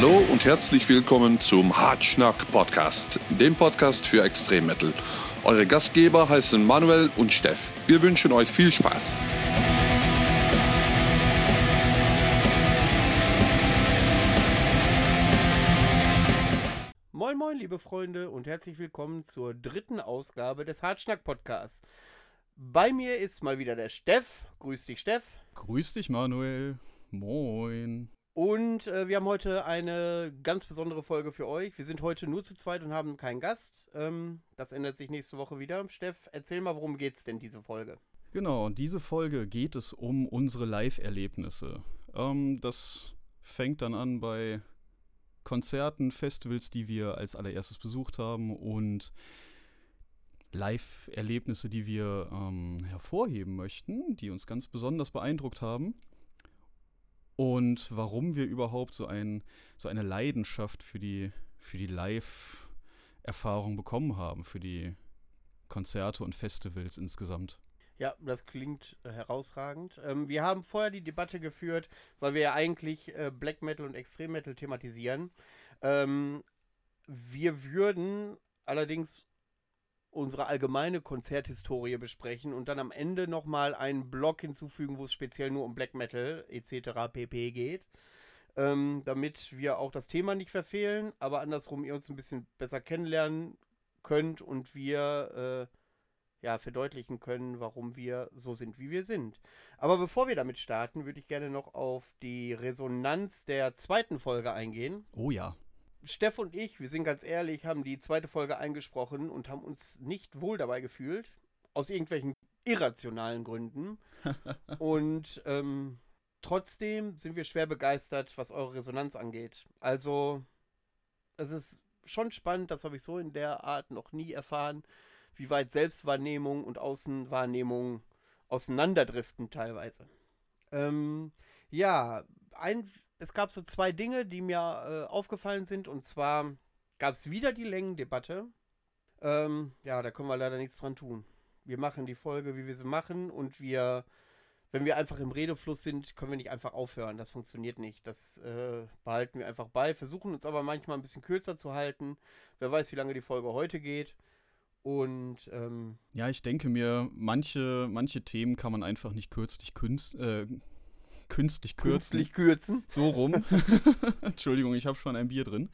Hallo und herzlich willkommen zum Hartschnack Podcast, dem Podcast für Extremmetal. Eure Gastgeber heißen Manuel und Steff. Wir wünschen euch viel Spaß. Moin moin liebe Freunde und herzlich willkommen zur dritten Ausgabe des Hartschnack Podcasts. Bei mir ist mal wieder der Steff. Grüß dich Steff. Grüß dich Manuel. Moin. Und äh, wir haben heute eine ganz besondere Folge für euch. Wir sind heute nur zu zweit und haben keinen Gast. Ähm, das ändert sich nächste Woche wieder. Steff, erzähl mal, worum geht's denn diese Folge? Genau, diese Folge geht es um unsere Live-Erlebnisse. Ähm, das fängt dann an bei Konzerten, Festivals, die wir als allererstes besucht haben und Live-Erlebnisse, die wir ähm, hervorheben möchten, die uns ganz besonders beeindruckt haben. Und warum wir überhaupt so, ein, so eine Leidenschaft für die, für die Live-Erfahrung bekommen haben, für die Konzerte und Festivals insgesamt. Ja, das klingt herausragend. Ähm, wir haben vorher die Debatte geführt, weil wir ja eigentlich äh, Black Metal und Extrem Metal thematisieren. Ähm, wir würden allerdings unsere allgemeine Konzerthistorie besprechen und dann am Ende nochmal einen Blog hinzufügen, wo es speziell nur um Black Metal etc. pp geht. Ähm, damit wir auch das Thema nicht verfehlen, aber andersrum ihr uns ein bisschen besser kennenlernen könnt und wir äh, ja, verdeutlichen können, warum wir so sind, wie wir sind. Aber bevor wir damit starten, würde ich gerne noch auf die Resonanz der zweiten Folge eingehen. Oh ja. Steff und ich, wir sind ganz ehrlich, haben die zweite Folge eingesprochen und haben uns nicht wohl dabei gefühlt. Aus irgendwelchen irrationalen Gründen. und ähm, trotzdem sind wir schwer begeistert, was eure Resonanz angeht. Also, es ist schon spannend, das habe ich so in der Art noch nie erfahren wie weit Selbstwahrnehmung und Außenwahrnehmung auseinanderdriften teilweise. Ähm, ja, ein, es gab so zwei Dinge, die mir äh, aufgefallen sind. Und zwar gab es wieder die Längendebatte. Ähm, ja, da können wir leider nichts dran tun. Wir machen die Folge, wie wir sie machen. Und wir, wenn wir einfach im Redefluss sind, können wir nicht einfach aufhören. Das funktioniert nicht. Das äh, behalten wir einfach bei. Versuchen uns aber manchmal ein bisschen kürzer zu halten. Wer weiß, wie lange die Folge heute geht. Und ähm, ja, ich denke mir, manche, manche Themen kann man einfach nicht kürzlich künst, äh, künstlich kürzen. Künstlich kürzen. So rum. Entschuldigung, ich habe schon ein Bier drin.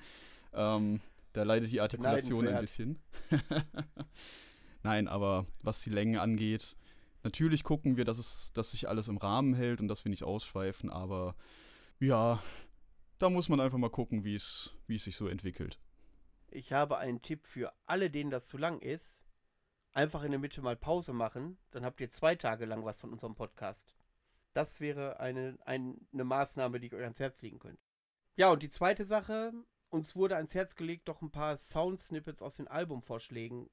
Ähm, da leidet die Artikulation ein bisschen. Nein, aber was die Länge angeht, natürlich gucken wir, dass, es, dass sich alles im Rahmen hält und dass wir nicht ausschweifen, aber ja, da muss man einfach mal gucken, wie es sich so entwickelt. Ich habe einen Tipp für alle, denen das zu lang ist. Einfach in der Mitte mal Pause machen, dann habt ihr zwei Tage lang was von unserem Podcast. Das wäre eine, eine Maßnahme, die ich euch ans Herz legen könnte. Ja, und die zweite Sache, uns wurde ans Herz gelegt, doch ein paar Sound-Snippets aus den Albumvorschlägen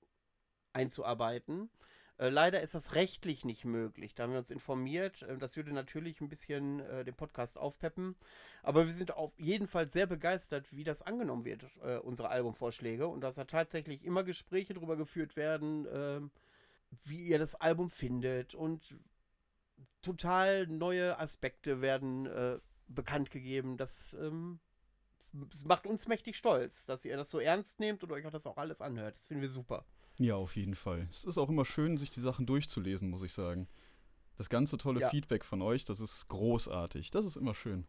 einzuarbeiten. Äh, leider ist das rechtlich nicht möglich. Da haben wir uns informiert. Äh, das würde natürlich ein bisschen äh, den Podcast aufpeppen. Aber wir sind auf jeden Fall sehr begeistert, wie das angenommen wird, äh, unsere Albumvorschläge. Und dass da tatsächlich immer Gespräche darüber geführt werden, ähm, wie ihr das Album findet. Und total neue Aspekte werden äh, bekannt gegeben. Das, ähm, das macht uns mächtig stolz, dass ihr das so ernst nehmt und euch auch das auch alles anhört. Das finden wir super. Ja, auf jeden Fall. Es ist auch immer schön, sich die Sachen durchzulesen, muss ich sagen. Das ganze tolle ja. Feedback von euch, das ist großartig. Das ist immer schön.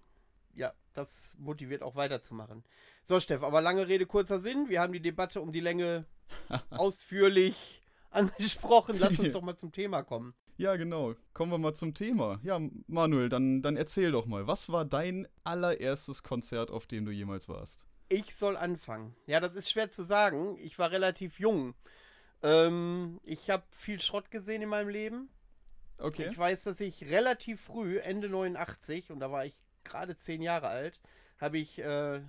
Ja, das motiviert auch weiterzumachen. So, Steff, aber lange Rede, kurzer Sinn. Wir haben die Debatte um die Länge ausführlich angesprochen. Lass uns doch mal zum Thema kommen. Ja, genau. Kommen wir mal zum Thema. Ja, Manuel, dann, dann erzähl doch mal. Was war dein allererstes Konzert, auf dem du jemals warst? Ich soll anfangen. Ja, das ist schwer zu sagen. Ich war relativ jung. Ähm, ich habe viel Schrott gesehen in meinem Leben. Okay. Ich weiß, dass ich relativ früh, Ende 89, und da war ich gerade zehn Jahre alt, habe ich, äh,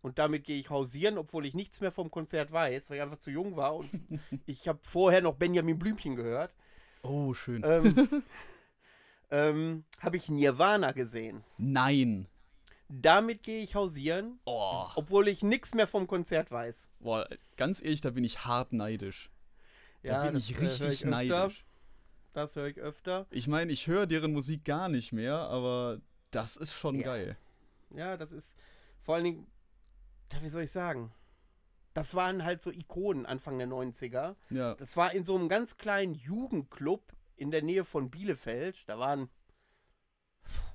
und damit gehe ich hausieren, obwohl ich nichts mehr vom Konzert weiß, weil ich einfach zu jung war und ich habe vorher noch Benjamin Blümchen gehört. Oh, schön. Ähm, ähm, habe ich Nirvana gesehen. Nein. Damit gehe ich hausieren, oh. obwohl ich nichts mehr vom Konzert weiß. Boah, ganz ehrlich, da bin ich hart neidisch. Ja, da bin ich richtig ich neidisch. Das höre ich öfter. Ich meine, ich höre deren Musik gar nicht mehr, aber das ist schon ja. geil. Ja, das ist vor allen Dingen, wie soll ich sagen? Das waren halt so Ikonen Anfang der 90er. Ja. Das war in so einem ganz kleinen Jugendclub in der Nähe von Bielefeld. Da waren,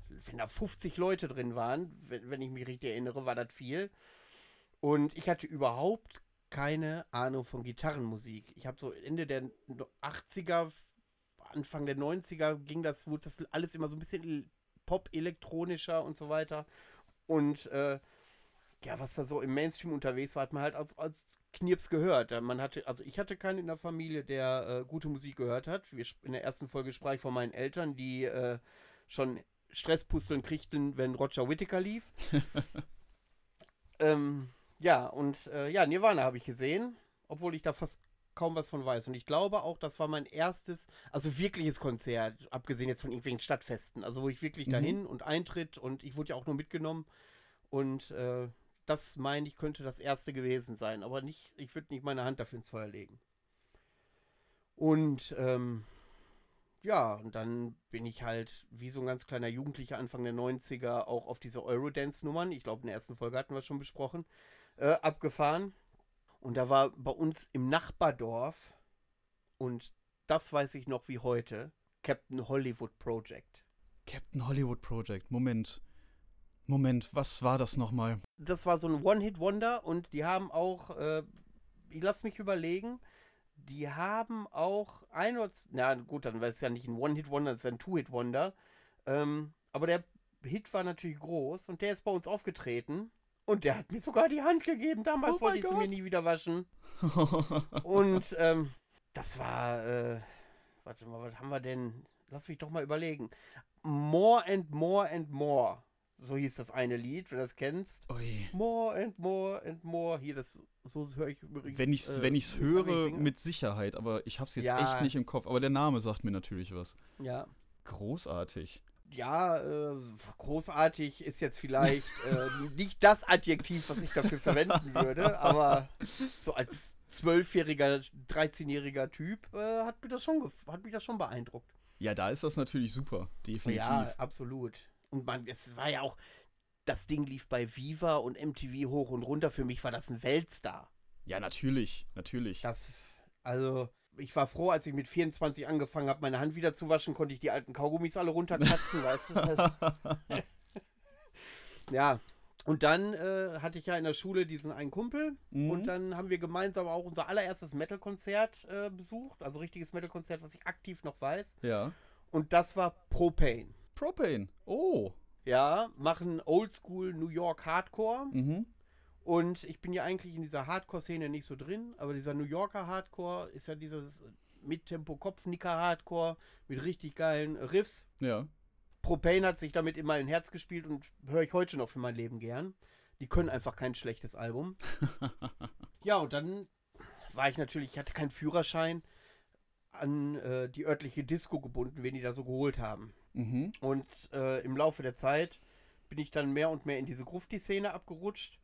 wenn da 50 Leute drin waren, wenn, wenn ich mich richtig erinnere, war das viel. Und ich hatte überhaupt keine Ahnung von Gitarrenmusik. Ich habe so Ende der 80er, Anfang der 90er ging das, wurde das alles immer so ein bisschen pop-elektronischer und so weiter. Und äh, ja, was da so im Mainstream unterwegs war, hat man halt als, als Knirps gehört. Man hatte, also ich hatte keinen in der Familie, der äh, gute Musik gehört hat. Wir, in der ersten Folge sprach ich von meinen Eltern, die äh, schon Stresspusteln kriegten, wenn Roger Whittaker lief. ähm, ja, und äh, ja, Nirvana habe ich gesehen, obwohl ich da fast kaum was von weiß. Und ich glaube auch, das war mein erstes, also wirkliches Konzert, abgesehen jetzt von irgendwelchen Stadtfesten. Also wo ich wirklich Mhm. dahin und Eintritt und ich wurde ja auch nur mitgenommen. Und äh, das meine ich, könnte das erste gewesen sein. Aber nicht, ich würde nicht meine Hand dafür ins Feuer legen. Und ähm, ja, und dann bin ich halt wie so ein ganz kleiner Jugendlicher Anfang der 90er auch auf diese Eurodance-Nummern, ich glaube in der ersten Folge hatten wir schon besprochen, äh, abgefahren. Und da war bei uns im Nachbardorf, und das weiß ich noch wie heute, Captain Hollywood Project. Captain Hollywood Project. Moment. Moment, was war das nochmal? Das war so ein One-Hit-Wonder und die haben auch, äh, ich lass mich überlegen, die haben auch ein oder, na gut, dann wäre es ja nicht ein One-Hit-Wonder, es wäre ein Two-Hit-Wonder. Ähm, aber der Hit war natürlich groß und der ist bei uns aufgetreten und der hat mir sogar die Hand gegeben. Damals Oh wollte ich sie mir nie wieder waschen. Und ähm, das war, äh, warte mal, was haben wir denn? Lass mich doch mal überlegen. More and More and More. So hieß das eine Lied, wenn du das kennst. Ui. More and more and more. Hier, das, so höre ich übrigens. Wenn ich's, äh, wenn ich's ich höre, mit Sicherheit, aber ich hab's jetzt Ja. echt nicht im Kopf. Aber der Name sagt mir natürlich was. Ja. Großartig. Ja, äh, großartig ist jetzt vielleicht äh, nicht das Adjektiv, was ich dafür verwenden würde, aber so als zwölfjähriger, 13-jähriger Typ äh, hat, mich das schon hat mich das schon beeindruckt. Ja, da ist das natürlich super. Definitiv. Ja, absolut. Und man, es war ja auch, das Ding lief bei Viva und MTV hoch und runter. Für mich war das ein Weltstar. Ja, natürlich. Natürlich. Das, also, ich war froh, als ich mit 24 angefangen habe, meine Hand wieder zu waschen, konnte ich die alten Kaugummis alle runterkratzen, weißt du? Ja. Und dann äh, hatte ich ja in der Schule diesen einen Kumpel Mhm. und dann haben wir gemeinsam auch unser allererstes Metal-Konzert äh, besucht, also richtiges Metal-Konzert, was ich aktiv noch weiß. Ja. Und das war Propane. Propane. Oh. Ja, machen Oldschool New York Hardcore. Mhm. Und ich bin ja eigentlich in dieser Hardcore-Szene nicht so drin, aber dieser New Yorker Hardcore ist ja dieses Mittempo-Kopfnicker-Hardcore mit richtig geilen Riffs. Ja. Propane hat sich damit in mein Herz gespielt und höre ich heute noch für mein Leben gern. Die können einfach kein schlechtes Album. ja, und dann war ich natürlich, ich hatte keinen Führerschein, an äh, die örtliche Disco gebunden, wen die da so geholt haben. Mhm. Und äh, im Laufe der Zeit bin ich dann mehr und mehr in diese Grufti-Szene abgerutscht.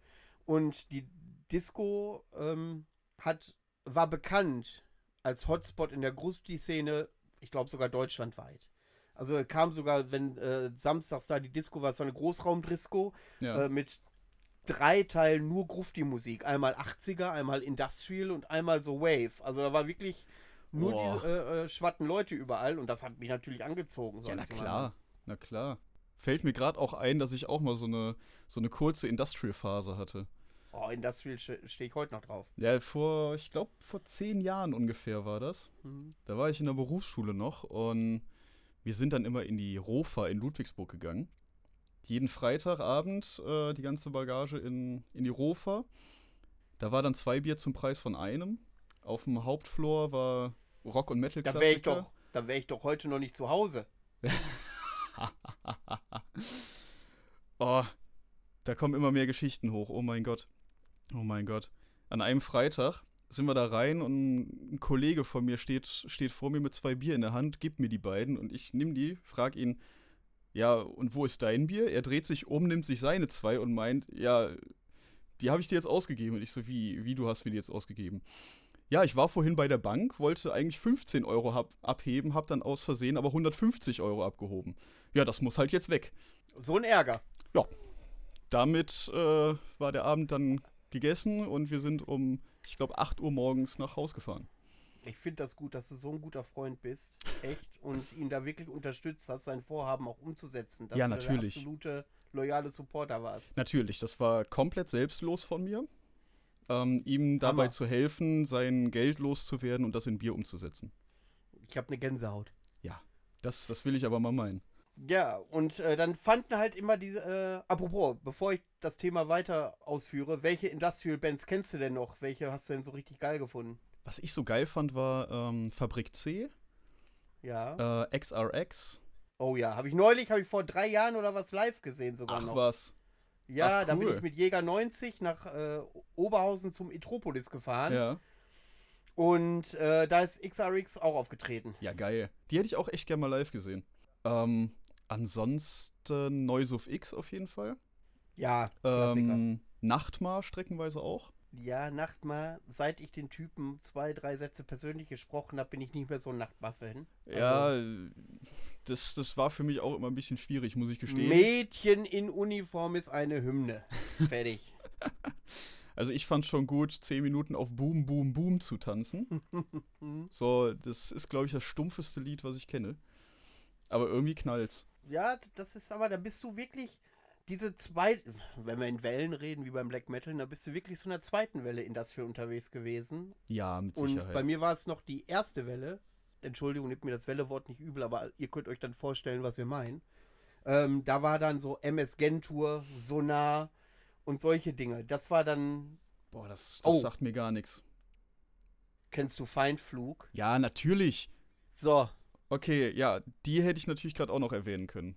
Und die Disco ähm, hat, war bekannt als Hotspot in der Grufti-Szene, ich glaube sogar deutschlandweit. Also kam sogar, wenn äh, samstags da die Disco war, so eine Großraumdisco Ja. äh, mit drei Teilen nur Grufti-Musik. Einmal 80er, einmal Industrial und einmal so Wave. Also da war wirklich nur Boah. die äh, äh, schwatten Leute überall und das hat mich natürlich angezogen. so ja, na klar. Na klar. Fällt mir gerade auch ein, dass ich auch mal so eine, so eine kurze Industrial-Phase hatte. Oh, Industrial stehe ich heute noch drauf. Ja, vor, ich glaube, vor zehn Jahren ungefähr war das. Mhm. Da war ich in der Berufsschule noch und wir sind dann immer in die Rofa in Ludwigsburg gegangen. Jeden Freitagabend äh, die ganze Bagage in, in die Rofa. Da war dann zwei Bier zum Preis von einem. Auf dem Hauptfloor war Rock und Metal Da wäre ich doch, da wäre ich doch heute noch nicht zu Hause. oh, da kommen immer mehr Geschichten hoch. Oh mein Gott. Oh mein Gott. An einem Freitag sind wir da rein und ein Kollege von mir steht, steht vor mir mit zwei Bier in der Hand, gibt mir die beiden und ich nehme die, frag ihn, ja, und wo ist dein Bier? Er dreht sich um, nimmt sich seine zwei und meint, ja, die habe ich dir jetzt ausgegeben. Und ich so, wie, wie, du hast mir die jetzt ausgegeben? Ja, ich war vorhin bei der Bank, wollte eigentlich 15 Euro hab, abheben, hab dann aus Versehen aber 150 Euro abgehoben. Ja, das muss halt jetzt weg. So ein Ärger. Damit äh, war der Abend dann gegessen und wir sind um, ich glaube, 8 Uhr morgens nach Haus gefahren. Ich finde das gut, dass du so ein guter Freund bist. Echt. Und ihn da wirklich unterstützt hast, sein Vorhaben auch umzusetzen. Dass Ja, du natürlich. der absolute loyale Supporter warst. Natürlich, das war komplett selbstlos von mir, ähm, ihm dabei Hammer. zu helfen, sein Geld loszuwerden und das in Bier umzusetzen. Ich habe eine Gänsehaut. Das, das will ich aber mal meinen. Ja, und äh, dann fanden halt immer diese. Äh, apropos, bevor ich das Thema weiter ausführe, welche Industrial Bands kennst du denn noch? Welche hast du denn so richtig geil gefunden? Was ich so geil fand, war ähm, Fabrik C, Ja. äh, XRX. Oh ja, habe ich neulich, habe ich vor drei Jahren oder was live gesehen sogar Ach noch. was. Ja, Ach, da bin cool. ich mit Jäger 90 nach äh, Oberhausen zum Etropolis gefahren. Ja. Und äh, da ist XRX auch aufgetreten. ja, geil. Die hätte ich auch echt gerne mal live gesehen. Ähm, ansonsten Noise of X auf jeden Fall. Ja, Klassiker. Ähm, Nachtmar streckenweise auch. Ja, Nachtmar, seit ich den Typen zwei, drei Sätze persönlich gesprochen habe, bin ich nicht mehr so ein Nachtmar-Fan. Also, Ja, das, das war für mich auch immer ein bisschen schwierig, muss ich gestehen. Mädchen in Uniform ist eine Hymne. Fertig. Also ich fand schon gut, 10 Minuten auf Boom, Boom, Boom zu tanzen. so, das ist, glaube ich, das stumpfeste Lied, was ich kenne. Aber irgendwie knallt's. ja, das ist aber, da bist du wirklich diese zwei, wenn wir in Wellen reden, wie beim Black Metal, da bist du wirklich so in der zweiten Welle Industrial unterwegs gewesen. Ja, mit Und Sicherheit. bei mir war es noch die erste Welle. Entschuldigung, nehmt mir das Welle-Wort nicht übel, aber ihr könnt euch dann vorstellen, was wir meinen. Ähm, da war dann so MS Gentour, Sonar und solche Dinge. Das war dann, Boah, das, das Oh. sagt mir gar nichts. kennst du Feindflug? Ja, natürlich. So, Okay, ja, die hätte ich natürlich gerade auch noch erwähnen können.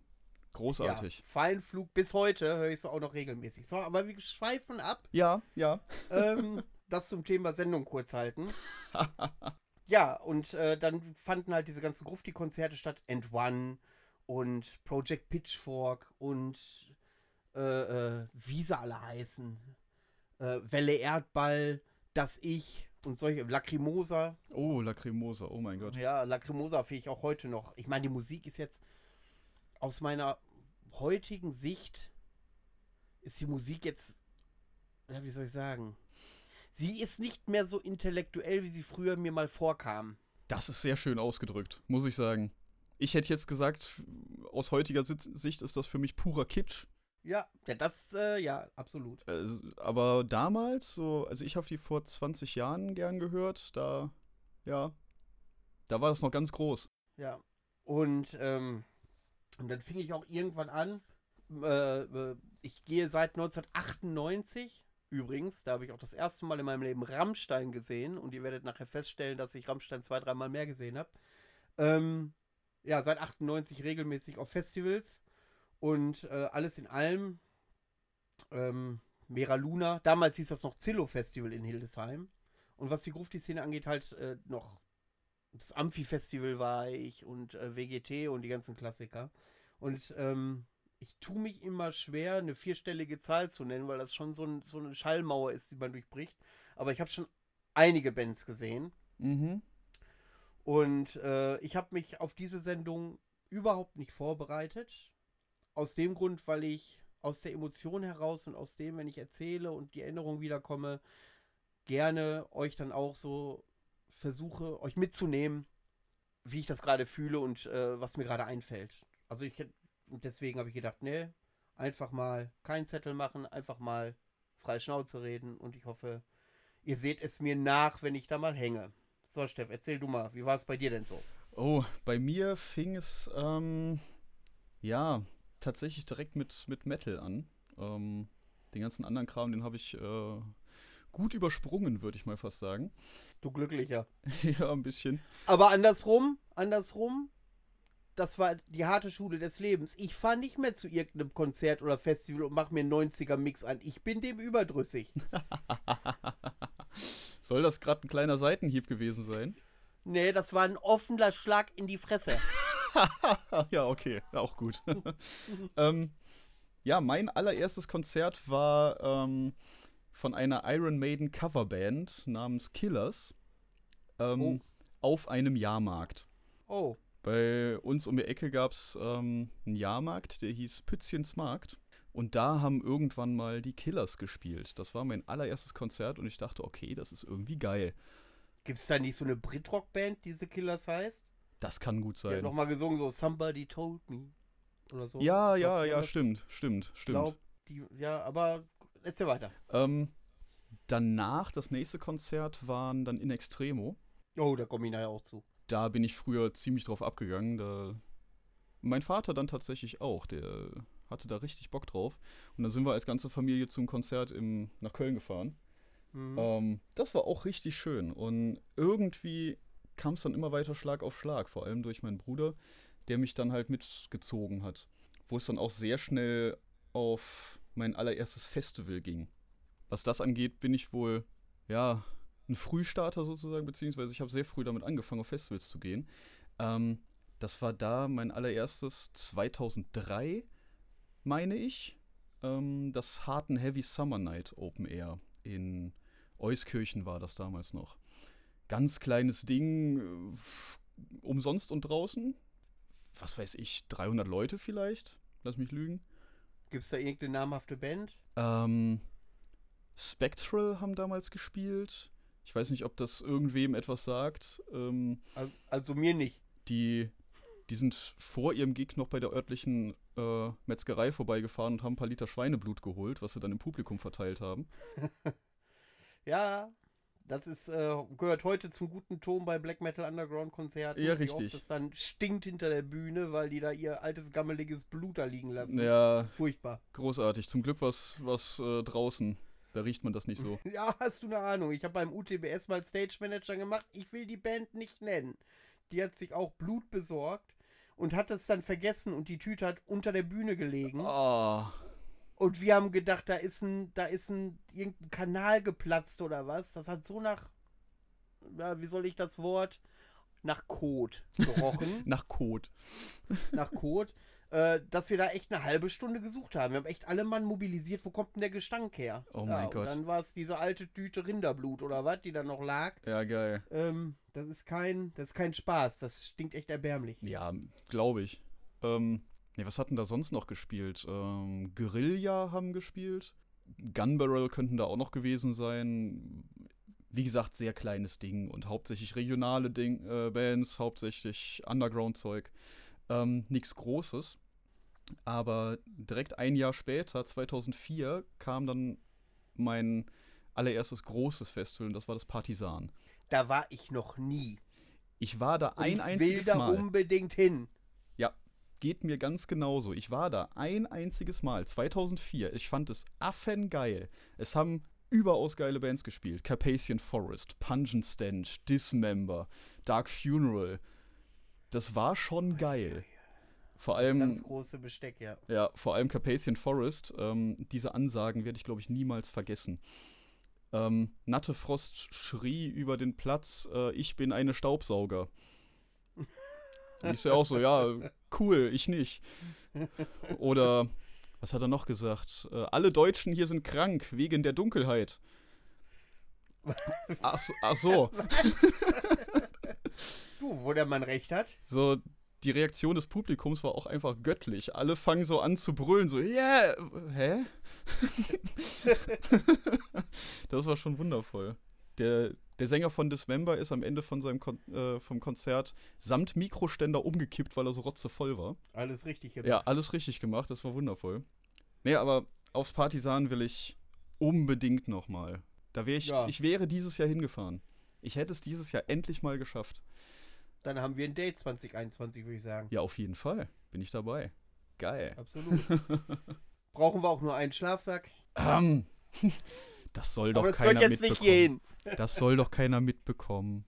Großartig. ja, Feindflug bis heute höre ich es auch noch regelmäßig. So, aber wir schweifen ab. Ja, ja. ähm, das zum Thema Sendung kurz halten. Ja, und äh, dann fanden halt diese ganzen Grufti-Konzerte statt. End One und Project Pitchfork und äh, äh, wie sie alle heißen. Äh, Welle Erdball, Das Ich und solche. Lacrimosa. Oh, Lacrimosa, oh mein Gott. Ja, Lacrimosa finde ich auch heute noch. Ich meine, die Musik ist jetzt aus meiner heutigen Sicht ist die Musik jetzt, ja, wie soll ich sagen? Sie ist nicht mehr so intellektuell, wie sie früher mir mal vorkam. Das ist sehr schön ausgedrückt, muss ich sagen. Ich hätte jetzt gesagt, aus heutiger Sicht ist das für mich purer Kitsch. Ja, ja das, äh, ja, absolut. Äh, aber damals, so, also ich habe die vor 20 Jahren gern gehört, da, ja, da war das noch ganz groß. Ja. Und, ähm, und dann fing ich auch irgendwann an. Äh, äh, ich gehe seit 1998. Übrigens, da habe ich auch das erste Mal in meinem Leben Rammstein gesehen. Und ihr werdet nachher feststellen, dass ich Rammstein zwei, dreimal mehr gesehen habe. Ähm, ja, seit 98 regelmäßig auf Festivals. Und äh, alles in allem. Ähm, Mera Luna. Damals hieß das noch Zillow Festival in Hildesheim. Und was die Grufti-Szene angeht, halt äh, noch das Amphi-Festival war ich und äh, WGT und die ganzen Klassiker. Und ähm, ich tue mich immer schwer, eine vierstellige Zahl zu nennen, weil das schon so, ein, so eine Schallmauer ist, die man durchbricht. Aber ich habe schon einige Bands gesehen. Mhm. Und äh, ich habe mich auf diese Sendung überhaupt nicht vorbereitet. Aus dem Grund, weil ich aus der Emotion heraus und aus dem, wenn ich erzähle und die Erinnerung wiederkomme, gerne euch dann auch so versuche, euch mitzunehmen, wie ich das gerade fühle und äh, was mir gerade einfällt. Also ich deswegen habe ich gedacht, nee, einfach mal keinen Zettel machen, einfach mal frei Schnauze reden und ich hoffe, ihr seht es mir nach, wenn ich da mal hänge. So, Steff, erzähl du mal, wie war es bei dir denn so? Oh, bei mir fing es, ähm, ja, tatsächlich direkt mit, mit Metal an. Ähm, den ganzen anderen Kram, den habe ich äh, gut übersprungen, würde ich mal fast sagen. Du Glücklicher. ja, ein bisschen. Aber andersrum, andersrum, das war die harte Schule des Lebens. Ich fahre nicht mehr zu irgendeinem Konzert oder Festival und mache mir einen 90er-Mix an. Ich bin dem überdrüssig. Soll das gerade ein kleiner Seitenhieb gewesen sein? Nee, das war ein offener Schlag in die Fresse. ja, okay, auch gut. ähm, ja, mein allererstes Konzert war ähm, von einer Iron Maiden Coverband namens Killers ähm, Oh. auf einem Jahrmarkt. Oh, Bei uns um die Ecke gab es ähm, einen Jahrmarkt, der hieß Pützchens Markt. Und da haben irgendwann mal die Killers gespielt. Das war mein allererstes Konzert und ich dachte, okay, das ist irgendwie geil. Gibt es da nicht so eine Brit-Rock-Band, die The Killers heißt? Das kann gut Die hat sein. noch mal gesungen, so Somebody Told Me. Oder so. Ja, ja, ja, stimmt, stimmt, stimmt. Glaub, die, ja, aber erzähl weiter. Ähm, danach, das nächste Konzert waren dann in Extremo. Oh, da komme ich nachher auch zu. Da bin ich früher ziemlich drauf abgegangen. Da mein Vater dann tatsächlich auch. Der hatte da richtig Bock drauf. Und dann sind wir als ganze Familie zum Konzert im, nach Köln gefahren. Mhm. Ähm, das war auch richtig schön. Und irgendwie kam es dann immer weiter Schlag auf Schlag. Vor allem durch meinen Bruder, der mich dann halt mitgezogen hat. Wo es dann auch sehr schnell auf mein allererstes Festival ging. Was das angeht, bin ich wohl, ja, ein Frühstarter sozusagen, beziehungsweise ich habe sehr früh damit angefangen, auf Festivals zu gehen. Ähm, das war da mein allererstes 2003, meine ich. Ähm, das Hard and Heavy Summer Night Open Air in Euskirchen war das damals noch. Ganz kleines Ding, äh, umsonst und draußen. Was weiß ich, 300 Leute vielleicht? Lass mich lügen. Gibt es da irgendeine namhafte Band? Ähm, Spectral haben damals gespielt. Ich weiß nicht, ob das irgendwem etwas sagt. Ähm, Also, also mir nicht. die, die sind vor ihrem Gig noch bei der örtlichen äh, Metzgerei vorbeigefahren und haben ein paar Liter Schweineblut geholt, was sie dann im Publikum verteilt haben. Ja, das ist, äh, gehört heute zum guten Ton bei Black Metal Underground Konzerten. Ja, Wie richtig. oft es dann stinkt hinter der Bühne, weil die da ihr altes gammeliges Blut da liegen lassen. Ja, Furchtbar. großartig. Zum Glück was, was äh, draußen. Da riecht man das nicht so. Ja, hast du eine Ahnung? Ich habe beim UTBS mal Stage Manager gemacht. Ich will die Band nicht nennen. Die hat sich auch Blut besorgt und hat es dann vergessen und die Tüte hat unter der Bühne gelegen. Ah, Und wir haben gedacht, da ist ein, da ist ein irgendein Kanal geplatzt oder was. Das hat so nach, ja, wie soll ich das Wort? Nach Kot gerochen. nach Kot. nach Kot. Äh, dass wir da echt eine halbe Stunde gesucht haben. Wir haben echt alle Mann mobilisiert, wo kommt denn der Gestank her? Oh ja, mein und Gott. dann war es diese alte Tüte Rinderblut oder was, die da noch lag. Ja, geil. Ähm, das ist kein, das ist kein Spaß. Das stinkt echt erbärmlich. Ja, glaube ich. Ähm, nee, was hatten da sonst noch gespielt? Ähm, Guerilla haben gespielt. Gunbarrel könnten da auch noch gewesen sein. Wie gesagt, sehr kleines Ding und hauptsächlich regionale Ding, äh, Bands, hauptsächlich Underground-Zeug. Ähm, Nichts Großes. Aber direkt ein Jahr später, 2004, kam dann mein allererstes großes Festival und das war das Partisan. Da war ich noch nie. Ich war da ein ich will einziges da Mal. unbedingt hin. Geht mir ganz genauso. Ich war da ein einziges Mal, 2004. Ich fand es affengeil. Es haben überaus geile Bands gespielt. Carpathian Forest, Pungent Stench, Dismember, Dark Funeral. Das war schon geil. Vor Das allem, ganz große Besteck, ja. ja, vor allem Carpathian Forest. Ähm, diese Ansagen werde ich, glaube ich, niemals vergessen. Ähm, Natte Frost schrie über den Platz, äh, ich bin eine Staubsauger. Und ich sehe auch so, ja, cool, ich nicht. Oder, was hat er noch gesagt? Äh, alle Deutschen hier sind krank, wegen der Dunkelheit. Ach, so- ach so, Du, wo der Mann recht hat. so, die Reaktion des Publikums war auch einfach göttlich. Alle fangen so an zu brüllen, so, yeah, hä? das war schon wundervoll. Der, der Sänger von Dismember ist am Ende von seinem Kon äh, vom Konzert samt Mikroständer umgekippt, weil er so rotzevoll war. Alles richtig gemacht. Ja, alles richtig gemacht, das war wundervoll. Nee, aber aufs Partisan will ich unbedingt nochmal. Da wäre ich, Ja. ich wäre dieses Jahr hingefahren. Ich hätte es dieses Jahr endlich mal geschafft. Dann haben wir ein Date 2021, würde ich sagen. Ja, auf jeden Fall. Bin ich dabei. Geil. Absolut. Brauchen wir auch nur einen Schlafsack? Ähm, das soll doch das keiner mitbekommen. Das soll doch keiner mitbekommen.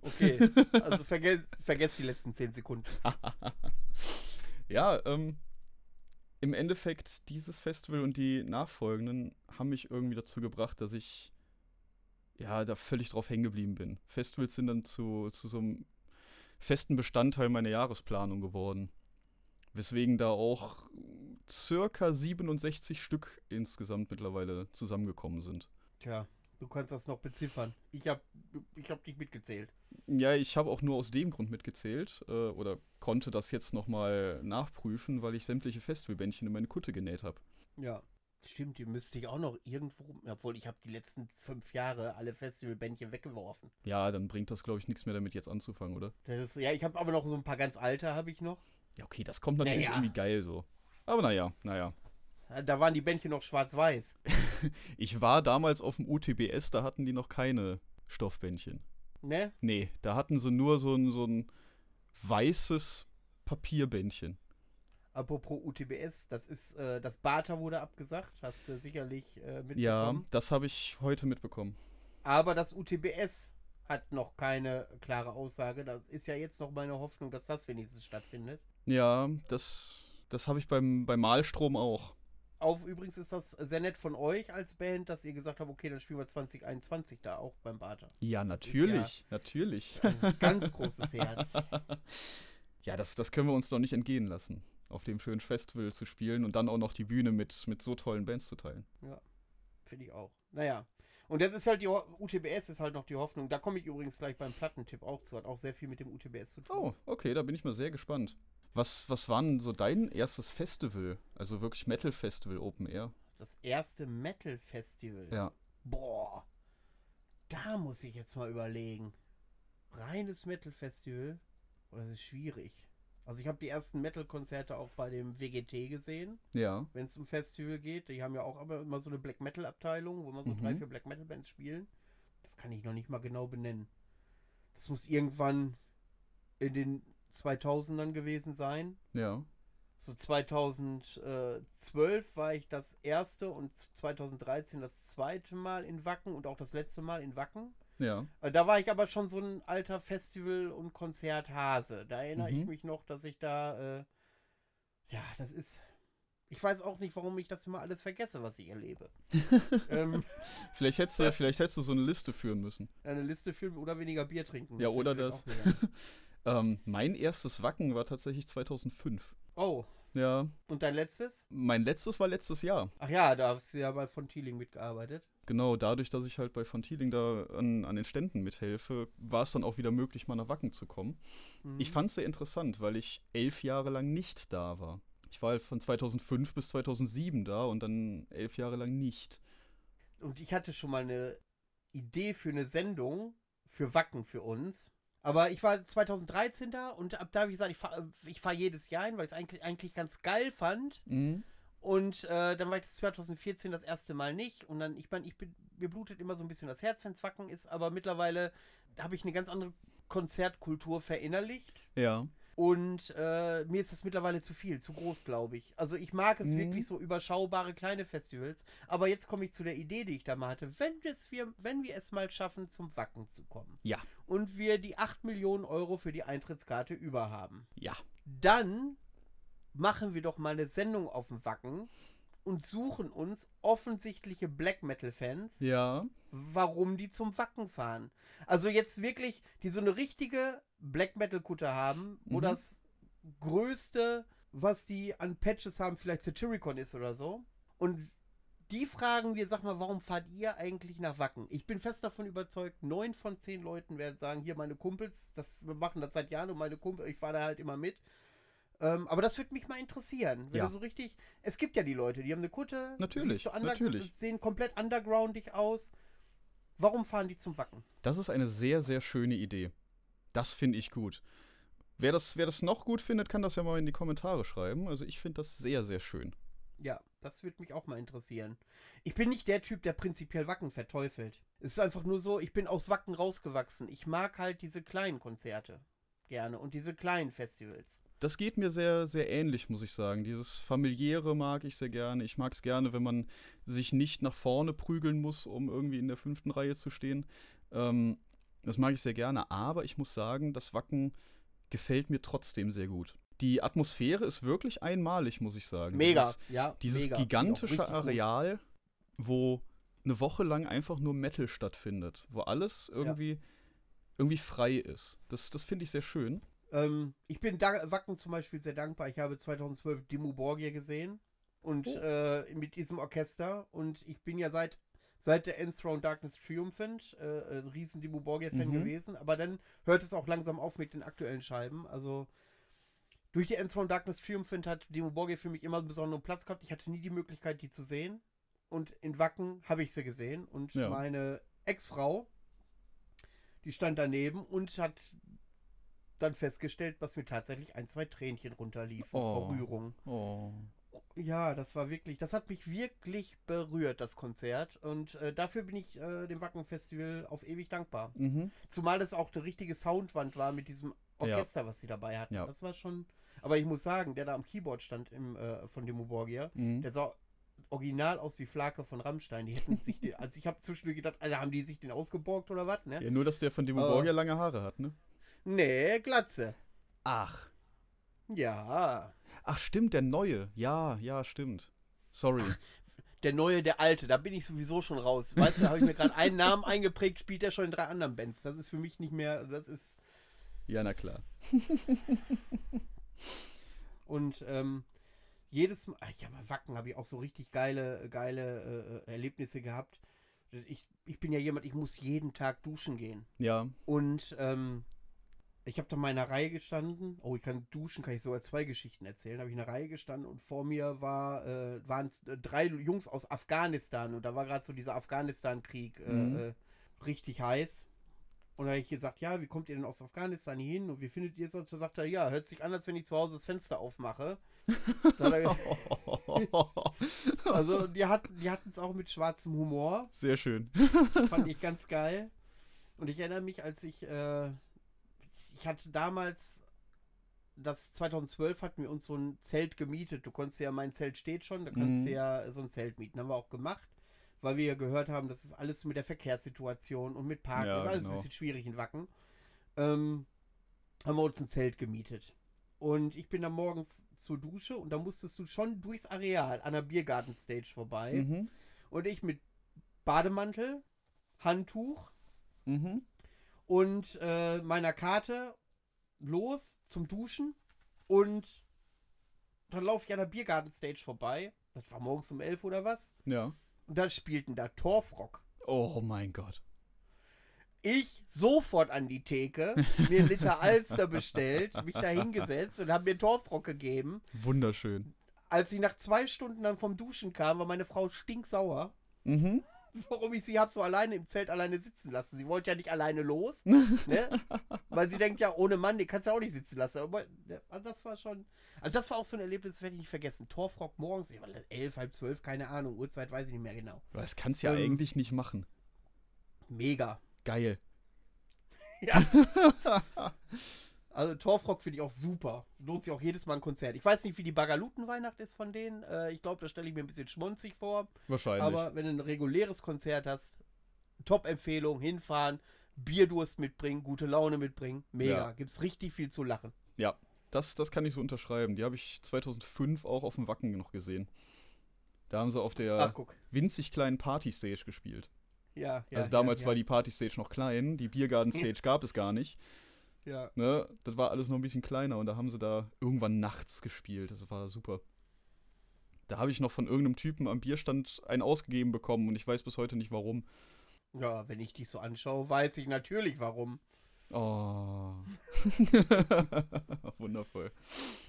Okay, also verge vergesst die letzten 10 Sekunden. Ja, ähm, im Endeffekt, dieses Festival und die nachfolgenden haben mich irgendwie dazu gebracht, dass ich ja da völlig drauf hängen geblieben bin. Festivals sind dann zu, zu so einem festen Bestandteil meiner Jahresplanung geworden. Weswegen da auch circa 67 Stück insgesamt mittlerweile zusammengekommen sind. Tja, Du kannst das noch beziffern. Ich habe ich hab nicht mitgezählt. Ja, ich habe auch nur aus dem Grund mitgezählt äh, oder konnte das jetzt nochmal nachprüfen, weil ich sämtliche Festivalbändchen in meine Kutte genäht habe. Ja. Stimmt, die müsste ich auch noch irgendwo, obwohl ich habe die letzten fünf Jahre alle Festivalbändchen weggeworfen. Ja, dann bringt das, glaube ich, nichts mehr damit jetzt anzufangen, oder? Das ist, ja, ich habe aber noch so ein paar ganz alte, habe ich noch. Ja, okay, das kommt natürlich Naja. irgendwie geil so. Aber naja, naja. Da waren die Bändchen noch schwarz-weiß. Ich war damals auf dem UTBS, da hatten die noch keine Stoffbändchen. Ne? Nee, da hatten sie nur so ein, so ein weißes Papierbändchen. Apropos UTBS, das ist, äh, das Bata wurde abgesagt, hast du sicherlich äh, mitbekommen. Ja, das habe ich heute mitbekommen. Aber das UTBS hat noch keine klare Aussage. Da ist ja jetzt noch meine Hoffnung, dass das wenigstens stattfindet. Ja, das, das habe ich beim, beim Malstrom auch. Auf übrigens ist das sehr nett von euch als Band, dass ihr gesagt habt, okay, dann spielen wir 2021 da auch beim Bata. Ja, natürlich, natürlich. Ein ganz großes Herz. Ja, das, das können wir uns doch nicht entgehen lassen, auf dem schönen Festival zu spielen und dann auch noch die Bühne mit, mit so tollen Bands zu teilen. Finde ich auch. Naja. Und das ist halt die UTBS ist halt noch die Hoffnung. Da komme ich übrigens gleich beim Plattentipp auch zu. Hat auch sehr viel mit dem UTBS zu tun. Oh, okay, da bin ich mal sehr gespannt. Was, was war denn so dein erstes Festival? Also wirklich Metal-Festival, Open Air? Das erste Metal-Festival. Ja. Boah. Da muss ich jetzt mal überlegen. Reines Metal-Festival? Oh, das ist schwierig. Also ich habe die ersten Metal-Konzerte auch bei dem WGT gesehen, Ja. wenn es um Festival geht. Die haben ja auch immer so eine Black Metal-Abteilung, wo immer so Mhm. drei, vier Black Metal-Bands spielen. Das kann ich noch nicht mal genau benennen. Das muss irgendwann in den 2000ern gewesen sein. Ja. So 2012 war ich das erste und 2013 das zweite Mal in Wacken und auch das letzte Mal in Wacken. Ja. Äh, Da war ich aber schon so ein alter Festival- und Konzerthase. Da erinnere ich Mhm. mich noch, dass ich da, äh, ja, das ist, ich weiß auch nicht, warum ich das immer alles vergesse, was ich erlebe. ähm, Vielleicht hättest, du, vielleicht hättest du so eine Liste führen müssen. eine Liste führen oder weniger Bier trinken. Ja, oder das. Ähm, mein erstes Wacken war tatsächlich 2005. Oh, Ja. und dein letztes? Mein letztes war letztes Jahr. Ach ja, da hast du ja bei von Thieling mitgearbeitet. Genau, dadurch, dass ich halt bei von Thieling da an, an den Ständen mithelfe, war es dann auch wieder möglich, mal nach Wacken zu kommen. Mhm. Ich fand es sehr interessant, weil ich elf Jahre lang nicht da war. Ich war halt von 2005 bis 2007 da und dann elf Jahre lang nicht. Und ich hatte schon mal eine Idee für eine Sendung für Wacken für uns. Aber ich war 2013 da und ab da habe ich gesagt, ich fahre ich fahr jedes Jahr hin, weil ich es eigentlich, eigentlich ganz geil fand. Mhm. Und äh, dann war ich das 2014 das erste Mal nicht. Und dann, ich meine, ich bin, mir blutet immer so ein bisschen das Herz, wenn es Wacken ist, aber mittlerweile habe ich eine ganz andere Konzertkultur verinnerlicht. Ja. Und äh, mir ist das mittlerweile zu viel, zu groß, glaube ich. Also ich mag es Mhm. wirklich so überschaubare kleine Festivals. Aber jetzt komme ich zu der Idee, die ich da mal hatte. Wenn, es wir, wenn wir es mal schaffen, zum Wacken zu kommen Ja. und wir die 8 Millionen Euro für die Eintrittskarte über haben, Ja. dann machen wir doch mal eine Sendung auf dem Wacken und suchen uns offensichtliche Black Metal-Fans Ja. warum die zum Wacken fahren. Also jetzt wirklich, die so eine richtige Black Metal Kutte haben, wo Mhm. das größte, was die an Patches haben, vielleicht Satyricon ist oder so. Und die fragen wir, sag mal, warum fahrt ihr eigentlich nach Wacken? Ich bin fest davon überzeugt, neun von zehn Leuten werden sagen, hier meine Kumpels, das, wir machen das seit Jahren und meine Kumpel, ich fahre da halt immer mit. Ähm, aber das würde mich mal interessieren. Wenn Ja. du so richtig, es gibt ja die Leute, die haben eine Kutte, Natürlich, natürlich. sehen komplett undergroundig aus. Warum fahren die zum Wacken? Das ist eine sehr, sehr schöne Idee. Das finde ich gut. Wer das, wer das noch gut findet, kann das ja mal in die Kommentare schreiben. Also ich finde das sehr, sehr schön. Ja, das würde mich auch mal interessieren. Ich bin nicht der Typ, der prinzipiell Wacken verteufelt. Es ist einfach nur so, ich bin aus Wacken rausgewachsen. Ich mag halt diese kleinen Konzerte gerne und diese kleinen Festivals. Das geht mir sehr, sehr ähnlich, muss ich sagen. Dieses familiäre mag ich sehr gerne. Ich mag es gerne, wenn man sich nicht nach vorne prügeln muss, um irgendwie in der fünften Reihe zu stehen. Ähm, das mag ich sehr gerne. Aber ich muss sagen, das Wacken gefällt mir trotzdem sehr gut. Die Atmosphäre ist wirklich einmalig, muss ich sagen. Mega, Dieses, ja. dieses mega. Gigantische. Areal, wo eine Woche lang einfach nur Metal stattfindet, wo alles irgendwie, irgendwie frei ist. Das, das finde ich sehr schön. Ähm, ich bin da Wacken zum Beispiel sehr dankbar. Ich habe 2012 Dimmu Borgir gesehen und Oh. äh, mit diesem Orchester und ich bin ja seit seit der Enthroned Darkness Triumphant, äh, ein riesen Dimo Borgia-Fan Mhm. gewesen, aber dann hört es auch langsam auf mit den aktuellen Scheiben. Also durch die Enthroned Darkness Triumphant hat Dimo Borgia für mich immer einen besonderen Platz gehabt. Ich hatte nie die Möglichkeit, die zu sehen. Und in Wacken habe ich sie gesehen. Und Ja. meine Ex-Frau, die stand daneben und hat dann festgestellt, dass mir tatsächlich ein, zwei Tränchen runterliefen Oh. vor Rührung. Oh. Ja, das war wirklich, das hat mich wirklich berührt, das Konzert. Und äh, dafür bin ich äh, dem Wacken-Festival auf ewig dankbar. Mhm. Zumal es auch eine richtige Soundwand war mit diesem Orchester, was sie dabei hatten. Ja. Das war schon. Aber ich muss sagen, der da am Keyboard stand im, äh, von Demo Borgia, Mhm. der sah original aus wie Flake von Rammstein. Die hätten sich, den, also ich habe zwischendurch gedacht, also haben die sich den ausgeborgt oder was, ne? Ja, nur, dass der von Dimo Äh. Lange Haare hat, ne? Nee, Glatze. Ach. Ja. Ach, stimmt, der neue. Ja, ja, stimmt. Sorry. Der neue, der alte, da bin ich sowieso schon raus. Weißt du, da habe ich mir gerade einen Namen eingeprägt, spielt er schon in drei anderen Bands. Das ist für mich nicht mehr, das ist. Ja, na klar. Und ähm, jedes Mal, ja, bei Wacken habe ich auch so richtig geile, geile äh, Erlebnisse gehabt. Ich, ich bin ja jemand, ich muss jeden Tag duschen gehen. Ja. Und ähm, ich habe da mal in einer Reihe gestanden. Oh, ich kann duschen, kann ich sogar zwei Geschichten erzählen. Da habe ich in einer Reihe gestanden und vor mir war, äh, waren äh, drei Jungs aus Afghanistan und da war gerade so dieser Afghanistan-Krieg äh, Mhm. äh, richtig heiß. Und da habe ich gesagt, ja, wie kommt ihr denn aus Afghanistan hier hin und wie findet ihr es? Und so sagt er, ja, hört sich an, als wenn ich zu Hause das Fenster aufmache. Er, also die hatten die hatten es auch mit schwarzem Humor. Sehr schön. Fand ich ganz geil. Und ich erinnere mich, als ich, äh, ich hatte damals, das 2012 hatten wir uns so ein Zelt gemietet. Du konntest ja, mein Zelt steht schon, da kannst Mhm. du ja so ein Zelt mieten. Haben wir auch gemacht, weil wir ja gehört haben, das ist alles mit der Verkehrssituation und mit Parken, Ja, das ist alles genau. ein bisschen schwierig in Wacken. Ähm, haben wir uns ein Zelt gemietet. Und ich bin dann morgens zur Dusche und da musstest du schon durchs Areal an der Biergarten-Stage vorbei. Mhm. Und ich mit Bademantel, Handtuch Mhm. Und äh, meiner Karte los zum Duschen. Und dann laufe ich an der Biergarten-Stage vorbei. Das war morgens um 11 oder was. Ja. Und dann spielten da Torfrock. Oh mein Gott. Ich sofort an die Theke, mir einen Liter Alster bestellt, mich da hingesetzt und habe mir Torfrock gegeben. Wunderschön. Als ich nach zwei Stunden dann vom Duschen kam, war meine Frau stinksauer. Mhm. warum ich sie hab so alleine im Zelt alleine sitzen lassen. Sie wollte ja nicht alleine los, ne? Weil sie denkt ja, ohne Mann, den kannst du auch nicht sitzen lassen. Aber ja, also das war schon, also das war auch so ein Erlebnis, das werde ich nicht vergessen. Torfrock morgens, elf, halb zwölf, keine Ahnung, Uhrzeit weiß ich nicht mehr genau. Das kannst du ja Ähm. eigentlich nicht machen. Mega. Geil. Also Torfrock finde ich auch super. Lohnt sich auch jedes Mal ein Konzert. Ich weiß nicht, wie die Bagalutenweihnacht ist von denen. Äh, ich glaube, das stelle ich mir ein bisschen schmunzig vor. Wahrscheinlich. Aber wenn du ein reguläres Konzert hast, Top-Empfehlung, hinfahren, Bierdurst mitbringen, gute Laune mitbringen. Mega. Ja. Gibt's richtig viel zu lachen. ja, das, das kann ich so unterschreiben. Die habe ich 2005 auch auf dem Wacken noch gesehen. Da haben sie auf der Ach, winzig kleinen Partystage gespielt. Ja, ja. also damals ja, war die Partystage noch klein, die Biergarten-Stage gab es gar nicht. Ja. Ne? Das war alles noch ein bisschen kleiner und da haben sie da irgendwann nachts gespielt. Das war super. Da habe ich noch von irgendeinem Typen am Bierstand einen ausgegeben bekommen und ich weiß bis heute nicht warum. ja, wenn ich dich so anschaue, weiß ich natürlich warum. Oh. Wundervoll.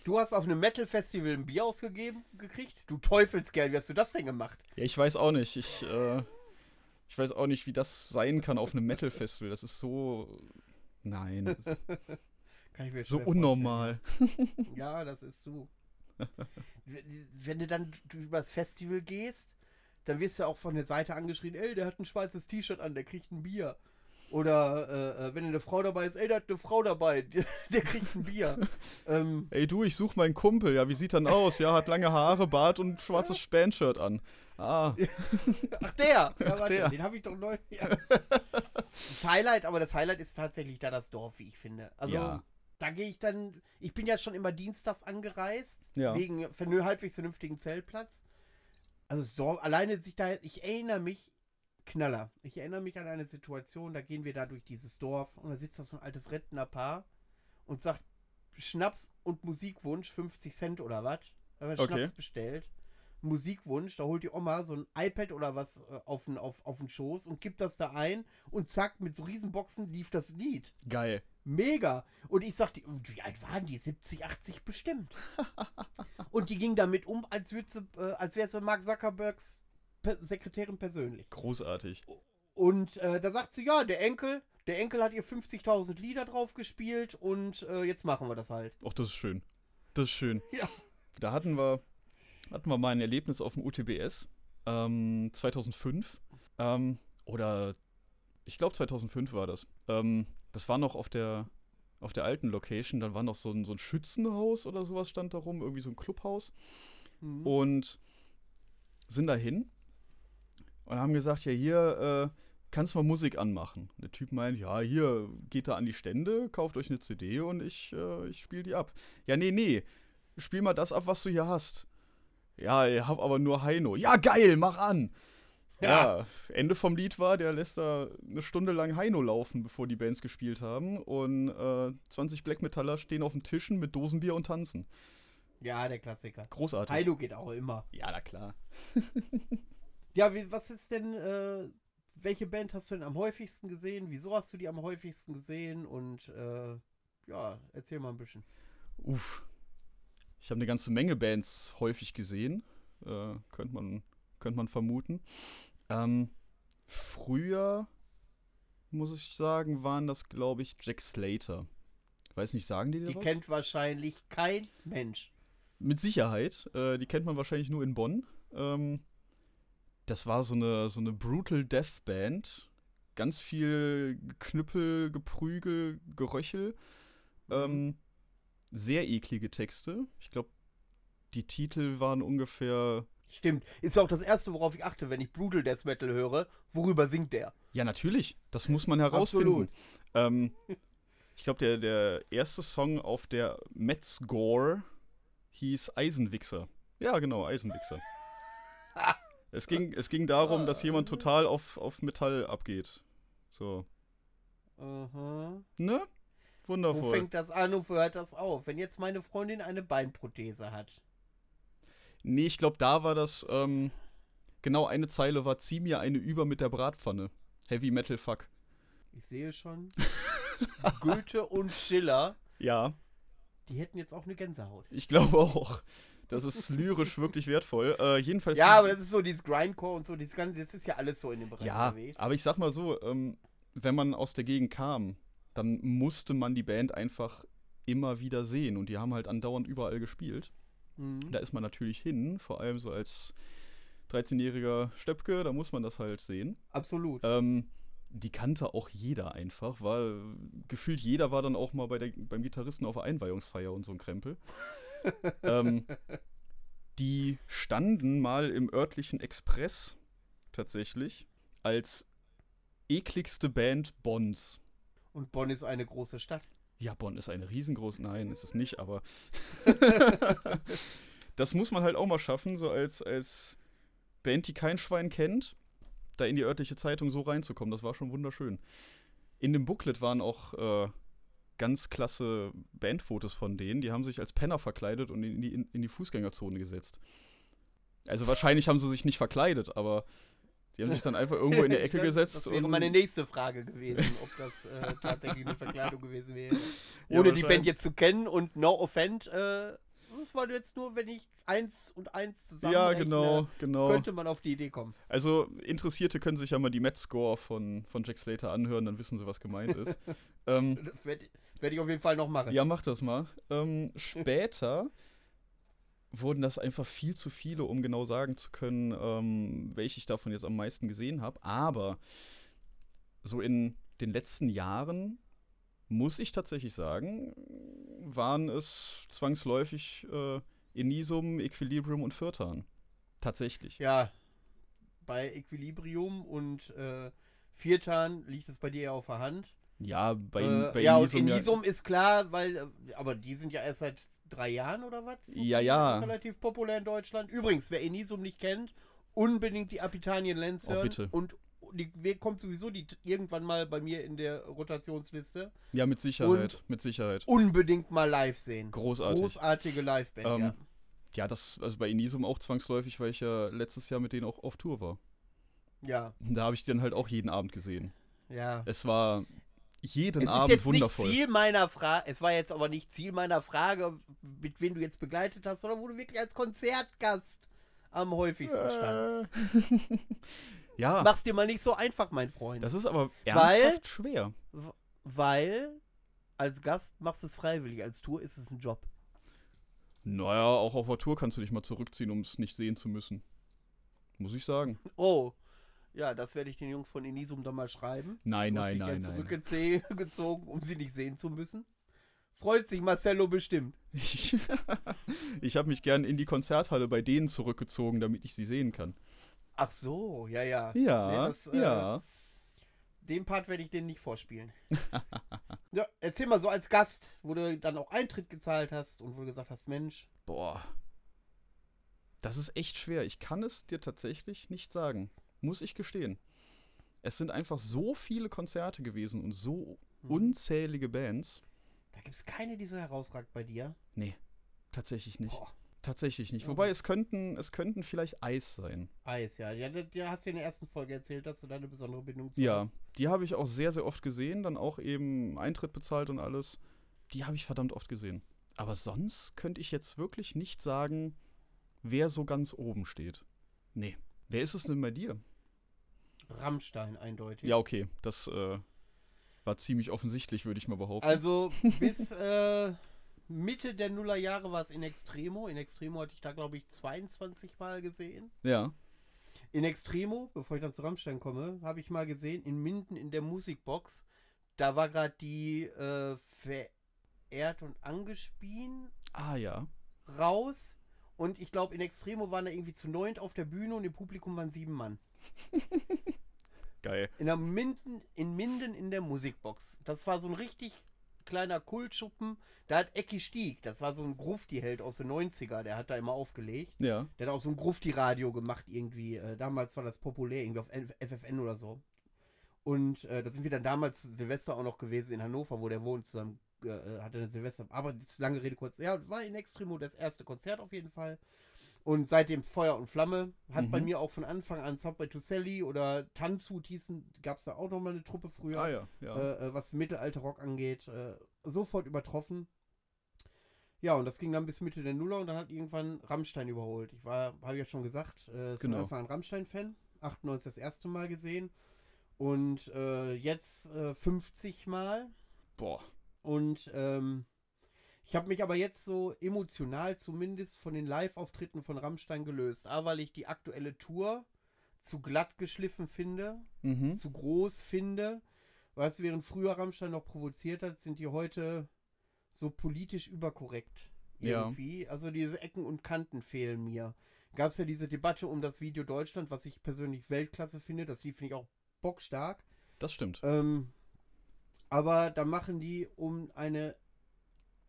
Du hast auf einem Metal-Festival ein Bier ausgegeben gekriegt? Du Teufelskerl, wie hast du das denn gemacht? Ja, ich weiß auch nicht. Ich, äh, ich weiß auch nicht, wie das sein kann auf einem Metal-Festival. Das ist so. Nein. Kann ich mir so unnormal. vorstellen. Ja, das ist du. Wenn du dann übers Festival gehst, dann wirst du auch von der Seite angeschrien, ey, der hat ein schwarzes T-Shirt an, der kriegt ein Bier. Oder äh, äh, wenn eine Frau dabei ist, ey, der hat eine Frau dabei, der, der kriegt ein Bier. ähm, Ey, du, ich suche meinen Kumpel. Ja, wie sieht er denn aus? Ja, hat lange Haare, Bart und schwarzes Span-Shirt an. Ah, ach, der! Ja, warte, der. den habe ich doch neu. Ja. Das Highlight, aber das Highlight ist tatsächlich da das Dorf, wie ich finde. Also, Ja. da gehe ich dann, ich bin ja schon immer dienstags angereist, Ja. wegen halbwegs vernünftigen Zeltplatz. Also, das Dorf, alleine sich da, ich erinnere mich, Knaller, ich erinnere mich an eine Situation, da gehen wir da durch dieses Dorf und da sitzt da so ein altes Rentnerpaar und sagt, Schnaps und Musikwunsch 50 Cent oder was. Haben wir Okay. Schnaps bestellt. Musikwunsch, da holt die Oma so ein iPad oder was äh, auf den, auf, auf den Schoß und gibt das da ein und zack, mit so Riesenboxen lief das Lied. Geil. Mega. Und ich sagte, wie alt waren die? 70, 80 bestimmt. und die ging damit um, als, sie, äh, als wäre sie Mark Zuckerbergs Sekretärin persönlich. Großartig. Und äh, da sagt sie, ja, der Enkel, der Enkel hat ihr 50.000 Lieder drauf gespielt und äh, jetzt machen wir das halt. Ach, das ist schön. Das ist schön. Ja. Da hatten wir, hatten wir mal ein Erlebnis auf dem UTBS ähm, 2005. Ähm, oder ich glaube 2005 war das. Ähm, das war noch auf der, auf der alten Location. Dann war noch so ein, so ein Schützenhaus oder sowas stand da rum, irgendwie so ein Clubhaus. Mhm. Und sind dahin und haben gesagt, ja hier äh, kannst du mal Musik anmachen. Der Typ meint, ja hier geht da an die Stände, kauft euch eine CD und ich, äh, ich spiele die ab. Ja nee nee, spiel mal das ab, was du hier hast. Ja, ich hab aber nur Heino. Ja geil, mach an. Ja. Ende vom Lied war, der lässt da eine Stunde lang Heino laufen, bevor die Bands gespielt haben. Und äh, 20 Black Metaller stehen auf den Tischen mit Dosenbier und tanzen. Ja, der Klassiker. Großartig. Heino geht auch immer. Ja, na klar. Ja, wie, was ist denn, äh, welche Band hast du denn am häufigsten gesehen? Wieso hast du die am häufigsten gesehen? Und äh, ja, erzähl mal ein bisschen. Uff. Ich habe eine ganze Menge Bands häufig gesehen. Äh, könnte man, könnt man vermuten. Ähm, früher, muss ich sagen, waren das, glaube ich, Jack Slater. Ich weiß nicht, sagen die dir Die was? kennt wahrscheinlich kein Mensch. Mit Sicherheit. Äh, die kennt man wahrscheinlich nur in Bonn. Ähm, das war so eine, so eine Brutal Death Band. Ganz viel Knüppel, Geprügel, Geröchel. Ähm, sehr eklige Texte. Ich glaube, die Titel waren ungefähr. Stimmt. Ist auch das erste, worauf ich achte, wenn ich Brutal Death Metal höre. Worüber singt der? Ja, natürlich. Das muss man herausfinden. Absolut. Ähm, ich glaube, der, der erste Song auf der Metzgore hieß Eisenwichser. Ja, genau, Eisenwichser. es, ging, es ging darum, dass jemand total auf, auf Metall abgeht. So. Aha. Ne? Wo Wundervoll. fängt das an und wo hört das auf? Wenn jetzt meine Freundin eine Beinprothese hat. Nee, ich glaube, da war das, ähm, genau eine Zeile war, zieh mir eine über mit der Bratpfanne. Heavy Metal Fuck. Ich sehe schon. Goethe und Schiller, Ja, die hätten jetzt auch eine Gänsehaut. ich glaube auch. Das ist lyrisch wirklich wertvoll. Äh, jedenfalls. Ja, aber das ist so dieses Grindcore und so, dieses ganze, das ist ja alles so in dem Bereich Ja, unterwegs. aber ich sag mal so, ähm, wenn man aus der Gegend kam, dann musste man die Band einfach immer wieder sehen und die haben halt andauernd überall gespielt. Mhm. Da ist man natürlich hin, vor allem so als 13-jähriger Stöpke, da muss man das halt sehen. Absolut. Ähm, die kannte auch jeder einfach, weil gefühlt jeder war dann auch mal bei der, beim Gitarristen auf der Einweihungsfeier und so ein Krempel. ähm, die standen mal im örtlichen Express tatsächlich als ekligste Band Bonns. Und Bonn ist eine große Stadt. Ja, Bonn ist eine riesengroße. Nein, ist es nicht, aber. das muss man halt auch mal schaffen, so als, als Band, die kein Schwein kennt, da in die örtliche Zeitung so reinzukommen. Das war schon wunderschön. In dem Booklet waren auch äh, ganz klasse Bandfotos von denen. Die haben sich als Penner verkleidet und in die, in, in die Fußgängerzone gesetzt. Also wahrscheinlich haben sie sich nicht verkleidet, aber die haben sich dann einfach irgendwo in die Ecke das, gesetzt. Das wäre meine nächste Frage gewesen, ob das äh, tatsächlich eine Verkleidung gewesen wäre. Ja, Ohne die Band jetzt zu kennen und no offend, äh, das war jetzt nur, wenn ich eins und eins zusammen Ja, genau, genau. könnte man auf die Idee kommen. Also Interessierte können sich ja mal die Met-Score von, von Jack Slater anhören, dann wissen sie, was gemeint ist. ähm, Das werde werd ich auf jeden Fall noch machen. ja, mach das mal. Ähm, später wurden das einfach viel zu viele, um genau sagen zu können, ähm, welche ich davon jetzt am meisten gesehen habe. Aber so in den letzten Jahren muss ich tatsächlich sagen, waren es zwangsläufig äh, Enisum, Equilibrium und Firtan. Tatsächlich. Ja, bei Equilibrium und äh, Viertan liegt es bei dir ja auf der Hand. Ja, bei, äh, bei ja, und Enisum ja- Enisum ist klar, weil, äh, aber die sind ja erst seit drei Jahren oder was? So Ja, ja. Relativ populär in Deutschland. Übrigens, wer Enisum nicht kennt, unbedingt die Apitanien Lens Oh, hören. bitte. Und die wer kommt sowieso die irgendwann mal bei mir in der Rotationsliste. Ja, mit Sicherheit, mit Sicherheit. Unbedingt mal live sehen. Großartig. Großartige Liveband, Ähm, ja. Ja, das, also bei Inisum auch zwangsläufig, weil ich ja letztes Jahr mit denen auch auf Tour war. Ja, Da habe ich die dann halt auch jeden Abend gesehen. ja. Es war jeden Es ist Abend jetzt wundervoll. nicht Ziel meiner Frage, es war jetzt aber nicht Ziel meiner Frage, mit wem du jetzt begleitet hast, sondern wo du wirklich als Konzertgast am häufigsten standst. ja, Mach's dir mal nicht so einfach, mein Freund. das ist aber Weil- ernsthaft schwer. W- Weil als Gast machst du es freiwillig, als Tour ist es ein Job. Naja, auch auf der Tour kannst du dich mal zurückziehen, um es nicht sehen zu müssen. Muss ich sagen. Oh, ja, das werde ich den Jungs von Inisum dann mal schreiben. Nein, nein, nein, gern nein. zurückgezogen, um sie nicht sehen zu müssen. Freut sich Marcello bestimmt. Ich, ich habe mich gern in die Konzerthalle bei denen zurückgezogen, damit ich sie sehen kann. Ach so, ja, ja. Ja, Nee, das, äh, ja. Den Part werde ich denen nicht vorspielen. ja, erzähl mal so als Gast, wo du dann auch Eintritt gezahlt hast und wo du gesagt hast, Mensch, Boah. Das ist echt schwer. Ich kann es dir tatsächlich nicht sagen. Muss ich gestehen. Es sind einfach so viele Konzerte gewesen und so unzählige Bands. da gibt es keine, die so herausragt bei dir. Nee, tatsächlich nicht. Boah, Tatsächlich nicht. Ja. Wobei es könnten, es könnten vielleicht Eis sein. Eis, ja. Ja, da hast du in der ersten Folge erzählt, dass du da eine besondere Bindung zu Ja, hast. die habe ich auch sehr, sehr oft gesehen. Dann auch eben Eintritt bezahlt und alles. Die habe ich verdammt oft gesehen. Aber sonst könnte ich jetzt wirklich nicht sagen, wer so ganz oben steht. Nee. Wer ist es denn bei dir? Rammstein eindeutig. Ja, okay. Das äh, war ziemlich offensichtlich, würde ich mal behaupten. Also bis äh, Mitte der Nullerjahre war es in Extremo. In Extremo hatte ich da, glaube ich, 22 Mal gesehen. ja. In Extremo, bevor ich dann zu Rammstein komme, habe ich mal gesehen, in Minden in der Musikbox. Da war gerade die äh, Verehrt und Angespien Ah, ja. raus. Und ich glaube, in Extremo waren da irgendwie zu neunt auf der Bühne und im Publikum waren sieben Mann. Geil. In, der Minden, in Minden in der Musikbox. Das war so ein richtig kleiner Kultschuppen. Da hat Ecki Stieg, das war so ein Grufti-Held aus den 90er, der hat da immer aufgelegt. Ja. Der hat auch so ein Grufti-Radio gemacht irgendwie. Äh, damals war das populär, irgendwie auf FFN oder so. Und äh, da sind wir dann damals Silvester auch noch gewesen in Hannover, wo der wohnt, zusammen äh, äh, hatte eine Silvester. Aber jetzt lange Rede kurz. Ja, war in Extremo das erste Konzert auf jeden Fall. Und seitdem Feuer und Flamme. Hat bei Mhm. mir auch von Anfang an Subway to Sally oder Tanzhut hießen, gab es da auch nochmal eine Truppe früher Ah, ja. ja. äh, äh, was Mittelalter-Rock angeht, äh, sofort übertroffen. Ja, und das ging dann bis Mitte der Nuller und dann hat irgendwann Rammstein überholt. Ich war, habe ja schon gesagt, äh, Genau. Anfang an Rammstein-Fan. 98 das erste Mal gesehen. Und äh, jetzt äh, 50 Mal. Boah. Und ähm, ich habe mich aber jetzt so emotional zumindest von den Live-Auftritten von Rammstein gelöst. A, weil ich die aktuelle Tour zu glatt geschliffen finde Mhm. zu groß finde. Weißt du, während früher Rammstein noch provoziert hat, sind die heute so politisch überkorrekt. Ja. Irgendwie. Also diese Ecken und Kanten fehlen mir. Gab es ja diese Debatte um das Video Deutschland, was ich persönlich Weltklasse finde. Das Lied finde ich auch bockstark. Das stimmt. Ähm, aber da machen die, um eine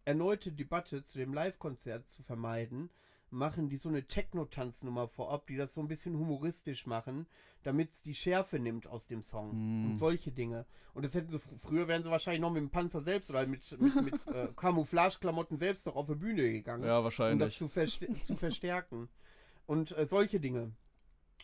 erneute Debatte zu dem Live-Konzert zu vermeiden, machen die so eine Techno-Tanznummer vorab, die das so ein bisschen humoristisch machen, damit es die Schärfe nimmt aus dem Song. Mm. Und solche Dinge. Und das hätten sie, fr- früher wären sie wahrscheinlich noch mit dem Panzer selbst oder mit, mit, mit äh, Camouflage-Klamotten selbst noch auf die Bühne gegangen Ja, um das wahrscheinlich. zu, verste zu verstärken. Und äh, solche Dinge.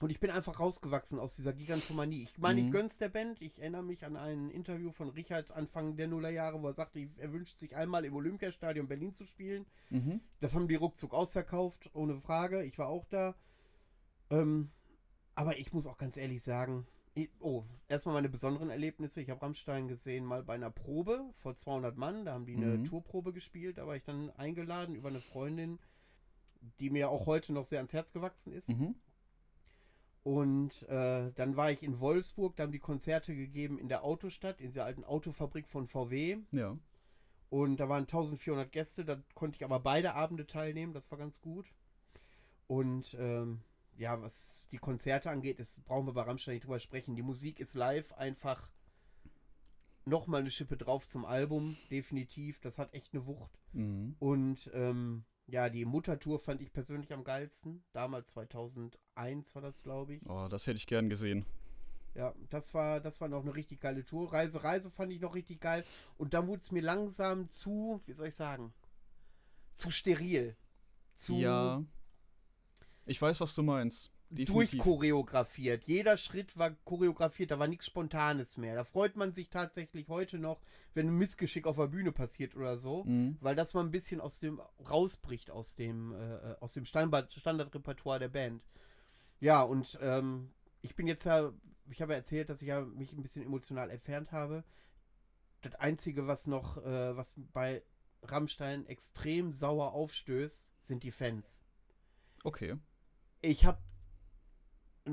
Und ich bin einfach rausgewachsen aus dieser Gigantomanie. Ich meine, Mhm. ich gönn's der Band. Ich erinnere mich an ein Interview von Richard Anfang der Nullerjahre, wo er sagte, er wünscht sich einmal im Olympiastadion Berlin zu spielen. Mhm. Das haben die ruckzuck ausverkauft, ohne Frage. Ich war auch da. Ähm, aber ich muss auch ganz ehrlich sagen, ich, oh, erstmal meine besonderen Erlebnisse. Ich habe Rammstein gesehen mal bei einer Probe vor 200 Mann. Da haben die eine Mhm. Tourprobe gespielt. Da war ich dann eingeladen über eine Freundin, die mir auch heute noch sehr ans Herz gewachsen ist. Mhm. Und äh, dann war ich in Wolfsburg. Da haben die Konzerte gegeben in der Autostadt, in dieser alten Autofabrik von VW. Ja. Und da waren 1400 Gäste, da konnte ich aber beide Abende teilnehmen, das war ganz gut. Und ähm, ja, was die Konzerte angeht, das brauchen wir bei Rammstein nicht drüber sprechen. Die Musik ist live einfach nochmal eine Schippe drauf zum Album, definitiv. Das hat echt eine Wucht. Mhm. Und ähm, ja, die Muttertour fand ich persönlich am geilsten. Damals 2001 war das, glaube ich. Oh, das hätte ich gern gesehen. Ja, das war, das war noch eine richtig geile Tour. Reise, Reise fand ich noch richtig geil. Und dann wurde es mir langsam zu, wie soll ich sagen, zu steril. zu Ja. Ich weiß, was du meinst. Definitiv. durchchoreografiert. Jeder Schritt war choreografiert, da war nichts Spontanes mehr. Da freut man sich tatsächlich heute noch, wenn ein Missgeschick auf der Bühne passiert oder so, Mhm. weil das mal ein bisschen aus dem rausbricht aus dem äh, aus dem Standard Standardrepertoire der Band. Ja, und ähm, ich bin jetzt ja, ich habe ja erzählt, dass ich ja mich ein bisschen emotional entfernt habe. Das einzige, was noch, äh, was bei Rammstein extrem sauer aufstößt, sind die Fans Okay. ich habe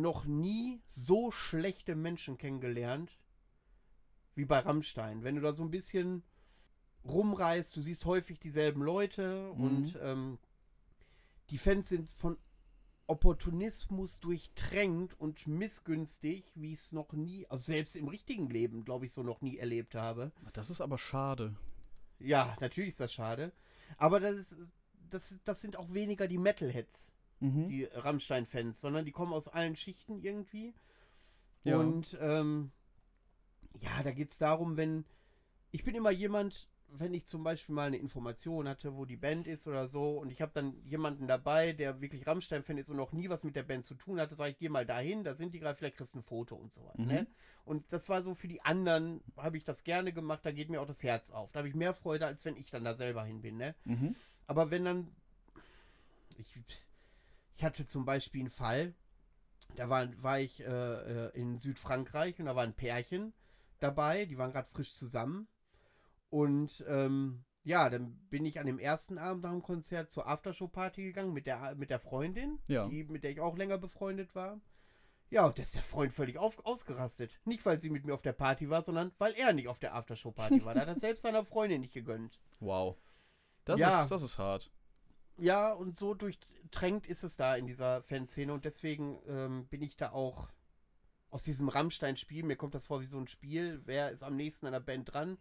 noch nie so schlechte Menschen kennengelernt wie bei Rammstein. Wenn du da so ein bisschen rumreist, du siehst häufig dieselben Leute Mhm. und ähm, die Fans sind von Opportunismus durchtränkt und missgünstig, wie ich es noch nie, also selbst im richtigen Leben, glaube ich, so noch nie erlebt habe. Das ist aber schade. Ja, natürlich ist das schade. Aber das, ist, das, das sind auch weniger die Metalheads Mhm. die Rammstein-Fans, sondern die kommen aus allen Schichten irgendwie. Ja. Und ähm, ja, da geht es darum, wenn. Ich bin immer jemand, wenn ich zum Beispiel mal eine Information hatte, wo die Band ist oder so, und ich habe dann jemanden dabei, der wirklich Rammstein-Fan ist und noch nie was mit der Band zu tun hatte, sage ich, geh mal dahin, da sind die gerade, vielleicht kriegst du ein Foto und so weiter. Mhm. Ne? Und das war so für die anderen, habe ich das gerne gemacht, da geht mir auch das Herz auf. Da habe ich mehr Freude, als wenn ich dann da selber hin bin. Ne? Mhm. Aber wenn dann. Ich, ich hatte zum Beispiel einen Fall, da war, war ich äh, äh, in Südfrankreich und da war ein Pärchen dabei, die waren gerade frisch zusammen. Und ähm, ja, dann bin ich an dem ersten Abend nach dem Konzert zur Aftershow-Party gegangen mit der, mit der Freundin, Ja. die, mit der ich auch länger befreundet war. Ja, und da ist der Freund völlig auf, ausgerastet. Nicht, weil sie mit mir auf der Party war, sondern weil er nicht auf der Aftershow-Party war. Da hat er selbst seiner Freundin nicht gegönnt. Wow. Das, Ja. ist, das ist hart. Ja, und so durchtränkt ist es da in dieser Fanszene und deswegen ähm, bin ich da auch aus diesem Rammstein-Spiel, mir kommt das vor wie so ein Spiel, wer ist am nächsten an der Band dran,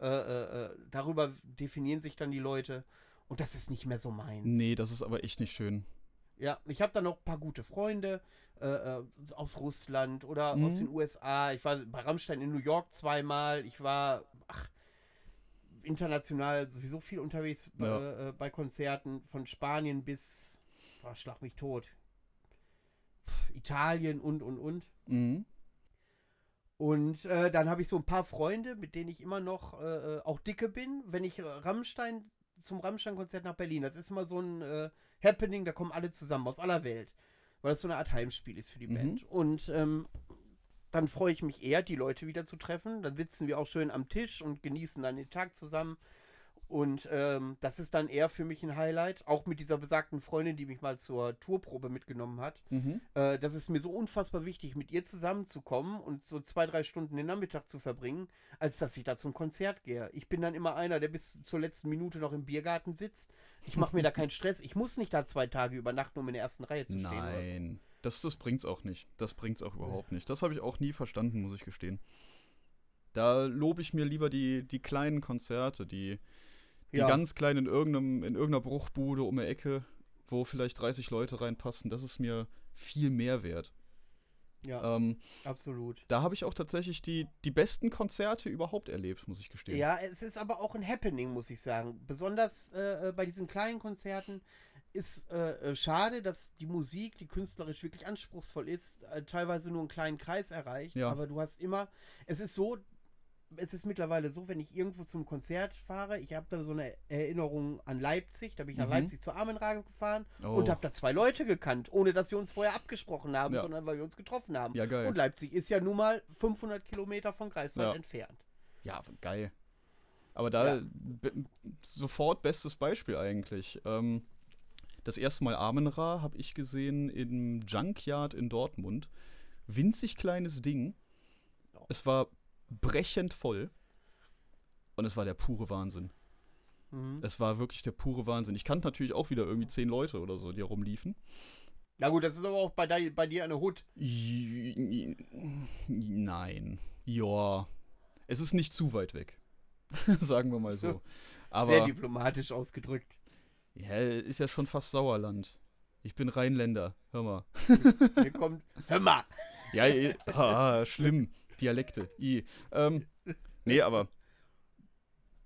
äh, äh, äh, darüber definieren sich dann die Leute und das ist nicht mehr so meins. Nee, das ist aber echt nicht schön. Ja, ich habe da noch ein paar gute Freunde äh, äh, aus Russland oder Mhm. aus den USA. Ich war bei Rammstein in New York zweimal. Ich war international sowieso viel unterwegs Ja. äh, äh, bei Konzerten von Spanien bis, boah, schlag mich tot, Pff, Italien und und und. Mhm. Und äh, dann habe ich so ein paar Freunde, mit denen ich immer noch äh, äh, auch dicke bin. Wenn ich Rammstein zum Rammstein-Konzert nach Berlin, das ist immer so ein äh, Happening, da kommen alle zusammen aus aller Welt. Weil das so eine Art Heimspiel ist für die Mhm. Band. Und ähm, dann freue ich mich eher, die Leute wieder zu treffen. Dann sitzen wir auch schön am Tisch und genießen dann den Tag zusammen. Und ähm, das ist dann eher für mich ein Highlight. Auch mit dieser besagten Freundin, die mich mal zur Tourprobe mitgenommen hat. Mhm. Äh, das ist mir so unfassbar wichtig, mit ihr zusammenzukommen und so zwei, drei Stunden den Nachmittag zu verbringen, als dass ich da zum Konzert gehe. Ich bin dann immer einer, der bis zur letzten Minute noch im Biergarten sitzt. Ich mache mir da keinen Stress. Ich muss nicht da zwei Tage übernachten, um in der ersten Reihe zu stehen. Nein, das, das bringt's auch nicht. Das bringt's auch überhaupt nicht. Das habe ich auch nie verstanden, muss ich gestehen. Da lobe ich mir lieber die, die kleinen Konzerte, die, die Ja. ganz kleinen in, irgendeinem, in irgendeiner Bruchbude um die Ecke, wo vielleicht 30 Leute reinpassen. Das ist mir viel mehr wert. Ja, Ähm, absolut. da habe ich auch tatsächlich die, die besten Konzerte überhaupt erlebt, muss ich gestehen. Ja, es ist aber auch ein Happening, muss ich sagen. Besonders äh, äh, bei diesen kleinen Konzerten ist äh, äh, schade, dass die Musik, die künstlerisch wirklich anspruchsvoll ist, äh, teilweise nur einen kleinen Kreis erreicht. Ja. Aber du hast immer, es ist so, es ist mittlerweile so, wenn ich irgendwo zum Konzert fahre, ich habe da so eine Erinnerung an Leipzig, da bin ich nach Mhm. Leipzig zur Armenrage gefahren Oh. und habe da zwei Leute gekannt, ohne dass wir uns vorher abgesprochen haben, Ja. sondern weil wir uns getroffen haben. Ja. Und Leipzig ist ja nun mal 500 Kilometer von Greifswald entfernt. Ja, geil. Aber da sofort bestes Beispiel eigentlich. Ähm, das erste Mal Amenra habe ich gesehen im Junkyard in Dortmund. Winzig kleines Ding. Es war brechend voll. Und es war der pure Wahnsinn. Mhm. Es war wirklich der pure Wahnsinn. Ich kannte natürlich auch wieder irgendwie zehn Leute oder so, die rumliefen. Na gut, das ist aber auch bei, dei- bei dir eine Hut. Nein. Ja. Es ist nicht zu weit weg. Sagen wir mal so. Aber Sehr diplomatisch ausgedrückt. Ja, ist ja schon fast Sauerland. Ich bin Rheinländer, hör mal. Hier kommt. Hör mal! Ja, ah, schlimm. Dialekte. I. Ähm, nee, aber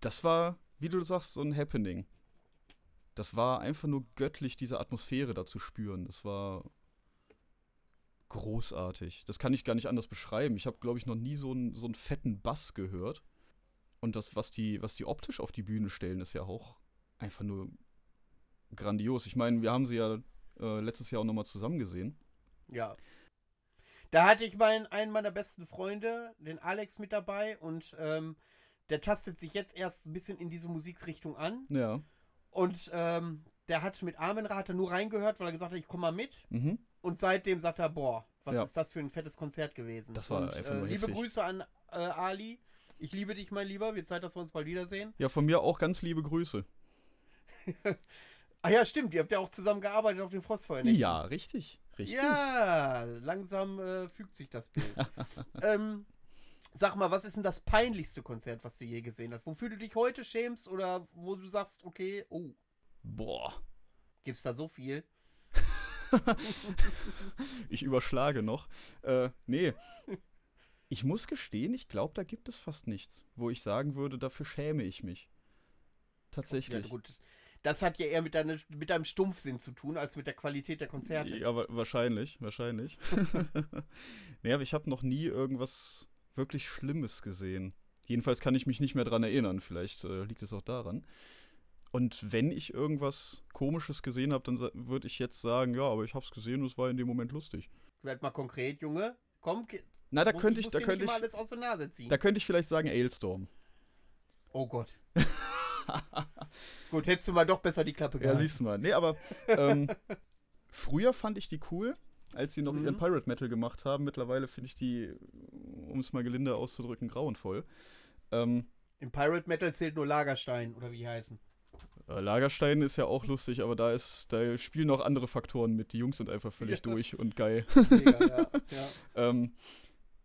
das war, wie du sagst, so ein Happening. das war einfach nur göttlich, diese Atmosphäre da zu spüren. Das war großartig. Das kann ich gar nicht anders beschreiben. Ich habe, glaube ich, noch nie so einen, so einen fetten Bass gehört. Und das, was die, was die optisch auf die Bühne stellen, ist ja auch einfach nur grandios. Ich meine, wir haben sie ja äh, letztes Jahr auch nochmal zusammen gesehen. Ja. Da hatte ich meinen, einen meiner besten Freunde, den Alex, mit dabei und ähm, der tastet sich jetzt erst ein bisschen in diese Musikrichtung an. Ja. Und ähm, der hat mit Armenra hat er nur reingehört, weil er gesagt hat, ich komme mal mit. Mhm. Und seitdem sagt er, boah, was Ja. ist das für ein fettes Konzert gewesen. Das war und, einfach äh, Liebe heftig. Grüße an äh, Ali. Ich liebe dich, mein Lieber. Wird Zeit, dass wir uns bald wiedersehen. Ja, von mir auch ganz liebe Grüße. Ah ja, stimmt. Ihr habt ja auch zusammen gearbeitet auf den Frostfeuernächten. Ja, richtig. Richtig. Ja, langsam äh, fügt sich das Bild. ähm, sag mal, was ist denn das peinlichste Konzert, was du je gesehen hast? Wofür du dich heute schämst oder wo du sagst, okay, oh, Boah. gibt's da so viel? Ich überschlage noch. Äh, nee. Ich muss gestehen, ich glaube, da gibt es fast nichts, wo ich sagen würde, dafür schäme ich mich. Ja, Tatsächlich. gut. Das hat ja eher mit, deine, mit deinem Stumpfsinn zu tun, als mit der Qualität der Konzerte. Ja, wa wahrscheinlich, wahrscheinlich. nee, aber ich habe noch nie irgendwas wirklich Schlimmes gesehen. Jedenfalls kann ich mich nicht mehr dran erinnern. Vielleicht äh, liegt es auch daran. Und wenn ich irgendwas Komisches gesehen habe, dann würde ich jetzt sagen, ja, aber ich habe es gesehen und es war in dem Moment lustig. Werd mal konkret, Junge. Komm, Na, da muss, könnte ich, da könnte ich, immer alles aus der Nase ziehen. da könnte ich vielleicht sagen Ailstorm. oh Gott. Gut, hättest du mal doch besser die Klappe Ja, gehalten. siehst du mal. Nee, aber ähm, früher fand ich die cool, als sie noch Mhm. ihren Pirate Metal gemacht haben. Mittlerweile finde ich die, um es mal gelinde auszudrücken, grauenvoll. Ähm, Im Pirate Metal zählt nur Lagerstein, oder wie die heißen. äh, Lagerstein ist ja auch lustig, aber da ist, da spielen noch andere Faktoren mit. Die Jungs sind einfach völlig Ja. durch und geil. Mega, ja. ja. ähm,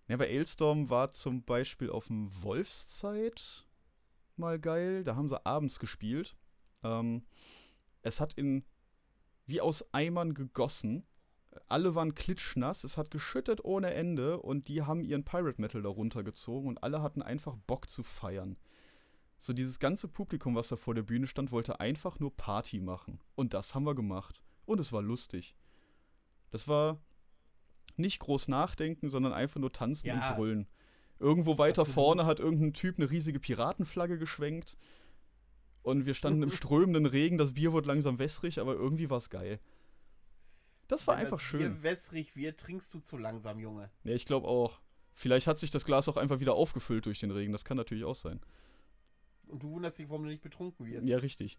ja, bei Ailstorm war zum Beispiel auf dem Wolfszeit mal geil. Da haben sie abends gespielt. Ähm, es hat in wie aus Eimern gegossen. Alle waren klitschnass, es hat geschüttet ohne Ende und die haben ihren Pirate Metal darunter gezogen und alle hatten einfach Bock zu feiern. So dieses ganze Publikum, was da vor der Bühne stand, wollte einfach nur Party machen. Und das haben wir gemacht. Und es war lustig. Das war nicht groß nachdenken, sondern einfach nur tanzen Ja. und brüllen. Irgendwo weiter Absolut. vorne hat irgendein Typ eine riesige Piratenflagge geschwenkt. Und wir standen im strömenden Regen, das Bier wurde langsam wässrig, aber irgendwie war es geil. Das war Wenn einfach das schön. Bier wässrig wird, trinkst du zu langsam, Junge. Ja, ich glaube auch. Vielleicht hat sich das Glas auch einfach wieder aufgefüllt durch den Regen. Das kann natürlich auch sein. Und du wunderst dich, warum du nicht betrunken wirst. Ja, richtig.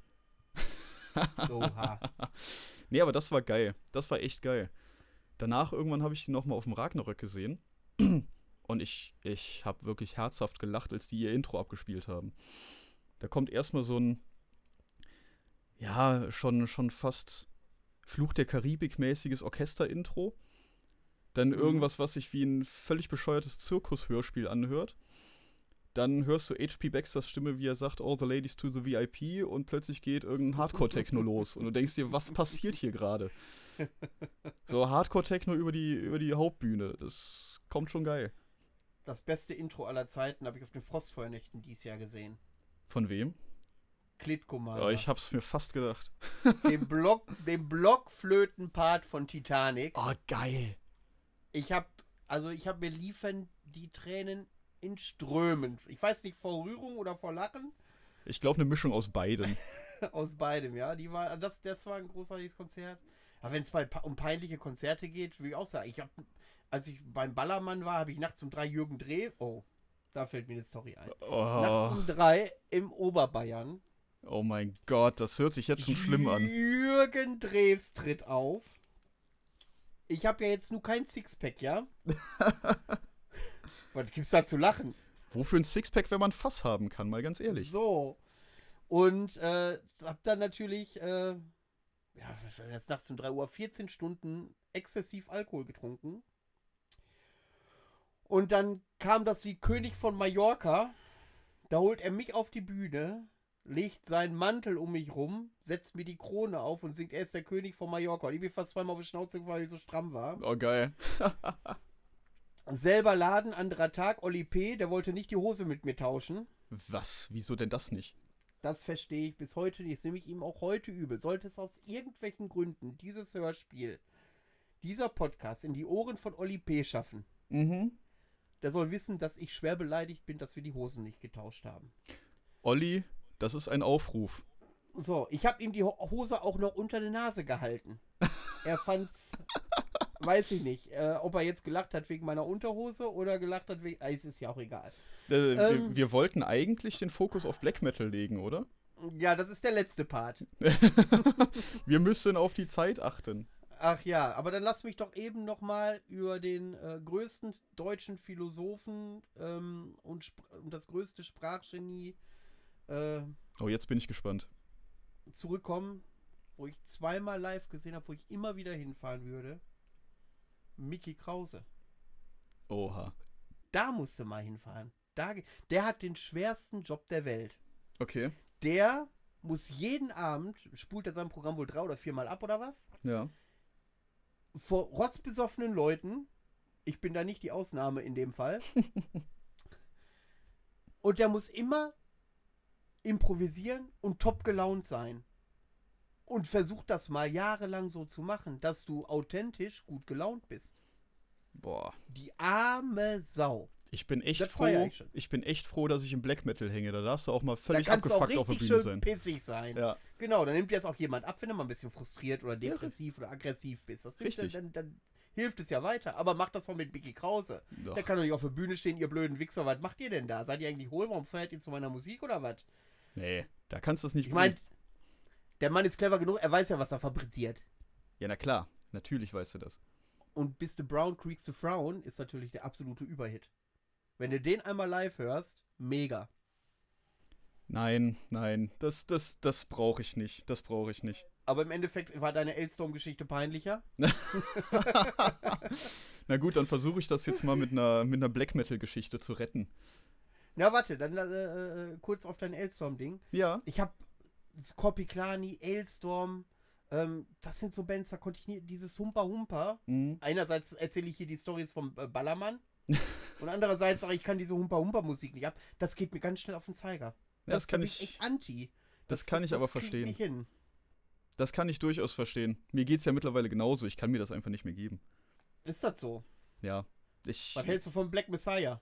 Oha. Nee, aber das war geil. Das war echt geil. Danach irgendwann habe ich die nochmal auf dem Ragnarök gesehen. Und ich, ich habe wirklich herzhaft gelacht, als die ihr Intro abgespielt haben. Da kommt erstmal so ein, ja, schon, schon fast Fluch der Karibik-mäßiges Orchester-Intro. Dann Mhm. irgendwas, was sich wie ein völlig bescheuertes Zirkushörspiel anhört. Dann hörst du H.P. Baxters Stimme, wie er sagt, All the ladies to the VIP und plötzlich geht irgendein Hardcore-Techno los. Und du denkst dir, was passiert hier gerade? So Hardcore-Techno über die, über die Hauptbühne. Das kommt schon geil. Das beste Intro aller Zeiten habe ich auf den Frostfeuernächten dieses Jahr gesehen. Von wem? Klitkommander. Ja, ich hab's mir fast gedacht. den, Block, den Blockflöten-Part von Titanic. Oh, geil. Ich habe, also ich habe mir liefern die Tränen in Strömen. Ich weiß nicht, vor Rührung oder vor Lachen. Ich glaube, eine Mischung aus beidem. Aus beidem, ja. Die war, das, das war ein großartiges Konzert. Aber wenn es um peinliche Konzerte geht, würde ich auch sagen, ich habe, als ich beim Ballermann war, habe ich nachts um drei Jürgen Dreh. Oh, da fällt mir eine Story ein. Nachts Oh, um drei im Oberbayern. oh mein Gott, das hört sich jetzt schon schlimm an. Jürgen Drews tritt auf. Ich habe ja jetzt nur kein Sixpack, ja? Was gibt's da zu lachen? Wofür ein Sixpack, wenn man Fass haben kann, mal ganz ehrlich. So. Und äh, hab dann natürlich, äh, ja, jetzt nachts um 3 Uhr 14 Stunden exzessiv Alkohol getrunken. Und dann kam das Lied König von Mallorca. Da holt er mich auf die Bühne, legt seinen Mantel um mich rum, setzt mir die Krone auf und singt, er ist der König von Mallorca. Und ich bin fast zweimal auf die Schnauze gefallen, weil ich so stramm war. Oh, geil. Selber Laden, anderer Tag, Oli P., der wollte nicht die Hose mit mir tauschen. Was? Wieso denn das nicht? Das verstehe ich bis heute nicht. Das nehme ich ihm auch heute übel. Sollte es aus irgendwelchen Gründen dieses Hörspiel, dieser Podcast in die Ohren von Oli P. schaffen, Mhm. der soll wissen, dass ich schwer beleidigt bin, dass wir die Hosen nicht getauscht haben. Olli, das ist ein Aufruf. So, ich habe ihm die Ho- Hose auch noch unter die Nase gehalten. Er fand's, weiß ich nicht, äh, ob er jetzt gelacht hat wegen meiner Unterhose oder gelacht hat wegen, äh, es ist ja auch egal. Äh, Ähm. wir, wir wollten eigentlich den Fokus auf Black Metal legen, oder? Ja, das ist der letzte Part. Wir müssen auf die Zeit achten. Ach ja, aber dann lass mich doch eben noch mal über den äh, größten deutschen Philosophen ähm, und, und das größte Sprachgenie äh, Oh, jetzt bin ich gespannt. zurückkommen, wo ich zweimal live gesehen habe, wo ich immer wieder hinfahren würde. Mickey Krause. Oha. Da musste mal hinfahren. Da, der hat den schwersten Job der Welt. Okay. Der muss jeden Abend, spult er sein Programm wohl drei oder viermal ab oder was? Ja. vor rotzbesoffenen Leuten. Ich bin da nicht die Ausnahme in dem Fall. und der muss immer improvisieren und top gelaunt sein. Und versucht das mal jahrelang so zu machen, dass du authentisch gut gelaunt bist. Boah. Die arme Sau. Ich bin echt Das froh. ich. Ich bin echt froh, dass ich im Black Metal hänge. Da darfst du auch mal völlig du abgefuckt auf der richtig Bühne schön sein. pissig sein. Ja. Genau, dann nimmt dir jetzt auch jemand ab, wenn du mal ein bisschen frustriert oder depressiv oder aggressiv bist. Das Richtig. dann, dann, hilft es ja weiter. Aber mach das mal mit Mickey Krause. Doch. Der kann doch nicht auf der Bühne stehen, ihr blöden Wichser. Was macht ihr denn da? Seid ihr eigentlich hohl? Warum feiert ihr zu meiner Musik oder was? Nee, da kannst du es nicht Ich meine, der Mann ist clever genug, er weiß ja, was er fabriziert. Ja, na klar. Natürlich weißt du das. Und Bis the Brown Creeks to Frown ist natürlich der absolute Überhit. Wenn du den einmal live hörst, mega. Nein, nein. Das, das, das brauche ich nicht. Das brauche ich nicht. Aber im Endeffekt war deine Elstorm-Geschichte peinlicher. Na gut, dann versuche ich das jetzt mal mit einer, mit einer Black Metal-Geschichte zu retten. Na, warte, dann äh, äh, kurz auf dein Elstorm-Ding. Ja. Ich hab Korpiklani, Elstorm, ähm, das sind so Bands, da konnte ich nie, dieses Humpa Humpa. Mhm. Einerseits erzähle ich hier die Stories vom äh, Ballermann und andererseits sage ich, ich kann diese Humpa Humpa Musik nicht ab. Das geht mir ganz schnell auf den Zeiger. Ja, das da kann ich- echt anti. das kann ich aber verstehen. nicht hin. Das kann ich durchaus verstehen. Mir geht's ja mittlerweile genauso. Ich kann mir das einfach nicht mehr geben. Ist das so? Ja. Ich, Was hältst du von Black Messiah?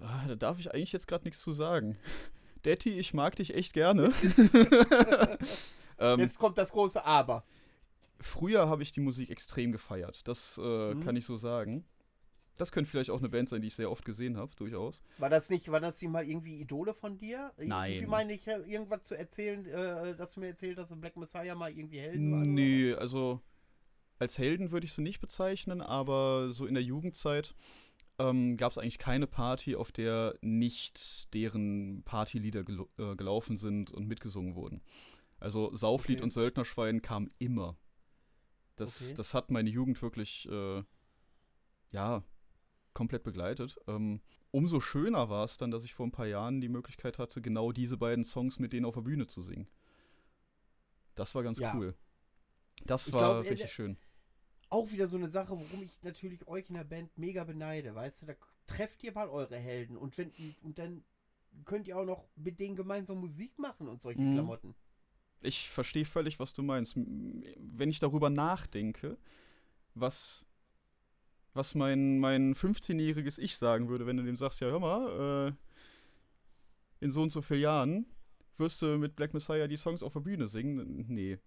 Ah, da darf ich eigentlich jetzt gerade nichts zu sagen. Detti, ich mag dich echt gerne. ähm, Jetzt kommt das große Aber. früher habe ich die Musik extrem gefeiert. Das äh, Mhm. kann ich so sagen. Das könnte vielleicht auch eine Band sein, die ich sehr oft gesehen habe, durchaus. War das nicht, war das nicht mal irgendwie Idole von dir? Nein. Irgendwie meine ich, äh, irgendwas zu erzählen, äh, dass du mir erzählt hast, dass Black Messiah mal irgendwie Helden waren? Nee, also als Helden würde ich sie nicht bezeichnen, aber so in der Jugendzeit ähm, gab es eigentlich keine Party, auf der nicht deren Partylieder gel äh, gelaufen sind und mitgesungen wurden. Also Sauflied Okay. und Söldnerschwein kam immer. Das, Okay. das hat meine Jugend wirklich, äh, ja, komplett begleitet. Ähm, umso schöner war es dann, dass ich vor ein paar Jahren die Möglichkeit hatte, genau diese beiden Songs mit denen auf der Bühne zu singen. Das war ganz Ja. cool. Das Ich war glaub, äh, richtig schön. auch wieder so eine Sache, worum ich natürlich euch in der Band mega beneide, weißt du, da trefft ihr mal eure Helden und wenn und dann könnt ihr auch noch mit denen gemeinsam Musik machen und solche Mhm. Klamotten. Ich verstehe völlig, was du meinst. Wenn ich darüber nachdenke, was, was mein, mein 15-jähriges Ich sagen würde, wenn du dem sagst, ja, hör mal, äh, in so und so vielen Jahren wirst du mit Black Messiah die Songs auf der Bühne singen. Nee,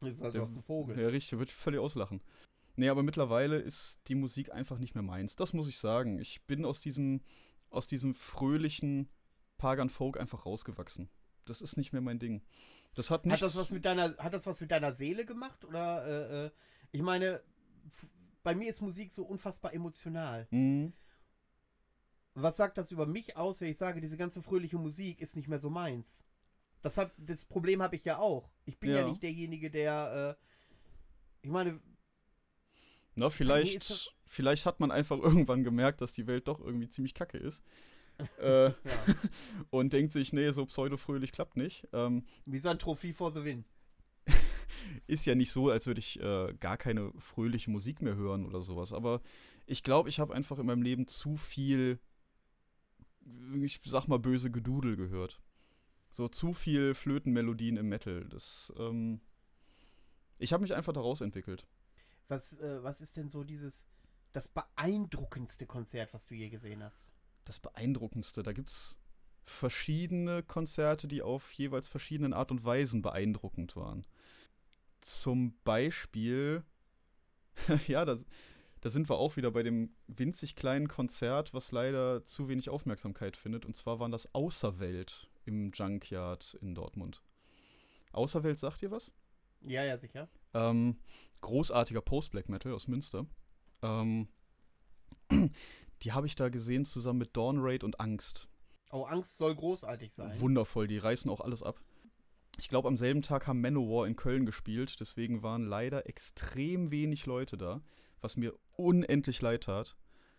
Das ist also Der- was ein Vogel. Ja, richtig, wird völlig auslachen. Nee, aber mittlerweile ist die Musik einfach nicht mehr meins. Das muss ich sagen. Ich bin aus diesem, aus diesem fröhlichen Pagan Folk einfach rausgewachsen. Das ist nicht mehr mein Ding. Das hat. Hat das was mit deiner, hat das was mit deiner Seele gemacht? Oder äh, äh, ich meine, bei mir ist Musik so unfassbar emotional. Mhm. Was sagt das über mich aus, wenn ich sage, diese ganze fröhliche Musik ist nicht mehr so meins? Das, hab, das Problem habe ich ja auch. Ich bin ja, Ja. nicht derjenige, der, äh, ich meine, Na, vielleicht, das- vielleicht hat man einfach irgendwann gemerkt, dass die Welt doch irgendwie ziemlich kacke ist. äh, ja, und denkt sich, nee, so pseudo-fröhlich klappt nicht. Ähm, Misanthropie for the win. Ist ja nicht so, als würde ich äh, gar keine fröhliche Musik mehr hören oder sowas. Aber ich glaube, ich habe einfach in meinem Leben zu viel, ich sag mal, böse Gedudel gehört. So zu viel Flötenmelodien im Metal. Das, ähm, ich habe mich einfach daraus entwickelt. Was, äh, was ist denn so dieses, das beeindruckendste Konzert, was du je gesehen hast? Das beeindruckendste, da gibt es verschiedene Konzerte, die auf jeweils verschiedenen Art und Weisen beeindruckend waren. Zum Beispiel, ja, da, da sind wir auch wieder bei dem winzig kleinen Konzert, was leider zu wenig Aufmerksamkeit findet. Und zwar waren das Außerwelt im Junkyard in Dortmund. Außerwelt sagt ihr was? Ja, ja, sicher. Ähm, großartiger Post-Black Metal aus Münster. Ähm, die habe ich da gesehen zusammen mit Dawn Raid und Angst. Oh, Angst soll großartig sein. Wundervoll, die reißen auch alles ab. Ich glaube, am selben Tag haben Manowar in Köln gespielt, deswegen waren leider extrem wenig Leute da, was mir unendlich leid tat.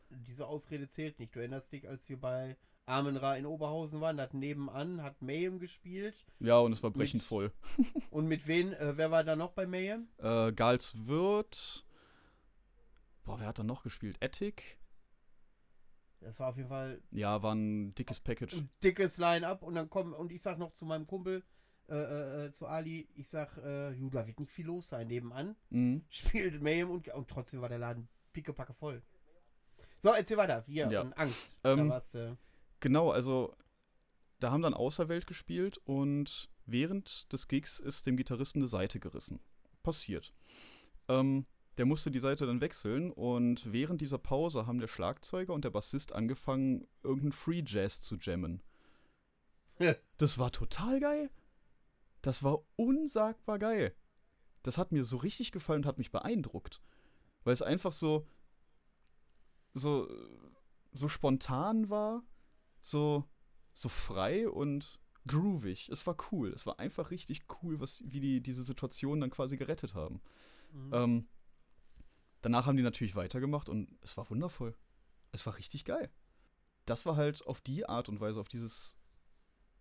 Diese Ausrede zählt nicht. Du erinnerst dich, als wir bei Armen Ra in Oberhausen waren, hat nebenan, hat Mayhem gespielt. Ja, und es war brechend Mit- voll. Und mit wen, äh, wer war da noch bei Mayhem? Äh, Gals Wirt. Boah, wer hat da noch gespielt? Ethic? Das war auf jeden Fall Ja, war ein dickes Package. ein dickes Line-Up und dann kommen, und ich sag noch zu meinem Kumpel, äh, äh, äh, zu Ali, ich sag, äh, Ju, da wird nicht viel los sein. Nebenan Mhm. spielt Mayhem und, und trotzdem war der Laden pickepacke voll. So, erzähl weiter. Hier, Ja. und Angst. Ähm, du. Genau, also da haben dann Außerwelt gespielt und während des Gigs ist dem Gitarristen eine Seite gerissen. Passiert. Ähm, der musste die Seite dann wechseln und während dieser Pause haben der Schlagzeuger und der Bassist angefangen, irgendeinen Free Jazz zu jammen. Das war total geil. Das war unsagbar geil. Das hat mir so richtig gefallen und hat mich beeindruckt. Weil es einfach so, so, so spontan war, so, so frei und groovig. Es war cool. Es war einfach richtig cool, was, wie die diese Situation dann quasi gerettet haben. Mhm. Ähm, danach haben die natürlich weitergemacht und es war wundervoll. Es war richtig geil. Das war halt auf die Art und Weise, auf dieses,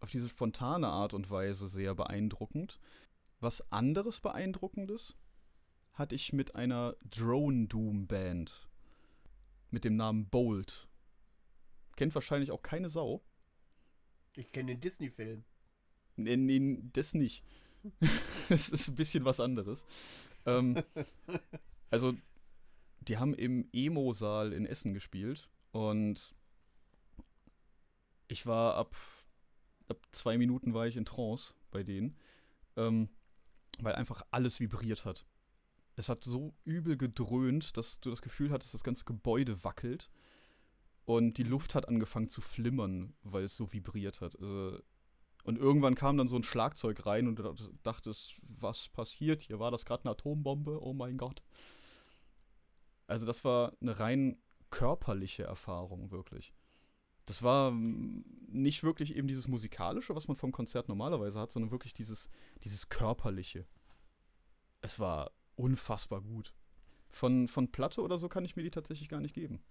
auf diese spontane Art und Weise sehr beeindruckend. Was anderes Beeindruckendes hatte ich mit einer Drone Doom Band mit dem Namen Bolt. Kennt wahrscheinlich auch keine Sau. Ich kenne den Disney-Film. Nee, nee, das nicht. Es ist ein bisschen was anderes. Ähm, also, die haben im Emo-Saal in Essen gespielt und ich war ab, ab zwei Minuten war ich in Trance bei denen, ähm, weil einfach alles vibriert hat. Es hat so übel gedröhnt, dass du das Gefühl hattest, das ganze Gebäude wackelt und die Luft hat angefangen zu flimmern, weil es so vibriert hat. Also, und irgendwann kam dann so ein Schlagzeug rein und du dachtest, was passiert hier? War das gerade eine Atombombe? Oh mein Gott. Also das war eine rein körperliche Erfahrung, wirklich. Das war mm, nicht wirklich eben dieses musikalische, was man vom Konzert normalerweise hat, sondern wirklich dieses, dieses körperliche. Es war unfassbar gut. Von, von Platte oder so kann ich mir die tatsächlich gar nicht geben.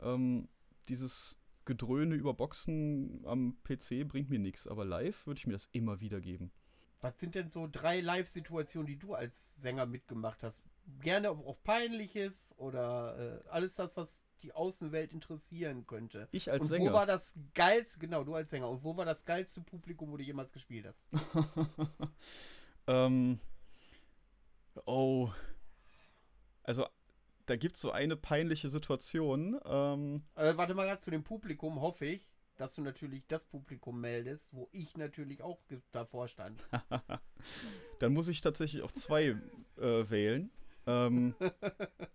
Ähm, dieses Gedröhne über Boxen am PC bringt mir nichts, aber live würde ich mir das immer wieder geben. Was sind denn so drei Live-Situationen, die du als Sänger mitgemacht hast? Gerne auch peinliches oder äh, alles das, was die Außenwelt interessieren könnte. Ich als Und Sänger. wo war das geilste, genau, du als Sänger, und wo war das geilste Publikum, wo du jemals gespielt hast? ähm, oh. Also, da gibt es so eine peinliche Situation. Ähm, Äh, warte mal gerade zu dem Publikum, hoffe ich, dass du natürlich das Publikum meldest, wo ich natürlich auch davor stand. dann muss ich tatsächlich auch zwei äh, wählen. Ähm,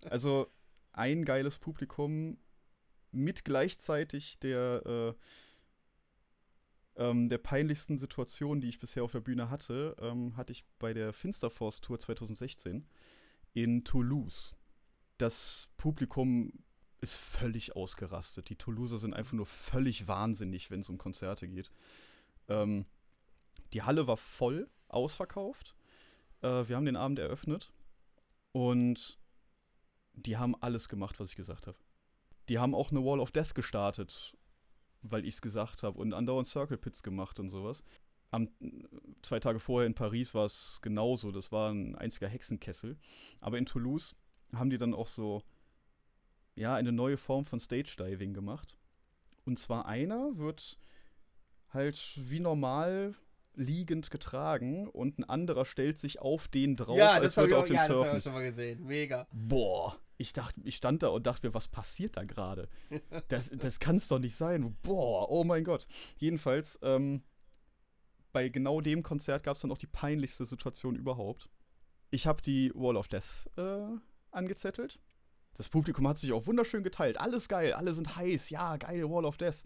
also, ein geiles Publikum mit gleichzeitig der, äh, ähm, der peinlichsten Situation, die ich bisher auf der Bühne hatte, ähm, hatte ich bei der Finsterforce Tour 2016 in Toulouse. Das Publikum ist völlig ausgerastet. Die Toulouser sind einfach nur völlig wahnsinnig, wenn es um Konzerte geht. Ähm, die Halle war voll ausverkauft. Äh, wir haben den Abend eröffnet und die haben alles gemacht, was ich gesagt habe. Die haben auch eine Wall of Death gestartet, weil ich es gesagt habe und andauernd Circle Pits gemacht und sowas. Am, zwei Tage vorher in Paris war es genauso. Das war ein einziger Hexenkessel. Aber in Toulouse haben die dann auch so, ja, eine neue Form von Stage Diving gemacht. Und zwar einer wird, halt wie normal liegend getragen und ein anderer stellt sich auf den drauf, ja, als das würde er auf den ja, das surfen. ich schon mal gesehen. Mega. Boah, ich dachte, ich stand da und dachte mir, was passiert da gerade? Das, das kann es doch nicht sein. Boah, oh mein Gott. Jedenfalls, ähm, bei genau dem Konzert gab es dann auch die peinlichste Situation überhaupt. Ich habe die Wall of Death äh, angezettelt. Das Publikum hat sich auch wunderschön geteilt. Alles geil, alle sind heiß. Ja, geil, Wall of Death.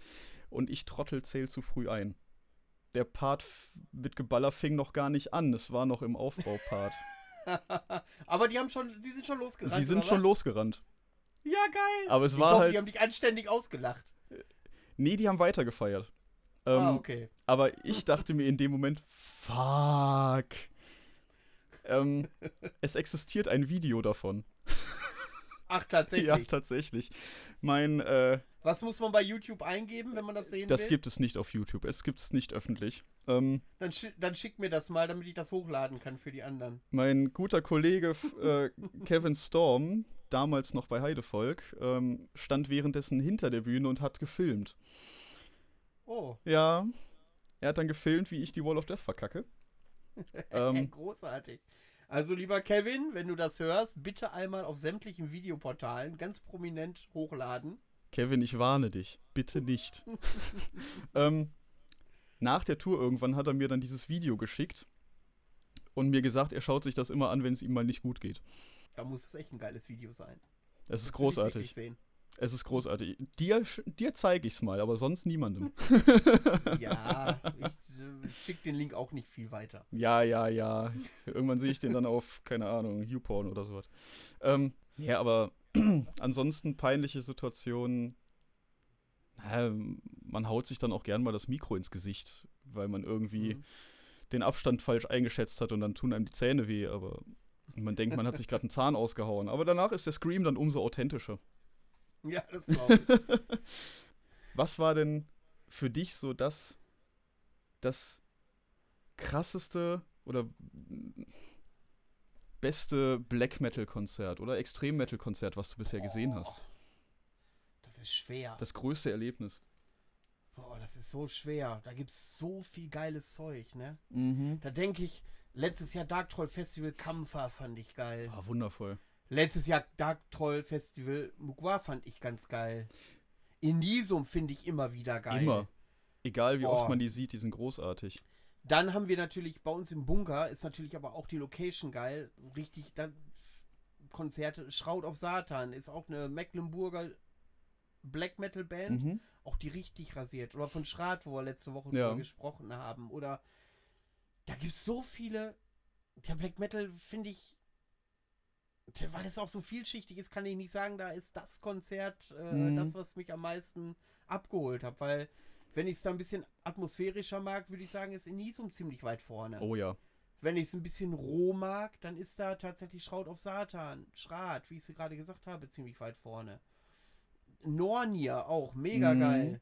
Und ich Trottel zähl zu früh ein. Der Part mit Geballer fing noch gar nicht an. Es war noch im Aufbaupart. Aber die haben schon, die sind schon losgerannt. Sie sind schon was? losgerannt. Ja, geil. Aber es ich war hoffe, halt. die haben dich anständig ausgelacht. Nee, die haben weitergefeiert. Ähm, ah, okay. Aber ich dachte mir in dem Moment, fuck. Ähm, es existiert ein Video davon. Ach, tatsächlich. Ja, tatsächlich. Mein, äh, Was muss man bei YouTube eingeben, wenn man das sehen das will? gibt es nicht auf YouTube. Es gibt es nicht öffentlich. Ähm, Dann, schi dann schick mir das mal, damit ich das hochladen kann für die anderen. mein guter Kollege äh, Kevin Storm, damals noch bei Heidevolk, ähm, stand währenddessen hinter der Bühne und hat gefilmt. Oh, Ja, er hat dann gefilmt, wie ich die Wall of Death verkacke. ähm, großartig. Also, lieber Kevin, wenn du das hörst, bitte einmal auf sämtlichen Videoportalen ganz prominent hochladen. Kevin, ich warne dich. Bitte nicht. ähm, nach der Tour irgendwann hat er mir dann dieses Video geschickt und mir gesagt, er schaut sich das immer an, wenn es ihm mal nicht gut geht. Da muss es echt ein geiles Video sein. Es ist Das ich wirklich großartig. Sehen. Es ist großartig. Dir, dir zeige ich es mal, aber sonst niemandem. Ja, ich äh, schick den Link auch nicht viel weiter. ja, ja, ja. Irgendwann sehe ich den dann auf, keine Ahnung, YouPorn oder sowas. Ähm, ja, aber ansonsten peinliche Situationen. Man haut sich dann auch gern mal das Mikro ins Gesicht, weil man irgendwie Mhm. den Abstand falsch eingeschätzt hat und dann tun einem die Zähne weh, aber man denkt, man hat sich gerade einen Zahn ausgehauen. Aber danach ist der Scream dann umso authentischer. Ja, das glaube ich. Was war denn für dich so das, das krasseste oder beste Black Metal Konzert oder Extrem Metal Konzert, was du bisher gesehen hast? Das ist schwer. Das größte Erlebnis. Boah, das ist so schwer. Da gibt es so viel geiles Zeug, ne? Mhm. Da denke ich, letztes Jahr Dark Troll Festival Kampfer fand ich geil. Ah, wundervoll. Letztes Jahr Dark Troll Festival Mugwa fand ich ganz geil. Inisum finde ich immer wieder geil. Immer. Egal wie Boah. oft man die sieht, die sind großartig. Dann haben wir natürlich bei uns im Bunker, ist natürlich aber auch die Location geil. Richtig, dann Konzerte. Schraut auf Satan ist auch eine Mecklenburger Black Metal Band. Mhm. Auch die richtig rasiert. Oder von Schrat, wo wir letzte Woche Ja. drüber gesprochen haben. Oder da gibt es so viele. Der Black Metal finde ich. Weil es auch so vielschichtig ist, kann ich nicht sagen, da ist das Konzert äh, Mhm. das, was mich am meisten abgeholt hat. Weil, wenn ich es da ein bisschen atmosphärischer mag, würde ich sagen, ist Inisum ziemlich weit vorne. Oh ja. Wenn ich es ein bisschen roh mag, dann ist da tatsächlich Schraut auf Satan, Schrat, wie ich es gerade gesagt habe, ziemlich weit vorne. Nornia auch, mega Mhm. geil.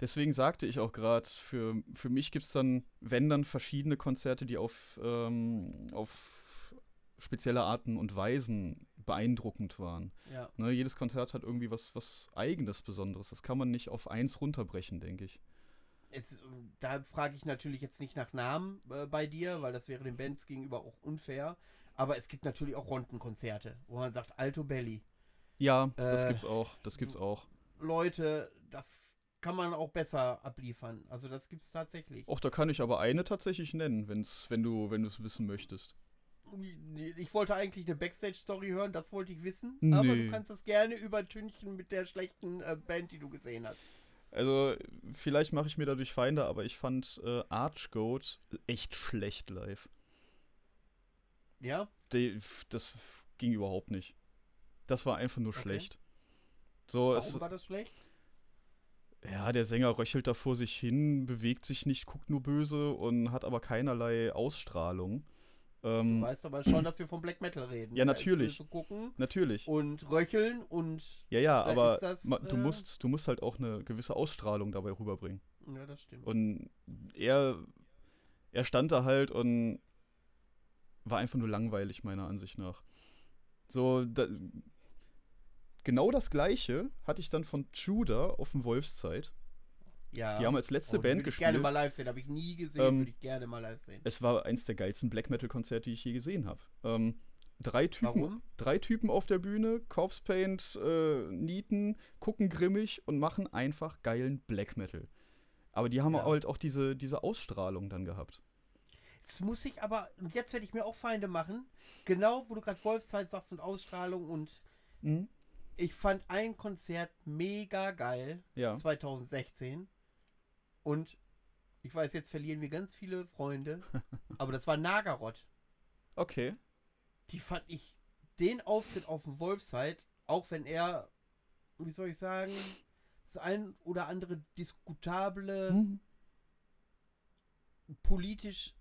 Deswegen sagte ich auch gerade, für, für mich gibt es dann, wenn dann, verschiedene Konzerte, die auf, ähm, auf spezielle Arten und Weisen beeindruckend waren. Ja. Ne, jedes Konzert hat irgendwie was, was Eigenes, Besonderes. Das kann man nicht auf eins runterbrechen, denke ich. Jetzt, da frage ich natürlich jetzt nicht nach Namen äh, bei dir, weil das wäre den Bands gegenüber auch unfair. Aber es gibt natürlich auch Rondenkonzerte, wo man sagt, Alto Belly. Ja, das Äh, gibt's auch. Das gibt's auch. Leute, das kann man auch besser abliefern. Also das gibt's tatsächlich. Och, da kann ich aber eine tatsächlich nennen, wenn's, wenn du wenn du es wissen möchtest. Ich wollte eigentlich eine Backstage-Story hören, das wollte ich wissen. Aber Nee. du kannst das gerne übertünchen mit der schlechten äh, Band, die du gesehen hast. Also, vielleicht mache ich mir dadurch Feinde, aber ich fand äh, Archgoat echt schlecht live. Ja? Die, das ging überhaupt nicht. Das war einfach nur Okay. schlecht. So, es, Warum war das schlecht? ja, der Sänger röchelt da vor sich hin, bewegt sich nicht, guckt nur böse und hat aber keinerlei Ausstrahlung. Du Ähm, weißt aber schon, dass wir vom Black Metal reden. Ja, ist natürlich. böse gucken natürlich. und röcheln und. Ja, ja, aber das, ma- du, äh, musst, du musst halt auch eine gewisse Ausstrahlung dabei rüberbringen. Ja, das stimmt. Und er, er stand da halt und war einfach nur langweilig, meiner Ansicht nach. So, da, genau das gleiche hatte ich dann von Judah auf dem Wolfszeit. Ja. Die haben als letzte Oh, Band würde ich gespielt. gerne mal live sehen. Habe ich nie gesehen. Ähm, würde ich gerne mal live sehen. Es war eins der geilsten Black Metal-Konzerte, die ich je gesehen habe. Ähm, drei, Typen, Warum? drei Typen auf der Bühne, Corpse Paint, äh, Nieten, gucken grimmig und machen einfach geilen Black Metal. Aber die haben Ja. halt auch diese, diese Ausstrahlung dann gehabt. Jetzt muss ich aber, und jetzt werde ich mir auch Feinde machen. Genau, wo du gerade Wolfszeit sagst und Ausstrahlung und Mhm. ich fand ein Konzert mega geil. Ja. 2016. Und ich weiß, jetzt verlieren wir ganz viele Freunde. aber das war Nagaroth. Okay. Die fand ich, den Auftritt auf dem Wolfside, auch wenn er, wie soll ich sagen, das ein oder andere diskutable Mhm. politisch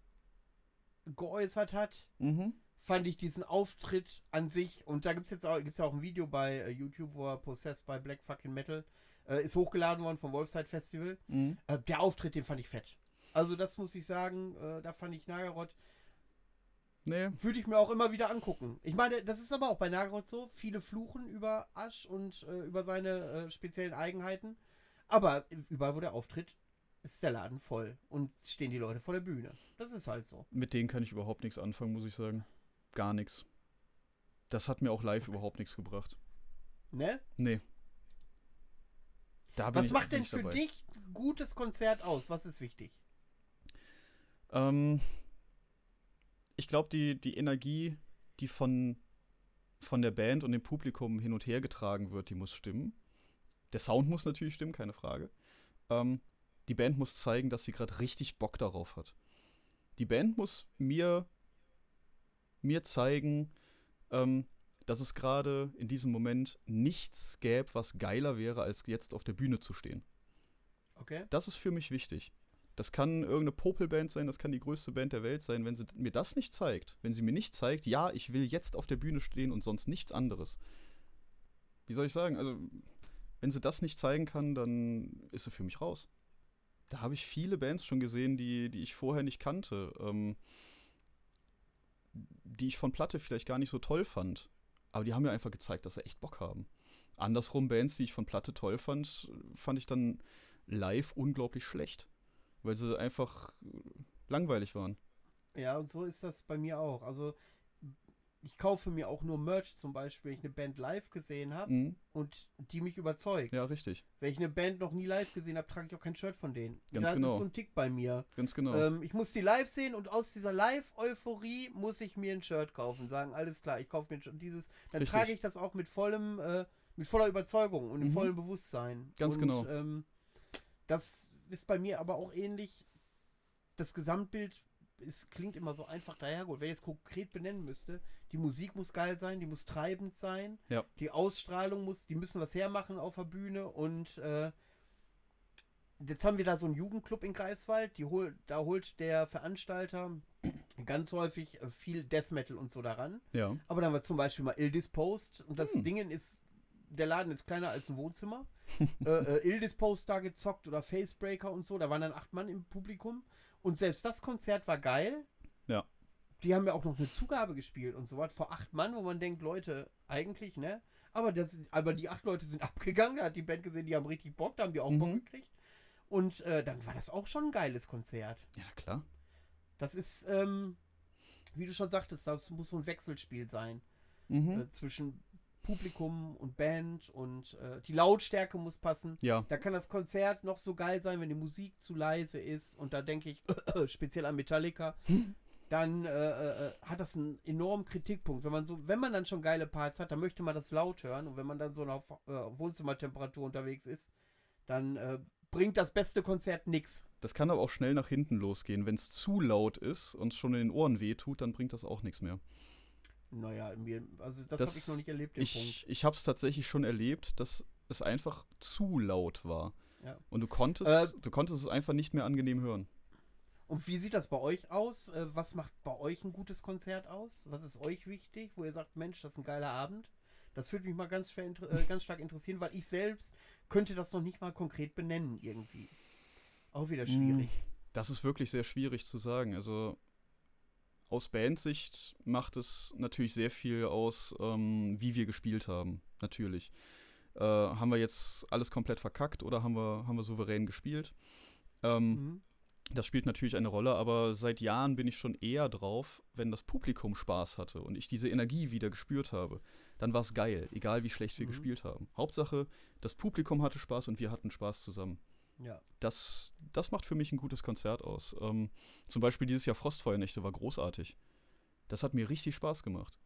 geäußert hat, Mhm. fand ich diesen Auftritt an sich, und da gibt es jetzt auch, gibt's auch ein Video bei äh, YouTube, wo er Possessed by Black Fucking Metal äh, ist hochgeladen worden vom Wolfside Festival. Mhm. Äh, der Auftritt, den fand ich fett. Also das muss ich sagen, äh, da fand ich Nagaroth, Nee. würde ich mir auch immer wieder angucken. Ich meine, das ist aber auch bei Nagaroth so, viele fluchen über Asch und äh, über seine äh, speziellen Eigenheiten, aber überall, wo der auftritt, ist der Laden voll und stehen die Leute vor der Bühne. Das ist halt so. Mit denen kann ich überhaupt nichts anfangen, muss ich sagen. Gar nichts. Das hat mir auch live überhaupt nichts gebracht. Ne? Nee. Was macht denn für dabei. dich ein gutes Konzert aus? Was ist wichtig? Ähm, ich glaube, die, die Energie, die von, von der Band und dem Publikum hin und her getragen wird, die muss stimmen. Der Sound muss natürlich stimmen, keine Frage. Ähm, die Band muss zeigen, dass sie gerade richtig Bock darauf hat. Die Band muss mir, mir zeigen, ähm, dass es gerade in diesem Moment nichts gäbe, was geiler wäre, als jetzt auf der Bühne zu stehen. Okay. Das ist für mich wichtig. Das kann irgendeine Popelband sein, das kann die größte Band der Welt sein. Wenn sie mir das nicht zeigt, wenn sie mir nicht zeigt, ja, ich will jetzt auf der Bühne stehen und sonst nichts anderes. Wie soll ich sagen? Also, wenn sie das nicht zeigen kann, dann ist sie für mich raus. Da habe ich viele Bands schon gesehen, die, die ich vorher nicht kannte, ähm, die ich von Platte vielleicht gar nicht so toll fand. Aber die haben mir einfach gezeigt, dass sie echt Bock haben. Andersrum, Bands, die ich von Platte toll fand, fand ich dann live unglaublich schlecht, weil sie einfach langweilig waren. Ja, und so ist das bei mir auch. Also, ich kaufe mir auch nur Merch zum Beispiel, wenn ich eine Band live gesehen habe Mhm. und die mich überzeugt. Ja, richtig. Wenn ich eine Band noch nie live gesehen habe, trage ich auch kein Shirt von denen. Ganz das genau. ist so ein Tick bei mir. Ganz genau. Ähm, ich muss die live sehen und aus dieser Live-Euphorie muss ich mir ein Shirt kaufen. Sagen, alles klar, ich kaufe mir. Dieses, dann Richtig. trage ich das auch mit vollem, äh, mit voller Überzeugung und Mhm. vollem Bewusstsein. Ganz und, genau. Ähm, das ist bei mir aber auch ähnlich. Das Gesamtbild es klingt immer so einfach dahergeholt. Wenn ich es konkret benennen müsste, die Musik muss geil sein, die muss treibend sein, Ja. die Ausstrahlung muss, die müssen was hermachen auf der Bühne und äh, jetzt haben wir da so einen Jugendclub in Greifswald, die hol, da holt der Veranstalter ganz häufig äh, viel Death Metal und so daran. ja. Aber dann haben wir zum Beispiel mal Ill Disposed und das Hm. Ding ist, der Laden ist kleiner als ein Wohnzimmer. äh, äh, Ill Disposed da gezockt oder Facebreaker und so, da waren dann acht Mann im Publikum und selbst das Konzert war geil. Ja. Die haben ja auch noch eine Zugabe gespielt und so was vor acht Mann, wo man denkt, Leute, eigentlich, ne? Aber, das, aber die acht Leute sind abgegangen, da hat die Band gesehen, die haben richtig Bock, da haben die auch Bock Mhm. gekriegt. Und äh, dann war das auch schon ein geiles Konzert. Ja, klar. Das ist, ähm, wie du schon sagtest, das muss so ein Wechselspiel sein Mhm. äh, zwischen Publikum und Band und äh, die Lautstärke muss passen. ja. Da kann das Konzert noch so geil sein, wenn die Musik zu leise ist und da denke ich speziell an Metallica. Dann äh, äh, hat das einen enormen Kritikpunkt. Wenn man so, wenn man dann schon geile Parts hat, dann möchte man das laut hören und wenn man dann so auf äh, Wohnzimmertemperatur unterwegs ist, dann äh, bringt das beste Konzert nix. Das kann aber auch schnell nach hinten losgehen. Wenn es zu laut ist und schon in den Ohren wehtut, dann bringt das auch nichts mehr. Naja, mir, also das, Das- habe ich noch nicht erlebt, den Punkt. Ich, ich habe es tatsächlich schon erlebt, dass es einfach zu laut war. Ja. Und du konntest, Äh, du konntest es einfach nicht mehr angenehm hören. Und wie sieht das bei euch aus? Äh, Was macht bei euch ein gutes Konzert aus? Was ist euch wichtig, wo ihr sagt, Mensch, das ist ein geiler Abend? Das würde mich mal ganz, schwer, äh, ganz stark interessieren, weil ich selbst könnte das noch nicht mal konkret benennen irgendwie. Auch wieder schwierig. Das ist wirklich sehr schwierig zu sagen. Also aus Bandsicht macht es natürlich sehr viel aus, ähm, wie wir gespielt haben. Natürlich. Äh, haben wir jetzt alles komplett verkackt oder haben wir, haben wir souverän gespielt? Ähm, Mhm. das spielt natürlich eine Rolle, aber seit Jahren bin ich schon eher drauf, wenn das Publikum Spaß hatte und ich diese Energie wieder gespürt habe. Dann war es geil, egal wie schlecht wir Mhm. gespielt haben. Hauptsache, das Publikum hatte Spaß und wir hatten Spaß zusammen. Ja. Das, das macht für mich ein gutes Konzert aus. Ähm, zum Beispiel dieses Jahr Frostfeuernächte war großartig. Das hat mir richtig Spaß gemacht.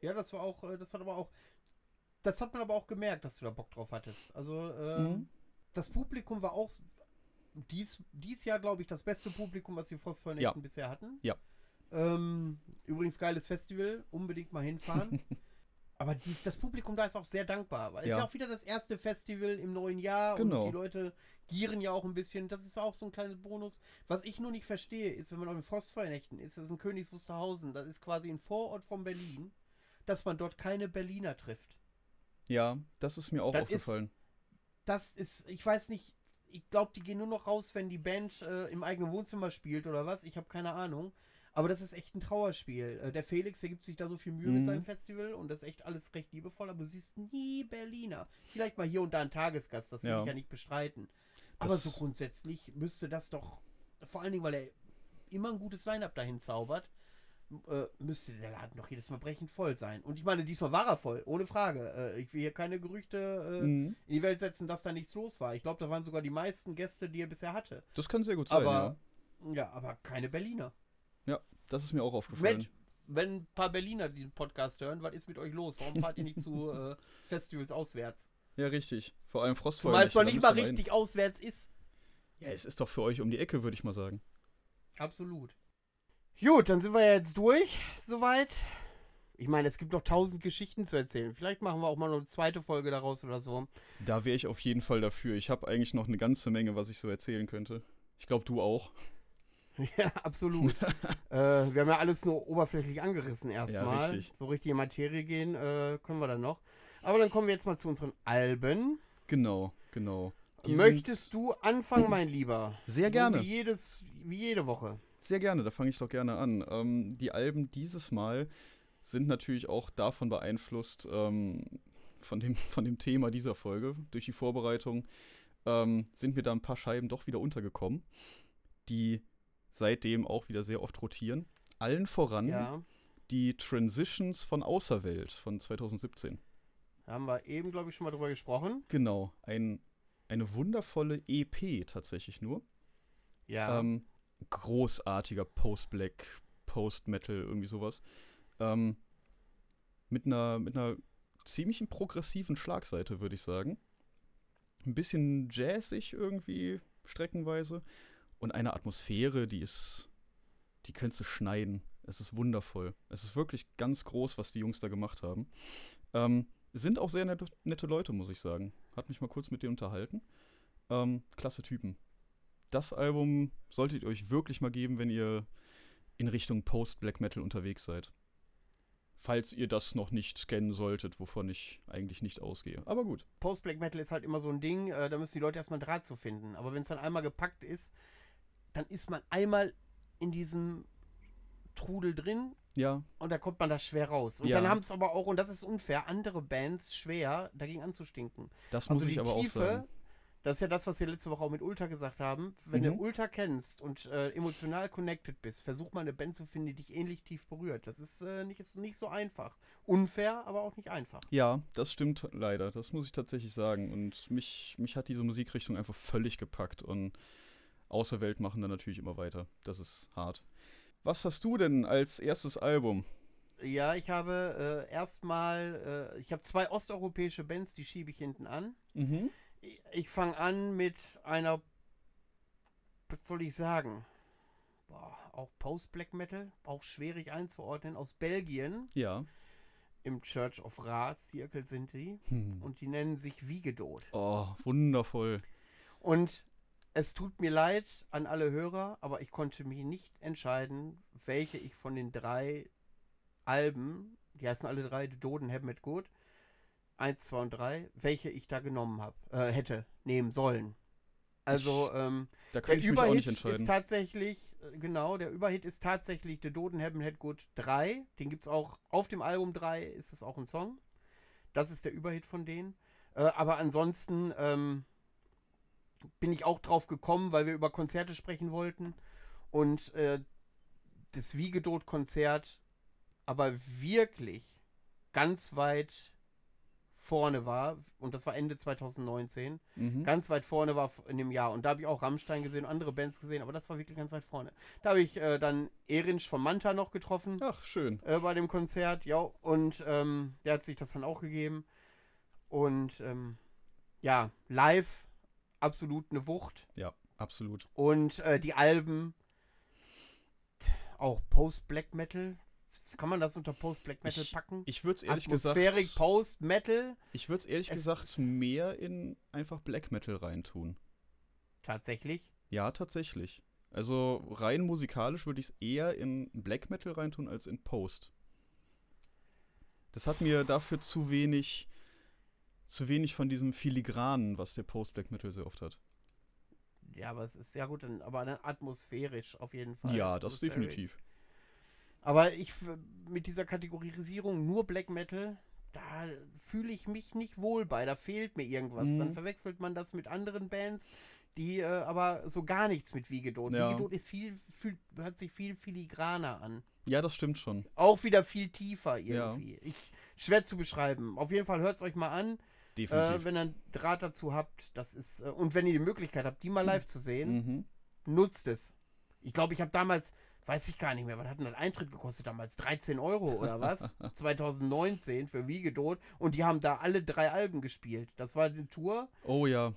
Ja, das war auch, äh, das hat aber auch, das hat man aber auch gemerkt, dass du da Bock drauf hattest. Also, ähm, Mhm. das Publikum war auch dies, dies Jahr, glaube ich, das beste Publikum, was die Frostfeuernächten bisher hatten. Ja. Ähm, übrigens geiles Festival, unbedingt mal hinfahren. Aber die, das Publikum da ist auch sehr dankbar, weil es Ja. ist ja auch wieder das erste Festival im neuen Jahr Genau. und die Leute gieren ja auch ein bisschen. Das ist auch so ein kleiner Bonus. Was ich nur nicht verstehe, ist, wenn man auf den Frostfeuernächten ist, das ist in Königs Wusterhausen, das ist quasi ein Vorort von Berlin, dass man dort keine Berliner trifft. Ja, das ist mir auch Das aufgefallen. Das ist, ich weiß nicht, ich glaube, die gehen nur noch raus, wenn die Band äh, im eigenen Wohnzimmer spielt oder was. Ich habe keine Ahnung. Aber das ist echt ein Trauerspiel. Äh, der Felix, der gibt sich da so viel Mühe Mhm. mit seinem Festival und das ist echt alles recht liebevoll, aber du siehst nie Berliner. Vielleicht mal hier und da ein Tagesgast, das will Ja. ich ja nicht bestreiten. Aber Das- so grundsätzlich müsste das doch, vor allen Dingen, weil er immer ein gutes Line-Up dahin zaubert, äh, müsste der Laden doch jedes Mal brechend voll sein. Und ich meine, diesmal war er voll, ohne Frage. Äh, ich will hier keine Gerüchte Mhm. in die Welt setzen, dass da nichts los war. Ich glaube, da waren sogar die meisten Gäste, die er bisher hatte. Das kann sehr gut sein, Aber, ja. ja, aber keine Berliner. Ja, das ist mir auch aufgefallen. Mensch, wenn ein paar Berliner den Podcast hören, was ist mit euch los? Warum fahrt ihr nicht zu äh, Festivals auswärts? Ja, richtig. Vor allem Zumal Frostfeuernächte. es noch da nicht mal richtig auswärts ist. Ja, es ist doch für euch um die Ecke, würde ich mal sagen. Absolut. Gut, dann sind wir ja jetzt durch, soweit. Ich meine, es gibt noch tausend Geschichten zu erzählen. Vielleicht machen wir auch mal noch eine zweite Folge daraus oder so. Da wäre ich auf jeden Fall dafür. Ich habe eigentlich noch eine ganze Menge, was ich so erzählen könnte. Ich glaube, du auch. Ja, absolut. äh, wir haben ja alles nur oberflächlich angerissen erstmal. richtig. So richtig in Materie gehen äh, können wir dann noch. Aber dann kommen wir jetzt mal zu unseren Alben. Genau, genau. Die Möchtest du anfangen, mein Lieber? Sehr so gerne. Wie, jedes, wie jede Woche. Sehr gerne, da fange ich doch gerne an. Ähm, die Alben dieses Mal sind natürlich auch davon beeinflusst, ähm, von, dem, von dem Thema dieser Folge. Durch die Vorbereitung ähm, sind mir da ein paar Scheiben doch wieder untergekommen, die seitdem auch wieder sehr oft rotieren. Allen voran Ja. die Transitions von Außerwelt von 2017. Da haben wir eben, glaube ich, schon mal drüber gesprochen. Genau, ein, eine wundervolle EP tatsächlich nur. Ja. Ähm, großartiger Post-Black, Post-Metal, irgendwie sowas. Ähm, mit, einer, mit einer ziemlichen progressiven Schlagseite, würde ich sagen. Ein bisschen jazzig irgendwie, streckenweise. Und eine Atmosphäre, die ist. Die könntest du schneiden. Es ist wundervoll. Es ist wirklich ganz groß, was die Jungs da gemacht haben. Ähm, sind auch sehr nette, nette Leute, muss ich sagen. Hat mich mal kurz mit denen unterhalten. Ähm, klasse Typen das Album solltet ihr euch wirklich mal geben, wenn ihr in Richtung Post-Black Metal unterwegs seid. Falls ihr das noch nicht scannen solltet, wovon ich eigentlich nicht ausgehe. Aber gut. Post-Black Metal ist halt immer so ein Ding, äh, da müssen die Leute erstmal einen Draht zu finden. Aber wenn es dann einmal gepackt ist, dann ist man einmal in diesem Trudel drin Ja, und da kommt man da schwer raus. Und Ja. dann haben es aber auch, und das ist unfair, andere Bands schwer, dagegen anzustinken. das Also muss ich die aber auch Tiefe, sagen. das ist ja das, was wir letzte Woche auch mit Ultra gesagt haben. Wenn Mhm. du Ultra kennst und äh, emotional connected bist, versuch mal eine Band zu finden, die dich ähnlich tief berührt. Das ist, äh, nicht, ist nicht so einfach. Unfair, aber auch nicht einfach. Ja, das stimmt leider. Das muss ich tatsächlich sagen. Und mich, mich hat diese Musikrichtung einfach völlig gepackt. Und Außerwelt machen dann natürlich immer weiter. Das ist hart. Was hast du denn als erstes Album? Ja, ich habe äh, erstmal, äh, ich habe zwei osteuropäische Bands, die schiebe ich hinten an. Mhm. Ich, ich fange an mit einer, was soll ich sagen? Boah, auch Post-Black Metal, auch schwierig einzuordnen, aus Belgien. Ja. Im Church of Ra Zirkel sind die. Hm. Und die nennen sich Wiegedot. Oh, wundervoll. Und es tut mir leid an alle Hörer, aber ich konnte mich nicht entscheiden, welche ich von den drei Alben, die heißen alle drei The Doden Have It Good, 1, 2 und 3, welche ich da genommen habe, äh, hätte nehmen sollen. Also, ähm, Da der könnte ich mich auch nicht Überhit ist tatsächlich, äh, genau, der Überhit ist tatsächlich The Doden Have It Good 3. Den gibt es auch auf dem Album 3, ist es auch ein Song. Das ist der Überhit von denen. Äh, aber ansonsten ähm, bin ich auch drauf gekommen, weil wir über Konzerte sprechen wollten. Und äh, das Wiegedot-Konzert aber wirklich ganz weit vorne war, und das war Ende 2019, Mhm. ganz weit vorne war in dem Jahr. Und da habe ich auch Rammstein gesehen, andere Bands gesehen, aber das war wirklich ganz weit vorne. Da habe ich äh, dann Erinsch von Manta noch getroffen Ach, schön. äh, bei dem Konzert, ja, und ähm, der hat sich das dann auch gegeben. Und ähm, ja, live absolut eine Wucht. Ja, absolut. Und äh, die Alben, auch Post-Black Metal. Kann man das unter Post-Black Metal Ich- packen? Ich würde es ehrlich gesagt. Atmosphärik Post-Metal. Ich würde es ehrlich Es gesagt mehr in einfach Black Metal reintun. Tatsächlich. Ja, tatsächlich. Also rein musikalisch würde ich es eher in Black Metal reintun als in Post. Das hat mir dafür zu wenig, zu wenig von diesem Filigranen, was der Post Black Metal sehr oft hat. Ja, aber es ist ja gut, aber dann atmosphärisch auf jeden Fall. ja, das definitiv. Aber ich mit dieser Kategorisierung nur Black Metal, da fühle ich mich nicht wohl bei. Da fehlt mir irgendwas. Mhm. Dann verwechselt man das mit anderen Bands, die äh, aber so gar nichts mit Wiegedot. Ja. Wiegedot ist viel, fühlt, hört sich viel filigraner an. Ja, das stimmt schon. Auch wieder viel tiefer Ja. irgendwie. Ich, schwer zu beschreiben. Auf jeden Fall hört es euch mal an, Definitiv. äh, wenn ihr einen Draht dazu habt. Das ist, äh, und wenn ihr die Möglichkeit habt, die mal live zu sehen, mhm. nutzt es. Ich glaube, ich habe damals, weiß ich gar nicht mehr, was hat denn das Eintritt gekostet damals? 13 Euro oder was? 2019 für Wiegedot. Und die haben da alle drei Alben gespielt. Das war eine Tour. Oh ja.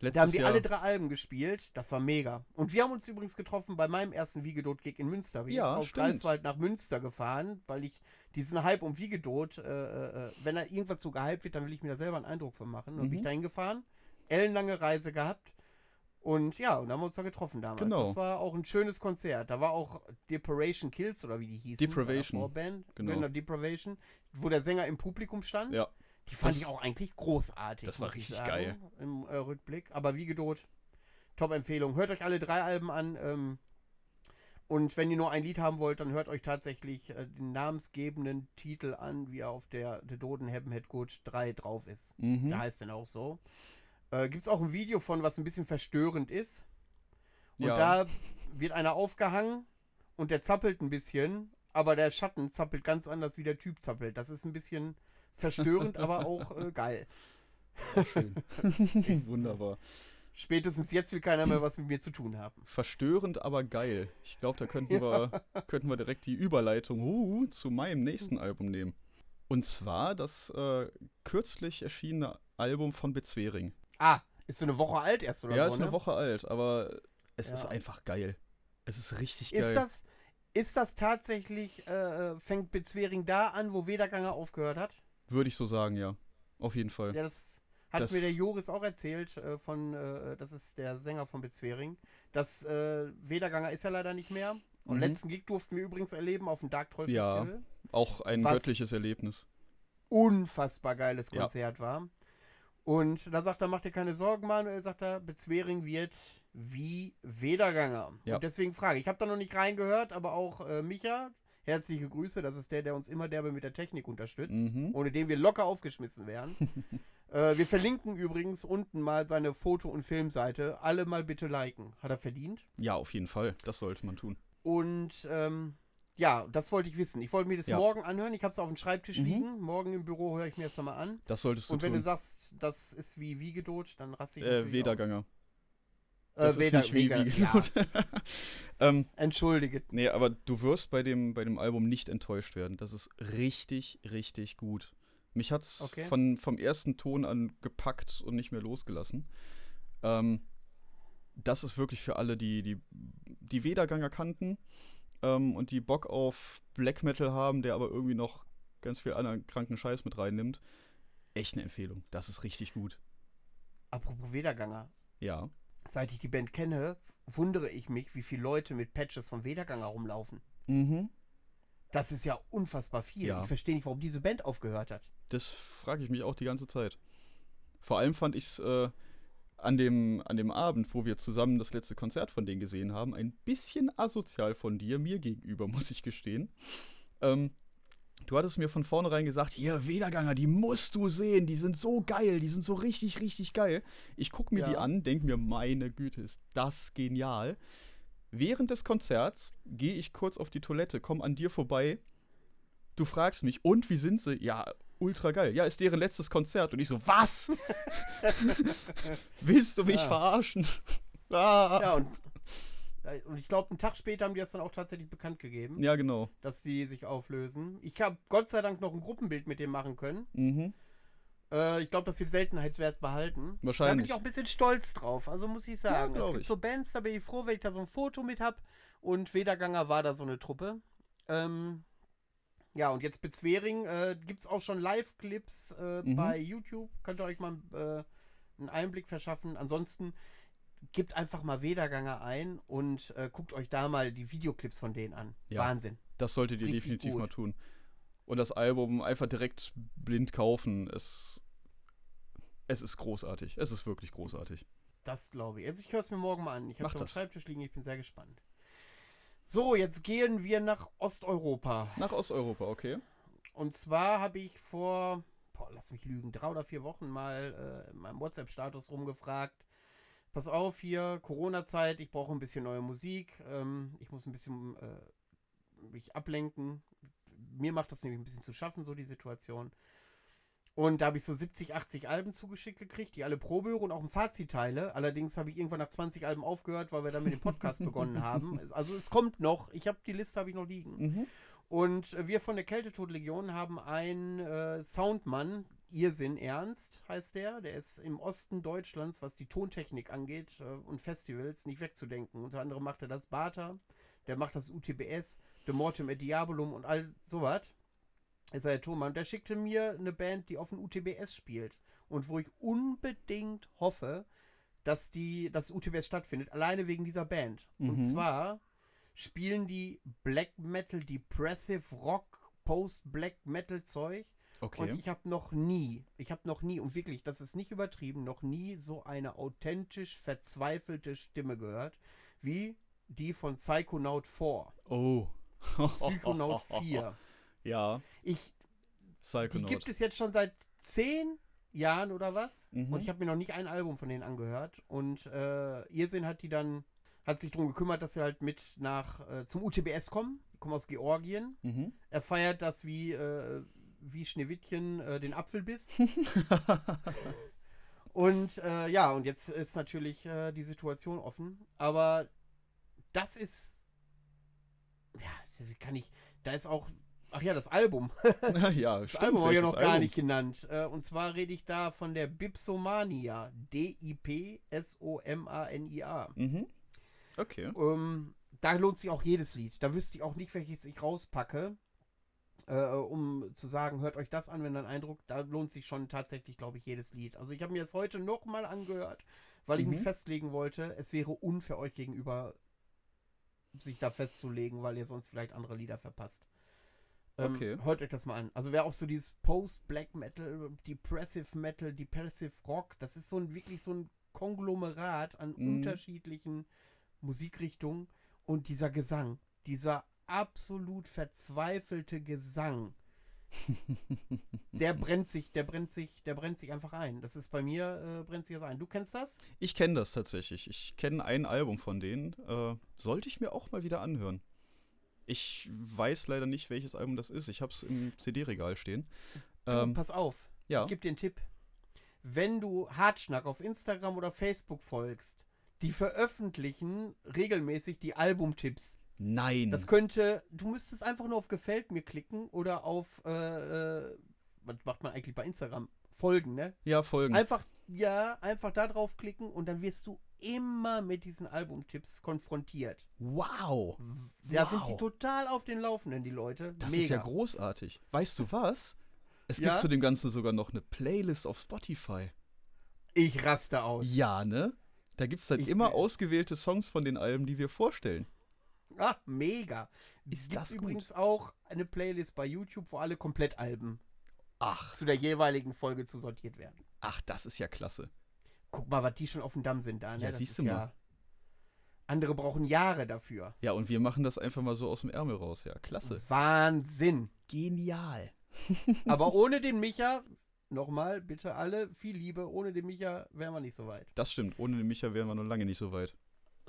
Letztes Da haben die Jahr. alle drei Alben gespielt. Das war mega. Und wir haben uns übrigens getroffen bei meinem ersten Wiegedot-Gig in Münster. Wir Ja, sind aus. Greifswald nach Münster gefahren, weil ich diesen Hype um Wiegedot, äh, äh, wenn da irgendwas so gehypt wird, dann will ich mir da selber einen Eindruck von machen. Und bin ich Mhm. dahin gefahren, ellenlange Reise gehabt. Und ja, und dann haben wir uns da getroffen damals. Genau. Das war auch ein schönes Konzert. Da war auch Depravation Kills oder wie die hießen. Depravation. Vorband. Genau. Genau. Depravation. Wo der Sänger im Publikum stand. Ja. Die fand Das- ich auch eigentlich großartig. das war richtig sagen, geil. Im äh, Rückblick. Aber wie gedot, Top-Empfehlung. Hört euch alle drei Alben an. Ähm, und wenn ihr nur ein Lied haben wollt, dann hört euch tatsächlich äh, den namensgebenden Titel an, wie er auf der The Doden Heaven Head Good 3 drauf ist. Mhm. Der heißt dann auch so. Äh, Gibt es auch ein Video von, was ein bisschen verstörend ist. Und Ja. da wird einer aufgehangen und der zappelt ein bisschen, aber der Schatten zappelt ganz anders, wie der Typ zappelt. Das ist ein bisschen verstörend, aber auch äh, geil. Schön. Wunderbar. Spätestens jetzt will keiner mehr was mit mir zu tun haben. Verstörend, aber geil. Ich glaube, da könnten wir, könnten wir direkt die Überleitung uh, zu meinem nächsten Album nehmen. Und zwar das äh, kürzlich erschienene Album von Bezwering. Ah, ist so eine Woche alt erst oder ja, so, ist ne? eine Woche alt, aber es ist Ja. einfach geil. Es ist richtig geil. Ist das, ist das tatsächlich, äh, fängt Bezwering da an, wo Wederganger aufgehört hat? Würde ich so sagen, ja. Auf jeden Fall. Ja, das hat Das- mir der Joris auch erzählt, äh, von, äh, das ist der Sänger von Bezwering. Das äh, Wederganger ist ja leider nicht mehr. Und Mhm. letzten Gig durften wir übrigens erleben auf dem Dark Troll Ja. Festival. Auch ein göttliches Erlebnis. Unfassbar geiles Ja. Konzert war. Und da sagt er, mach dir keine Sorgen, Manuel, sagt er, Bezwering wird wie Wederganger. Ja. Und deswegen frage ich, ich habe da noch nicht reingehört, aber auch äh, Micha, herzliche Grüße, das ist der, der uns immer derbe mit der Technik unterstützt, Mhm. ohne den wir locker aufgeschmissen wären. äh, wir verlinken übrigens unten mal seine Foto- und Filmseite. Alle mal bitte liken. Hat er verdient. Ja, auf jeden Fall. Das sollte man tun. Und ähm, ja, das wollte ich wissen. Ich wollte mir das Ja. morgen anhören. Ich habe es auf dem Schreibtisch Mhm. liegen. Morgen im Büro höre ich mir das nochmal an. Das solltest du Und wenn tun. du sagst, das ist wie Wiegedot, dann raste ich äh, natürlich Wederganger. Aus. Das Äh, Weder, ist nicht wie ja, ähm, entschuldige. Nee, aber du wirst bei dem, bei dem Album nicht enttäuscht werden. Das ist richtig, richtig gut. Mich hat's Okay. von, vom ersten Ton an gepackt und nicht mehr losgelassen. Ähm, das ist wirklich für alle, die die, die Wederganger kannten ähm, und die Bock auf Black Metal haben, der aber irgendwie noch ganz viel anderen kranken Scheiß mit reinnimmt. Echt eine Empfehlung. Das ist richtig gut. Apropos Wederganger. Ja. Seit ich die Band kenne, wundere ich mich, wie viele Leute mit Patches von Wederganger rumlaufen. Mhm. Das ist ja unfassbar viel. Ja. Ich verstehe nicht, warum diese Band aufgehört hat. Das frage ich mich auch die ganze Zeit. Vor allem fand ich es äh, an, dem, an dem Abend, wo wir zusammen das letzte Konzert von denen gesehen haben, ein bisschen asozial von dir, mir gegenüber, muss ich gestehen. Ähm, Du hattest mir von vornherein gesagt, hier, Wederganger, die musst du sehen, die sind so geil, die sind so richtig, richtig geil. Ich gucke mir Ja. die an, denke mir, meine Güte, ist das genial. Während des Konzerts gehe ich kurz auf die Toilette, komme an dir vorbei. Du fragst mich, und wie sind sie? Ja, ultra geil. Ja, ist deren letztes Konzert. Und ich so, was? Willst du mich Ja. verarschen? ah. Ja, und, und ich glaube, einen Tag später haben die das dann auch tatsächlich bekannt gegeben, ja, genau. dass die sich auflösen. Ich habe Gott sei Dank noch ein Gruppenbild mit dem machen können. Mhm. Äh, ich glaube, das wird Seltenheitswert behalten. Da bin Wahrscheinlich. ich auch ein bisschen stolz drauf, also muss ich sagen. es glaub gibt ich. so Bands, da bin ich froh, wenn ich da so ein Foto mit habe. Und Wederganger war da so eine Truppe. Ähm, ja, und jetzt Bezwering äh, gibt es auch schon Live-Clips äh, Mhm. bei YouTube. Könnt ihr euch mal äh, einen Einblick verschaffen. Ansonsten gebt einfach mal Wederganger ein und äh, guckt euch da mal die Videoclips von denen an. Ja. Wahnsinn. Das solltet ihr Richtig definitiv gut. mal tun. Und das Album einfach direkt blind kaufen. Es, es ist großartig. Es ist wirklich großartig. Das glaube ich. Also ich höre es mir morgen mal an. Ich habe schon am. Schreibtisch liegen, ich bin sehr gespannt. So, jetzt gehen wir nach Osteuropa. Nach Osteuropa, okay. Und zwar habe ich vor, boah, lass mich lügen, drei oder vier Wochen mal äh, in meinem WhatsApp-Status rumgefragt. Pass auf hier, Corona-Zeit, ich brauche ein bisschen neue Musik. Ähm, ich muss ein bisschen äh, mich ablenken. Mir macht das nämlich ein bisschen zu schaffen, so die Situation. Und da habe ich so 70, 80 Alben zugeschickt gekriegt, die alle Probe höre und auch ein Fazitteile. Allerdings habe ich irgendwann nach 20 Alben aufgehört, weil wir dann mit dem Podcast begonnen haben. Also es kommt noch. Ich habe die Liste habe ich noch liegen. Mhm. Und wir von der Kältetodlegion haben einen äh, Soundmann, Irrsinn Ernst heißt der. Der ist im Osten Deutschlands, was die Tontechnik angeht äh, und Festivals, nicht wegzudenken. Unter anderem macht er das Bata, der macht das UTBS, The Mortem et Diabolum und all sowas. Ist er der Tonmann. Der schickte mir eine Band, die auf dem UTBS spielt. Und wo ich unbedingt hoffe, dass die, das UTBS stattfindet, alleine wegen dieser Band. Und Mhm. zwar spielen die Black Metal, Depressive Rock, Post-Black Metal Zeug. Okay. Und ich habe noch nie, ich habe noch nie, und wirklich, das ist nicht übertrieben, noch nie so eine authentisch verzweifelte Stimme gehört, wie die von Psychonaut 4. oh. Psychonaut 4. Ja, Ich, die Psychonaut. gibt es jetzt schon seit zehn Jahren oder was. Mhm. Und ich habe mir noch nicht ein Album von denen angehört. Und äh, Irrsinn hat die dann, hat sich darum gekümmert, dass sie halt mit nach äh, zum UTBS kommen. Die kommen aus Georgien. Mhm. Er feiert das wie, äh, wie Schneewittchen äh, den Apfelbiss. und äh, ja, und jetzt ist natürlich äh, die Situation offen. Aber das ist. Ja, kann ich. Da ist auch. Ach ja, das Album. ja, Das stimmt. Album habe ich ja noch gar Album? nicht genannt. Äh, und zwar rede ich da von der Bipsomania. D-I-P-S-O-M-A-N-I-A. Mhm. Okay. Ähm, da lohnt sich auch jedes Lied. Da wüsste ich auch nicht, welches ich rauspacke, äh, um zu sagen, hört euch das an, wenn dann Eindruck, da lohnt sich schon tatsächlich, glaube ich, jedes Lied. Also ich habe mir das heute nochmal angehört, weil ich Mhm. mich festlegen wollte. Es wäre unfair euch gegenüber, sich da festzulegen, weil ihr sonst vielleicht andere Lieder verpasst. Ähm, Okay. Hört euch das mal an. Also wer auf so dieses Post-Black Metal, Depressive Metal, Depressive Rock, das ist so ein wirklich so ein Konglomerat an Mhm. unterschiedlichen Musikrichtungen und dieser Gesang, dieser absolut verzweifelte Gesang, der brennt sich, der brennt sich, der brennt sich einfach ein. Das ist bei mir, äh, brennt sich das ein. Du kennst das? Ich kenne das tatsächlich. Ich kenne ein Album von denen. Äh, sollte ich mir auch mal wieder anhören. Ich weiß leider nicht, welches Album das ist. Ich habe es im CD-Regal stehen. Du, Ähm, pass auf. ja. Ich gebe dir einen Tipp. Wenn du Hartschnack auf Instagram oder Facebook folgst, die veröffentlichen regelmäßig die Albumtipps. Nein. Das könnte, du müsstest einfach nur auf Gefällt mir klicken oder auf, äh, äh, was macht man eigentlich bei Instagram? Folgen, ne? ja, folgen. Einfach, ja, einfach da drauf klicken und dann wirst du immer mit diesen Albumtipps konfrontiert. wow. Da sind die Wow. total auf den Laufenden, die Leute. Das Mega. ist ja großartig. Weißt du was? Es Ja? gibt zu dem Ganzen sogar noch eine Playlist auf Spotify. Ich raste aus. Ja, ne? Da gibt es dann Ich immer ausgewählte Songs von den Alben, die wir vorstellen. Ah, mega. Ist Gibt's das gut? übrigens auch eine Playlist bei YouTube, wo alle Komplettalben Ach, zu der jeweiligen Folge zu sortiert werden. ach, das ist ja klasse. Guck mal, was die schon auf dem Damm sind da. Ne? Ja, das siehst du mal. Andere brauchen Jahre dafür. Ja, und wir machen das einfach mal so aus dem Ärmel raus. Ja, klasse. Wahnsinn. genial. Aber ohne den Micha, nochmal, bitte alle, viel Liebe, ohne den Micha wären wir nicht so weit. Das stimmt. Ohne den Micha wären wir noch lange nicht so weit.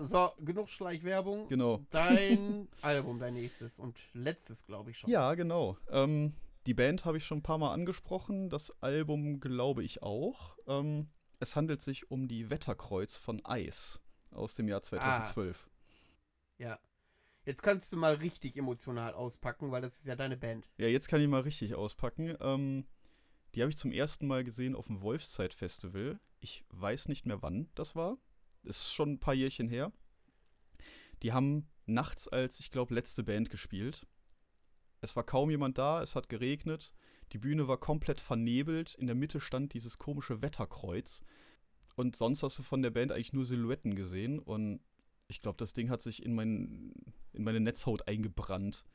So, genug Schleichwerbung. Genau. Dein Album, dein nächstes und letztes, glaube ich schon. Ja, genau. Ähm, die Band habe ich schon ein paar Mal angesprochen. Das Album glaube ich auch. Ähm, es handelt sich um die Wetterkreuz von Eis aus dem Jahr 2012. Ja. Jetzt kannst du mal richtig emotional auspacken, weil das ist ja deine Band. Ja, jetzt kann ich mal richtig auspacken. Ähm, die habe ich zum ersten Mal gesehen auf dem Wolfszeit-Festival. Ich weiß nicht mehr, wann das war. Ist schon ein paar Jährchen her. Die haben nachts als, ich glaube, letzte Band gespielt. Es war kaum jemand da, es hat geregnet. Die Bühne war komplett vernebelt. In der Mitte stand dieses komische Wetterkreuz. Und sonst hast du von der Band eigentlich nur Silhouetten gesehen. Und ich glaube, das Ding hat sich in, mein, in meine Netzhaut eingebrannt.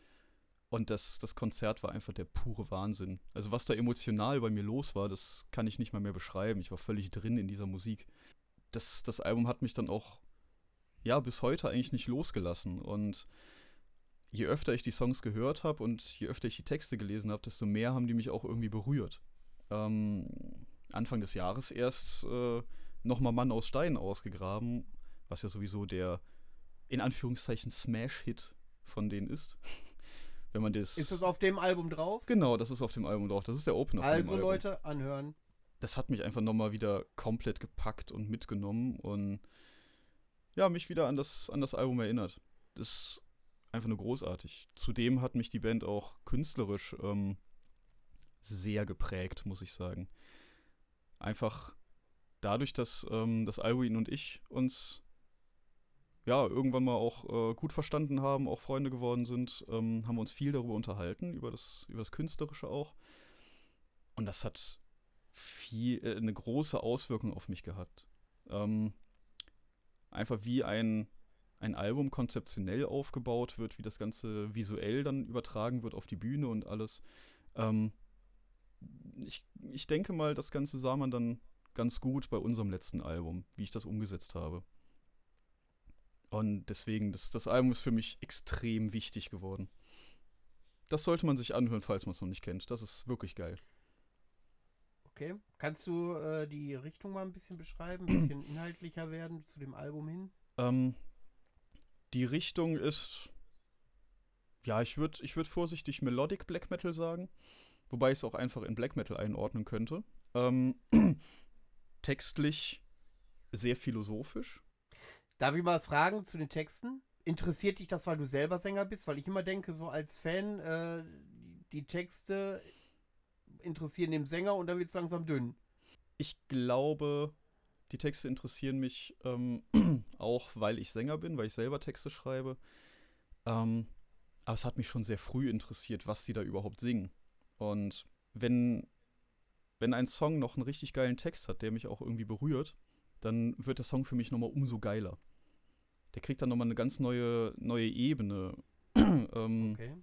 Und das, das Konzert war einfach der pure Wahnsinn. Also was da emotional bei mir los war, das kann ich nicht mal mehr beschreiben. Ich war völlig drin in dieser Musik. Das, das Album hat mich dann auch, ja, bis heute eigentlich nicht losgelassen. Und je öfter ich die Songs gehört habe und je öfter ich die Texte gelesen habe, desto mehr haben die mich auch irgendwie berührt. Ähm, Anfang des Jahres erst äh, nochmal Mann aus Stein ausgegraben, was ja sowieso der in Anführungszeichen Smash-Hit von denen ist. Wenn man das. Ist das auf dem Album drauf? Genau, das ist auf dem Album drauf. Das ist der Opener also. Leute, anhören. Das hat mich einfach nochmal wieder komplett gepackt und mitgenommen und ja, mich wieder an das, an das Album erinnert. Das ist einfach nur großartig. Zudem hat mich die Band auch künstlerisch ähm, sehr geprägt, muss ich sagen. Einfach dadurch, dass ähm, das Alwin und ich uns ja irgendwann mal auch äh, gut verstanden haben, auch Freunde geworden sind, ähm, haben wir uns viel darüber unterhalten, über das, über das Künstlerische auch. Und das hat viel, äh, eine große Auswirkung auf mich gehabt. Ähm, einfach wie ein, ein Album konzeptionell aufgebaut wird, wie das Ganze visuell dann übertragen wird auf die Bühne und alles. Ähm, ich, ich denke mal, das Ganze sah man dann ganz gut bei unserem letzten Album, wie ich das umgesetzt habe. Und deswegen, das, das Album ist für mich extrem wichtig geworden. Das sollte man sich anhören, falls man es noch nicht kennt. Das ist wirklich geil. Okay. Kannst du äh, die Richtung mal ein bisschen beschreiben, ein bisschen inhaltlicher werden zu dem Album hin? Ähm, die Richtung ist, ja, ich würde ich würd vorsichtig Melodic Black Metal sagen, wobei ich es auch einfach in Black Metal einordnen könnte. Ähm, textlich sehr philosophisch. Darf ich mal was fragen zu den Texten? Interessiert dich das, weil du selber Sänger bist? Weil ich immer denke, so als Fan, äh, die Texte interessieren den Sänger und dann wird es langsam dünn. Ich glaube, die Texte interessieren mich ähm, auch, weil ich Sänger bin, weil ich selber Texte schreibe. Ähm, aber es hat mich schon sehr früh interessiert, was die da überhaupt singen. Und wenn, wenn ein Song noch einen richtig geilen Text hat, der mich auch irgendwie berührt, dann wird der Song für mich nochmal umso geiler. Der kriegt dann nochmal eine ganz neue, neue Ebene, ähm, Okay.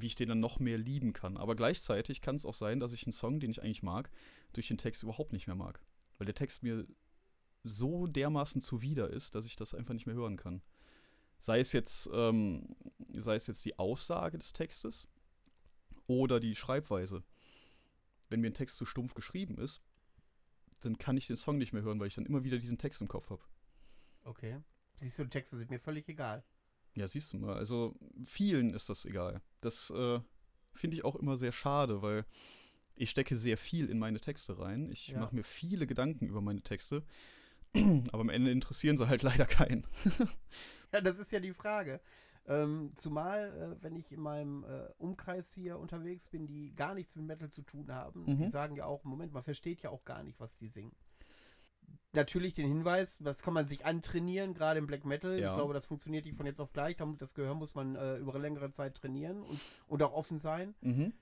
Wie ich den dann noch mehr lieben kann. Aber gleichzeitig kann es auch sein, dass ich einen Song, den ich eigentlich mag, durch den Text überhaupt nicht mehr mag. Weil der Text mir so dermaßen zuwider ist, dass ich das einfach nicht mehr hören kann. Sei es jetzt, ähm, sei es jetzt die Aussage des Textes oder die Schreibweise. Wenn mir ein Text zu stumpf geschrieben ist, dann kann ich den Song nicht mehr hören, weil ich dann immer wieder diesen Text im Kopf habe. Okay. Siehst du, Texte sind mir völlig egal. Ja, siehst du mal. Also vielen ist das egal. Das äh, finde ich auch immer sehr schade, weil ich stecke sehr viel in meine Texte rein. Ich Ja. mache mir viele Gedanken über meine Texte. Aber am Ende interessieren sie halt leider keinen. Ja, das ist ja die Frage. Ähm, zumal, äh, wenn ich in meinem äh, Umkreis hier unterwegs bin, die gar nichts mit Metal zu tun haben, die Mhm. sagen ja auch, Moment, man versteht ja auch gar nicht, was die singen. Natürlich den Hinweis, das kann man sich antrainieren, gerade im Black Metal. Ja. Ich glaube, das funktioniert nicht von jetzt auf gleich. Das Gehör muss man äh, über längere Zeit trainieren und, und auch offen sein. Mhm.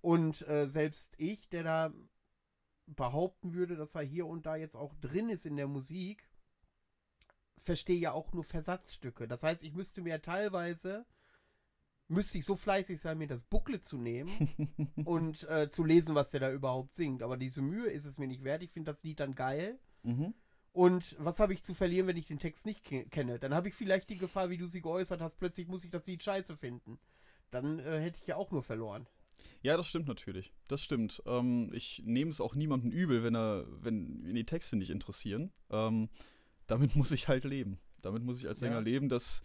Und äh, selbst ich, der da behaupten würde, dass er hier und da jetzt auch drin ist in der Musik, verstehe ja auch nur Versatzstücke. Das heißt, ich müsste mir teilweise, müsste ich so fleißig sein, mir das Booklet zu nehmen und äh, zu lesen, was der da überhaupt singt. Aber diese Mühe ist es mir nicht wert. Ich finde das Lied dann geil. Mhm. Und was habe ich zu verlieren, wenn ich den Text nicht ke kenne? Dann habe ich vielleicht die Gefahr, wie du sie geäußert hast, plötzlich muss ich das Lied scheiße finden. Dann äh, hätte ich ja auch nur verloren. Ja, das stimmt natürlich. Das stimmt. Ähm, ich nehme es auch niemandem übel, wenn er, wenn ihn die Texte nicht interessieren. Ähm, damit muss ich halt leben. Damit muss ich als Sänger Ja. leben. Das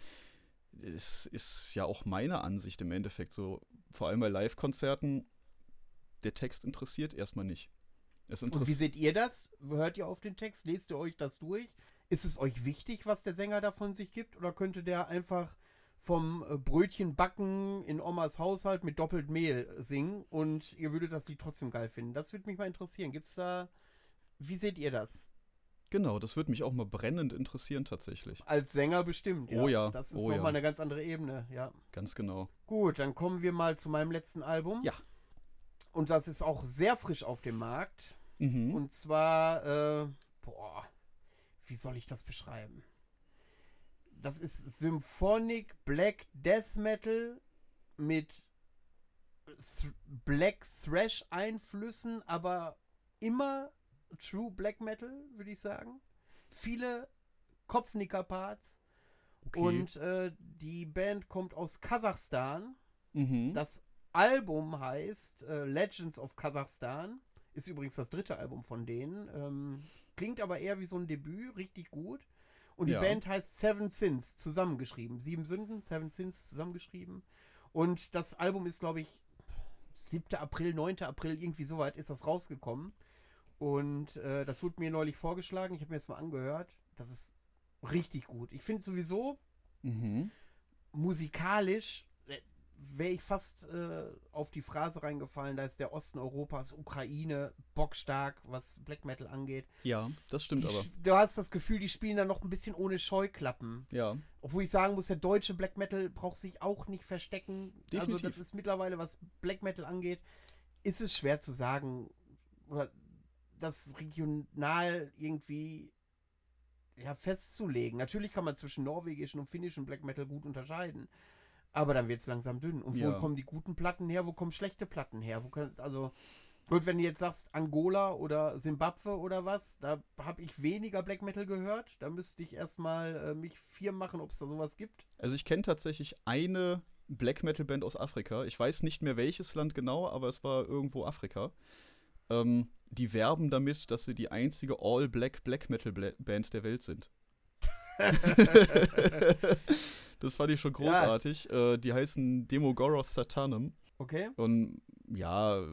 ist, ist ja auch meine Ansicht im Endeffekt so. Vor allem bei Live-Konzerten, der Text interessiert erstmal nicht. Es Und wie seht ihr das? Hört ihr auf den Text? Lest ihr euch das durch? Ist es euch wichtig, was der Sänger davon sich gibt? Oder könnte der einfach vom äh, Brötchen backen in Omas Haushalt mit doppelt Mehl singen und ihr würdet das Lied trotzdem geil finden? Das würde mich mal interessieren. Gibt's da. Wie seht ihr das? Genau, das würde mich auch mal brennend interessieren tatsächlich. Als Sänger bestimmt. Oh ja, Das ist oh nochmal ja. eine ganz andere Ebene, ja. Ganz genau. Gut, dann kommen wir mal zu meinem letzten Album. Ja. Und das ist auch sehr frisch auf dem Markt. Mhm. Und zwar, äh, boah, wie soll ich das beschreiben? Das ist Symphonic Black Death Metal mit Th Black Thrash Einflüssen, aber immer True Black Metal, würde ich sagen. Viele Kopfnicker-Parts. okay. Und äh, die Band kommt aus Kasachstan. mhm. Das Album heißt äh, Legends of Kasachstan. Ist übrigens das dritte Album von denen. Ähm, klingt aber eher wie so ein Debüt, richtig gut. Und die Ja. Band heißt Seven Sins, zusammengeschrieben. Sieben Sünden, Seven Sins zusammengeschrieben. Und das Album ist, glaube ich, 7. April, 9. April, irgendwie soweit ist das rausgekommen. Und äh, das wurde mir neulich vorgeschlagen. Ich habe mir das mal angehört. Das ist richtig gut. Ich finde sowieso, mhm. musikalisch wäre ich fast äh, auf die Phrase reingefallen, da ist der Osten Europas, Ukraine, bockstark, was Black Metal angeht. Ja, das stimmt Die, aber. du hast das Gefühl, die spielen da noch ein bisschen ohne Scheuklappen. Ja. Obwohl ich sagen muss, der deutsche Black Metal braucht sich auch nicht verstecken. Also Definitiv. das ist mittlerweile, was Black Metal angeht, ist es schwer zu sagen. Oder das regional irgendwie ja, festzulegen. Natürlich kann man zwischen norwegischen und finnischen Black Metal gut unterscheiden. Aber dann wird es langsam dünn. Und wo Ja. kommen die guten Platten her? Wo kommen schlechte Platten her? Wo kann, also, gut, wenn du jetzt sagst Angola oder Simbabwe oder was, da habe ich weniger Black Metal gehört. Da müsste ich erstmal äh, mich firm machen, ob es da sowas gibt. Also ich kenne tatsächlich eine Black Metal Band aus Afrika. Ich weiß nicht mehr welches Land genau, aber es war irgendwo Afrika. Ähm, die werben damit, dass sie die einzige All-Black Black Metal Band der Welt sind. das fand ich schon großartig. Äh, die heißen Demogoroth Satanum. Okay? Und ja,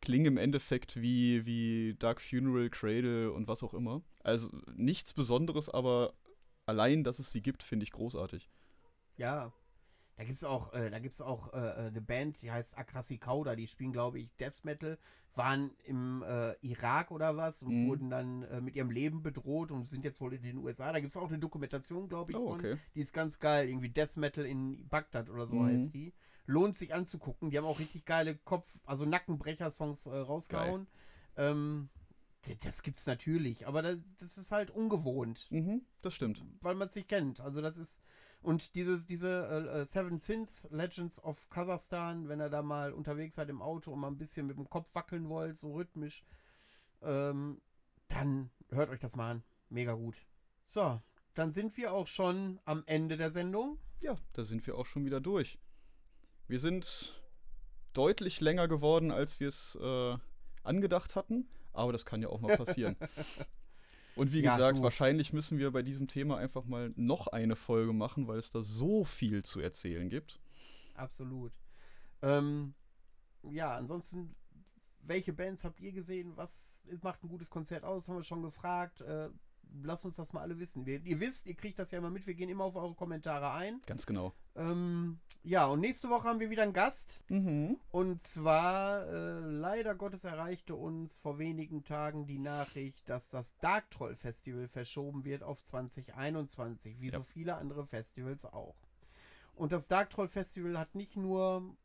klingen im Endeffekt wie, wie Dark Funeral, Cradle und was auch immer. Also nichts Besonderes, aber allein, dass es sie gibt, finde ich großartig. Ja. Da gibt es auch, äh, da gibt's auch äh, äh, eine Band, die heißt Akrasi Kauda, die spielen, glaube ich, Death Metal, waren im äh, Irak oder was und Mhm. wurden dann äh, mit ihrem Leben bedroht und sind jetzt wohl in den USA. Da gibt es auch eine Dokumentation, glaube ich, Oh, von. okay. Die ist ganz geil, irgendwie Death Metal in Bagdad oder so Mhm. heißt die. Lohnt sich anzugucken. Die haben auch richtig geile Kopf-, also Nackenbrecher-Songs äh, rausgehauen. Ähm, d- das gibt's natürlich, aber das, das ist halt ungewohnt Mhm, das stimmt. weil man es nicht kennt. Also das ist und dieses diese äh, äh, Seven Sins Legends of Kasachstan, wenn ihr da mal unterwegs seid im Auto und mal ein bisschen mit dem Kopf wackeln wollt, so rhythmisch, ähm, dann hört euch das mal an. Mega gut. So, dann sind wir auch schon am Ende der Sendung. Ja, da sind wir auch schon wieder durch. Wir sind deutlich länger geworden, als wir es äh, angedacht hatten, aber das kann ja auch mal passieren. Und wie Ja, gesagt, du. wahrscheinlich müssen wir bei diesem Thema einfach mal noch eine Folge machen, weil es da so viel zu erzählen gibt. Absolut. Ähm, ja, ansonsten, welche Bands habt ihr gesehen? Was macht ein gutes Konzert aus? Haben wir schon gefragt. Äh, lasst uns das mal alle wissen. Wir, ihr wisst, ihr kriegt das ja immer mit. Wir gehen immer auf eure Kommentare ein. Ganz genau. Ähm, ja, und nächste Woche haben wir wieder einen Gast. Mhm. Und zwar, äh, leider Gottes erreichte uns vor wenigen Tagen die Nachricht, dass das Dark Troll Festival verschoben wird auf 2021, wie Ja. so viele andere Festivals auch. Und das Dark Troll Festival hat nicht nur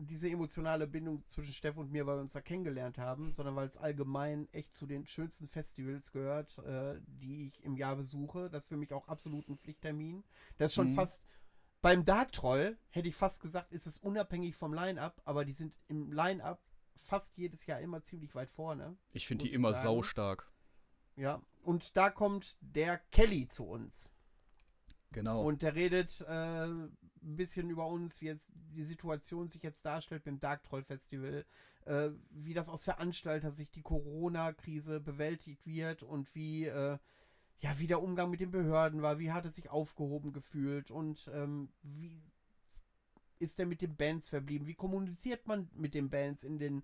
diese emotionale Bindung zwischen Steff und mir, weil wir uns da kennengelernt haben, sondern weil es allgemein echt zu den schönsten Festivals gehört, äh, die ich im Jahr besuche. Das ist für mich auch absolut ein Pflichttermin. Das ist schon Mhm. fast beim Dark Troll hätte ich fast gesagt, ist es unabhängig vom Line-Up, aber die sind im Line-Up fast jedes Jahr immer ziemlich weit vorne. Ich finde die ich immer sagen. saustark. Ja, und da kommt der Kelly zu uns. Genau. Und der redet äh, ein bisschen über uns, wie jetzt die Situation sich jetzt darstellt mit dem Dark Troll Festival, äh, wie das aus Veranstalter sich die Corona-Krise bewältigt wird und wie, äh, ja, wie der Umgang mit den Behörden war, wie hat es sich aufgehoben gefühlt und ähm, wie ist er mit den Bands verblieben, wie kommuniziert man mit den Bands in den,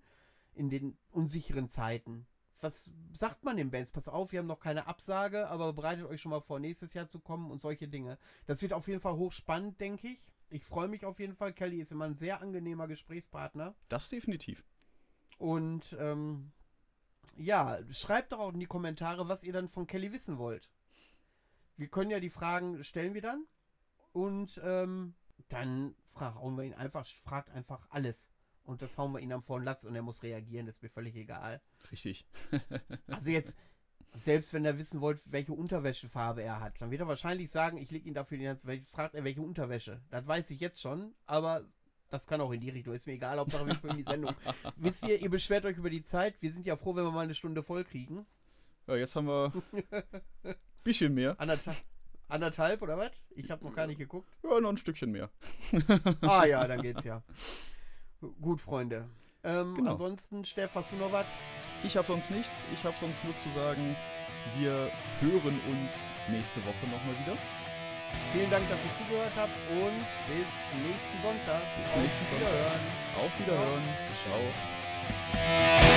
in den unsicheren Zeiten was sagt man den Bands? Pass auf, wir haben noch keine Absage, aber bereitet euch schon mal vor, nächstes Jahr zu kommen und solche Dinge. Das wird auf jeden Fall hochspannend, denke ich. Ich freue mich auf jeden Fall. Kelly ist immer ein sehr angenehmer Gesprächspartner. Das definitiv. Und ähm, ja, schreibt doch auch in die Kommentare, was ihr dann von Kelly wissen wollt. Wir können ja die Fragen stellen wir dann. Und ähm, dann fragen wir ihn einfach, fragt einfach alles und das hauen wir ihn am vollen Latz und er muss reagieren, das ist mir völlig egal. Richtig. also jetzt, selbst wenn er wissen wollt, welche Unterwäschefarbe er hat, dann wird er wahrscheinlich sagen, ich lege ihn dafür die ganze Welt, fragt er, welche Unterwäsche. Das weiß ich jetzt schon, aber das kann auch in die Richtung, ist mir egal, Hauptsache wir filmen die Sendung. Wisst ihr, ihr beschwert euch über die Zeit, wir sind ja froh, wenn wir mal eine Stunde voll kriegen. Ja, jetzt haben wir ein bisschen mehr. Anderthalb, anderthalb oder was? Ich habe noch gar nicht geguckt. Ja, noch ein Stückchen mehr. ah ja, dann geht's ja. Gut, Freunde. Ähm, genau. Ansonsten, Steff, hast du noch was? Ich habe sonst nichts. Ich habe sonst nur zu sagen, wir hören uns nächste Woche nochmal wieder. Vielen Dank, dass ihr zugehört habt und bis nächsten Sonntag. Bis nächsten Sonntag. Auf Wiederhören. Ciao.